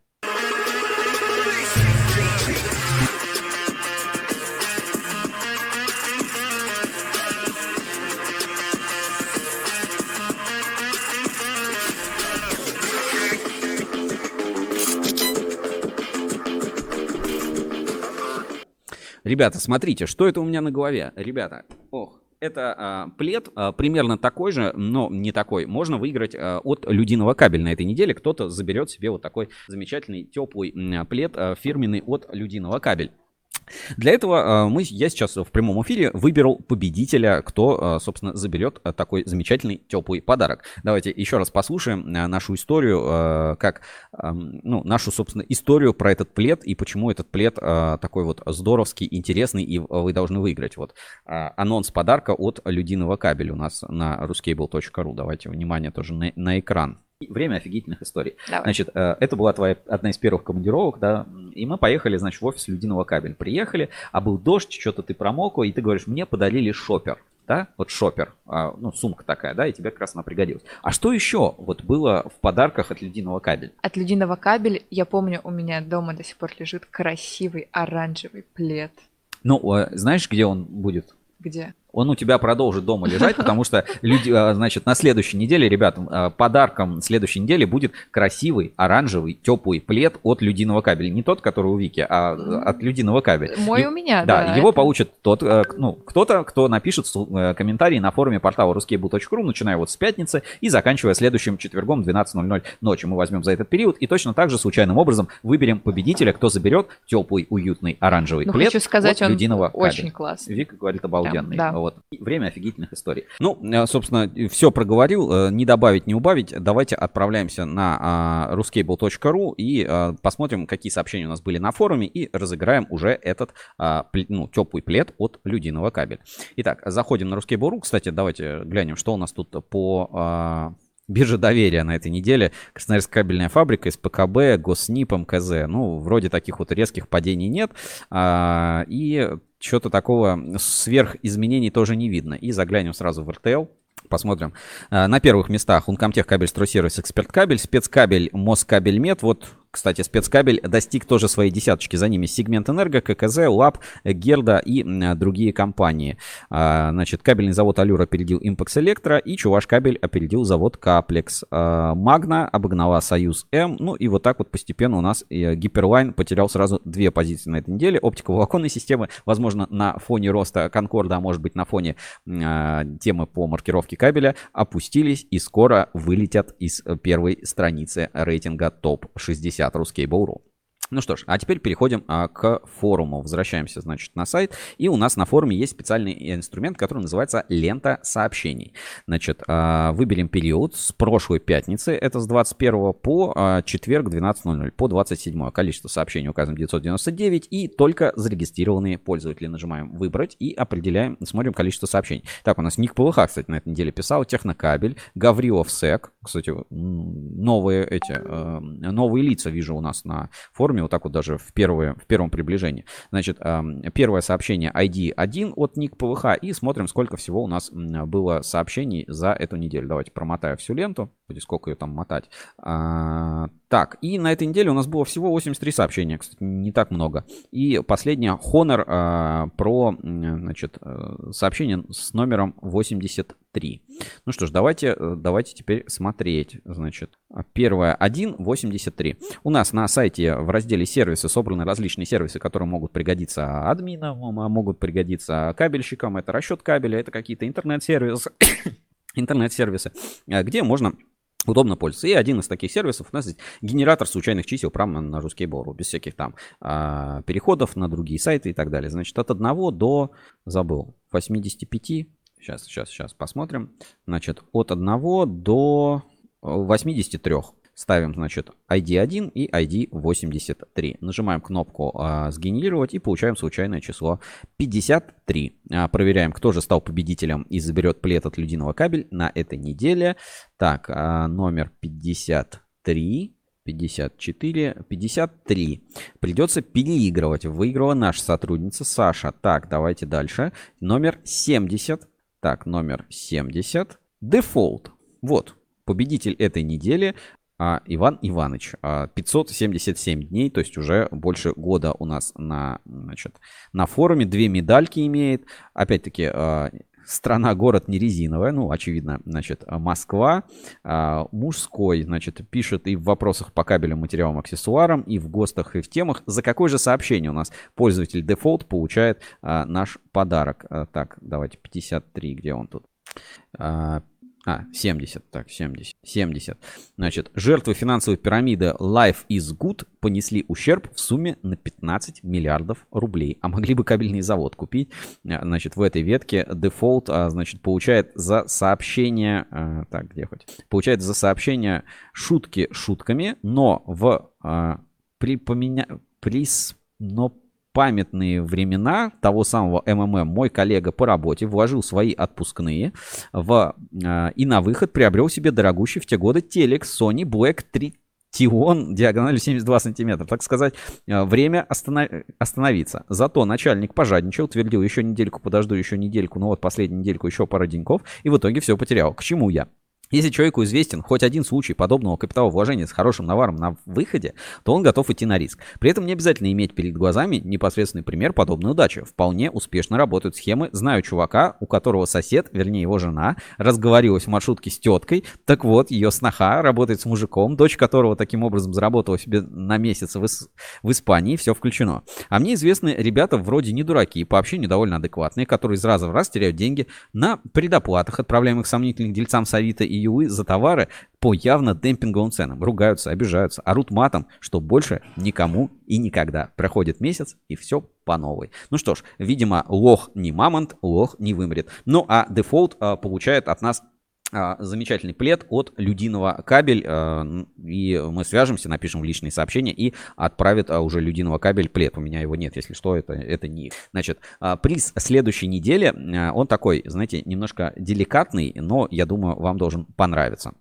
Ребята, смотрите, что это у меня на голове? Ребята, ох, это а, плед а, примерно такой же, но не такой. Можно выиграть а, от Людиного кабель на этой неделе. Кто-то заберет себе вот такой замечательный теплый м, плед а, фирменный от Людиного кабель. Для этого а, мы, я сейчас в прямом эфире выберу победителя, кто, а, собственно, заберет а, такой замечательный теплый подарок. Давайте еще раз послушаем нашу историю, как, ну, нашу, собственно, историю про этот плед и почему этот плед такой вот здоровский, интересный и вы должны выиграть. Вот анонс подарка от Людиного кабеля у нас на ruscable.ru. Давайте внимание тоже на, на экран. Время офигительных историй. Давай. Значит, э, это была твоя одна из первых командировок, да, и мы поехали, значит, в офис Людиного кабель. Приехали, а был дождь, что-то ты промокла, и ты говоришь, мне подарили шопер, да, вот шопер, а, ну, сумка такая, да, и тебе как раз она пригодилась. А что еще вот было в подарках от Людиного кабель? От ледяного кабеля, я помню, у меня дома до сих пор лежит красивый оранжевый плед. Ну, э, знаешь, где он будет? Где? Он у тебя продолжит дома лежать, потому что люди, а, значит, на следующей неделе, ребят, а, подарком следующей недели будет красивый оранжевый теплый плед от Людиного кабеля. Не тот, который у Вики, а от Людиного кабеля. Мой И- у меня, Да, да, его это- получит тот, э, ну, кто-то, кто напишет э, комментарий на форуме портала ruskable.ru, начиная вот с пятницы и заканчивая следующим четвергом 12.00 ночи. Мы возьмем за этот период и точно так же случайным образом выберем победителя, кто заберет теплый, уютный оранжевый Ну, плед хочу сказать, от он Людиного очень кабеля. классный. Вика говорит обалденный. Да, да. Вот. Время офигительных историй. Ну, э, собственно, все проговорил. э, Не добавить, не убавить. Давайте отправляемся на а, ruscable.ru и а, посмотрим, какие сообщения у нас были на форуме и разыграем уже этот а, ну, теплый плед от Людиного кабеля. Итак, заходим на ruscable.ru. Кстати, давайте глянем, что у нас тут по а, бирже доверия на этой неделе. Красноярская кабельная фабрика, СПКБ, Госнип, МКЗ. Ну, вроде таких вот резких падений нет. А, и что-то такого сверхизменений тоже не видно. И заглянем сразу в РТЛ. Посмотрим. А, На первых местах Ункомтех кабель стройсервис эксперт кабель, спецкабель Москабель Мед. Вот, кстати, спецкабель достиг тоже своей десяточки. За ними Сегмент Энерго, ККЗ, ЛАП, Герда и другие компании. А, Значит, кабельный завод Алюр опередил Импекс Электро и Чуваш кабель опередил завод Каплекс. А, Магна обогнала Союз М. Ну и вот так вот постепенно у нас э, Hyperline потерял сразу две позиции на этой неделе. Оптиковолоконные системы, возможно, на фоне роста Конкорда, а может быть на фоне а, темы по маркировке кабеля, опустились и скоро вылетят из э, первой страницы рейтинга топ-60 Ruskable.ru. Ну что ж, а теперь переходим а, к форуму. Возвращаемся, значит, на сайт. И у нас на форуме есть специальный инструмент, который называется лента сообщений. Значит, а, выберем период с прошлой пятницы, это с 21 по а, четверг 12.00, по 27. Количество сообщений указано 999 и только зарегистрированные пользователи. Нажимаем выбрать и определяем, смотрим количество сообщений. Так, у нас Ник ПВХ, кстати, на этой неделе писал, Технокабель, Гаврилов Сек, кстати, новые эти, э, новые лица вижу у нас на форуме, вот так вот даже в, первые, в первом приближении. Значит, первое сообщение ID1 от Ник ПВХ и смотрим, сколько всего у нас было сообщений за эту неделю. Давайте промотаю всю ленту, сколько ее там мотать. Так, и на этой неделе у нас было всего 83 сообщения, кстати, не так много. И последнее Honor а, про, м, значит, э, сообщение с номером 83. Ну что ж, давайте, э, давайте теперь смотреть. Значит, первое 1.83. У нас на сайте в разделе сервисы собраны различные сервисы, которые могут пригодиться админам, а могут пригодиться кабельщикам. Это расчет кабеля, это какие-то интернет-сервисы, интернет-сервисы, э, где можно удобно пользоваться. И один из таких сервисов у нас есть генератор случайных чисел прямо на Ruskable.ru, без всяких там а, переходов на другие сайты и так далее. Значит, от 1 до, забыл, 85, сейчас, сейчас, сейчас посмотрим. Значит, от 1 до 83 ставим, значит, ID1 и ID83. Нажимаем кнопку а, «Сгенерировать» и получаем случайное число 53. А, проверяем, кто же стал победителем и заберет плед от Людиного кабель на этой неделе. Так, а, номер 53. 54, 53. Придется переигрывать. Выиграла наша сотрудница Саша. Так, давайте дальше. Номер 70. Так, номер 70. Дефолт. Вот, победитель этой недели а, Иван Иванович. А, 577 дней, то есть уже больше года у нас на, значит, на форуме. Две медальки имеет. Опять-таки, а, страна, город не резиновая, ну, очевидно, значит, Москва. А, мужской, значит, пишет и в вопросах по кабелям, материалам, аксессуарам, и в ГОСТах, и в темах. За какое же сообщение у нас пользователь дефолт получает а, наш подарок? А, так, давайте, 53, где он тут? А, а, 70, так, 70, 70. Значит, жертвы финансовой пирамиды Life is Good понесли ущерб в сумме на 15 миллиардов рублей. А могли бы кабельный завод купить. А, значит, в этой ветке дефолт, а, значит, получает за сообщение, а, так, где хоть, получает за сообщение шутки шутками, но в а, припоминя... Прис... но памятные времена того самого МММ мой коллега по работе вложил свои отпускные в, э, и на выход приобрел себе дорогущий в те годы телек Sony Black 3 Тион диагональю 72 сантиметра. Так сказать, э, время останов... остановиться. Зато начальник пожадничал, твердил, еще недельку подожду, еще недельку, ну вот последнюю недельку, еще пара деньков, и в итоге все потерял. К чему я? Если человеку известен хоть один случай подобного капиталовложения с хорошим наваром на выходе, то он готов идти на риск. При этом не обязательно иметь перед глазами непосредственный пример подобной удачи. Вполне успешно работают схемы. Знаю чувака, у которого сосед, вернее его жена, разговорилась в маршрутке с теткой. Так вот, ее сноха работает с мужиком, дочь которого таким образом заработала себе на месяц в, Ис- в Испании, все включено. А мне известны ребята вроде не дураки, по общению довольно адекватные, которые из раза в раз теряют деньги на предоплатах, отправляемых сомнительным дельцам с Авито и Юлы за товары по явно демпинговым ценам. Ругаются, обижаются, орут матом, что больше никому и никогда. Проходит месяц, и все по новой. Ну что ж, видимо, лох не мамонт, лох не вымрет. Ну а дефолт а, получает от нас замечательный плед от Людиного кабель. а, И мы свяжемся, напишем в личные сообщения и отправит а, уже Людиного кабель плед. У меня его нет, если что, это, это не. Значит, а, приз следующей недели, а, он такой, знаете, немножко деликатный, но я думаю, вам должен понравиться.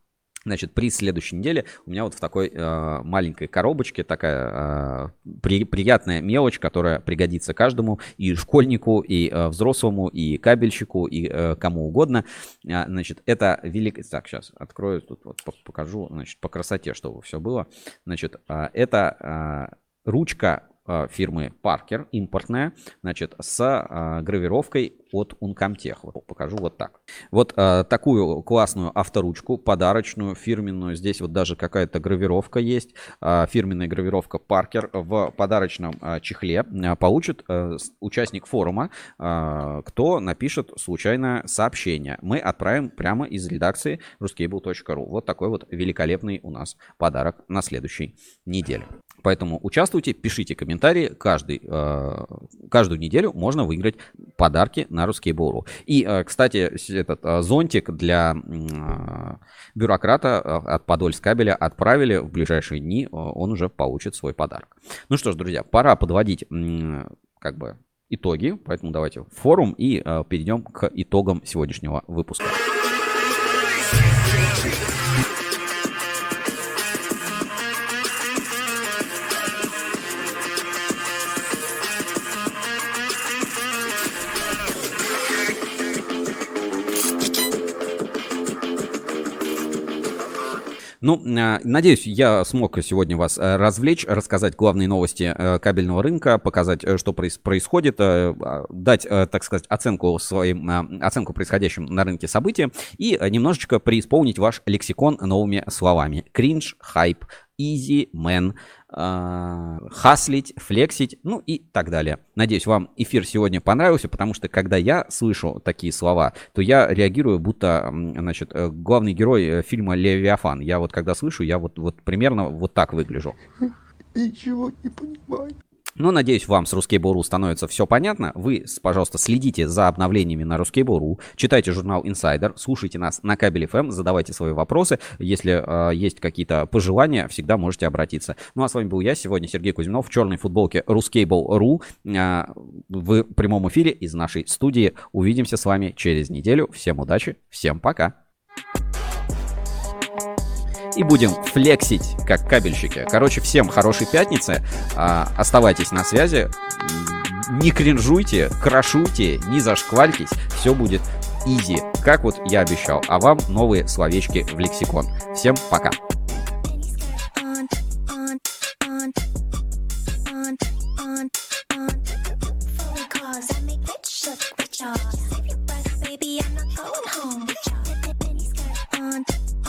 Значит, приз следующей недели у меня вот в такой э, маленькой коробочке такая э, при, приятная мелочь, которая пригодится каждому и школьнику, и э, взрослому, и кабельщику, и э, кому угодно. А, значит, это великое... Так, сейчас открою, тут вот по- покажу, значит, по красоте, чтобы все было. Значит, э, это э, ручка э, фирмы Parker, импортная, значит, с э, гравировкой от Uncomtech. Вот покажу вот так. Вот э, такую классную авторучку, подарочную, фирменную. Здесь вот даже какая-то гравировка есть. Э, фирменная гравировка Parker в подарочном э, чехле э, получит э, участник форума, э, кто напишет случайное сообщение. Мы отправим прямо из редакции ruscable.ru. Вот такой вот великолепный у нас подарок на следующей неделе. Поэтому участвуйте, пишите комментарии. Каждый, э, каждую неделю можно выиграть подарки на Ruskable.ru. И, э, кстати, этот э, зонтик для э, бюрократа э, от Подольскабеля отправили в ближайшие дни. э, Он уже получит свой подарок. Ну что ж, друзья, пора подводить м, как бы итоги. Поэтому давайте в форум и э, перейдем к итогам сегодняшнего выпуска. Ну, э, надеюсь, я смог сегодня вас э, развлечь, рассказать главные новости э, кабельного рынка, показать, э, что проис- происходит, а, дать, так сказать, оценку своим, э, оценку происходящим на рынке события и немножечко преисполнить ваш лексикон новыми словами. Кринж, хайп, easy, man, э, хаслить, флексить, ну и так далее. Надеюсь, вам эфир сегодня понравился, потому что когда я слышу такие слова, то я реагирую, будто, значит, э, главный герой э, фильма «Левиафан». Я вот когда слышу, я вот, вот примерно вот так выгляжу. Ничего не понимаю. Ну, надеюсь, вам с Ruskable.ru становится все понятно. Вы, пожалуйста, следите за обновлениями на Ruskable.ru, читайте журнал Insider, слушайте нас на Кабель FM, задавайте свои вопросы. Если э, есть какие-то пожелания, всегда можете обратиться. Ну, а с вами был я сегодня, Сергей Кузьминов, в черной футболке Ruskable.ru э, в прямом эфире из нашей студии. Увидимся с вами через неделю. Всем удачи, всем пока и будем флексить, как кабельщики. Короче, всем хорошей пятницы. А, оставайтесь на связи. Не кринжуйте, крошуйте, не зашквальтесь. Все будет изи, как вот я обещал. А вам новые словечки в лексикон. Всем пока.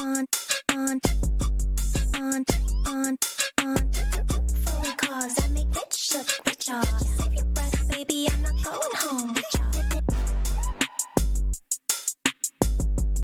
on on, on, on, on. Phone calls, I make rich look. Save your breath, baby, I'm not going home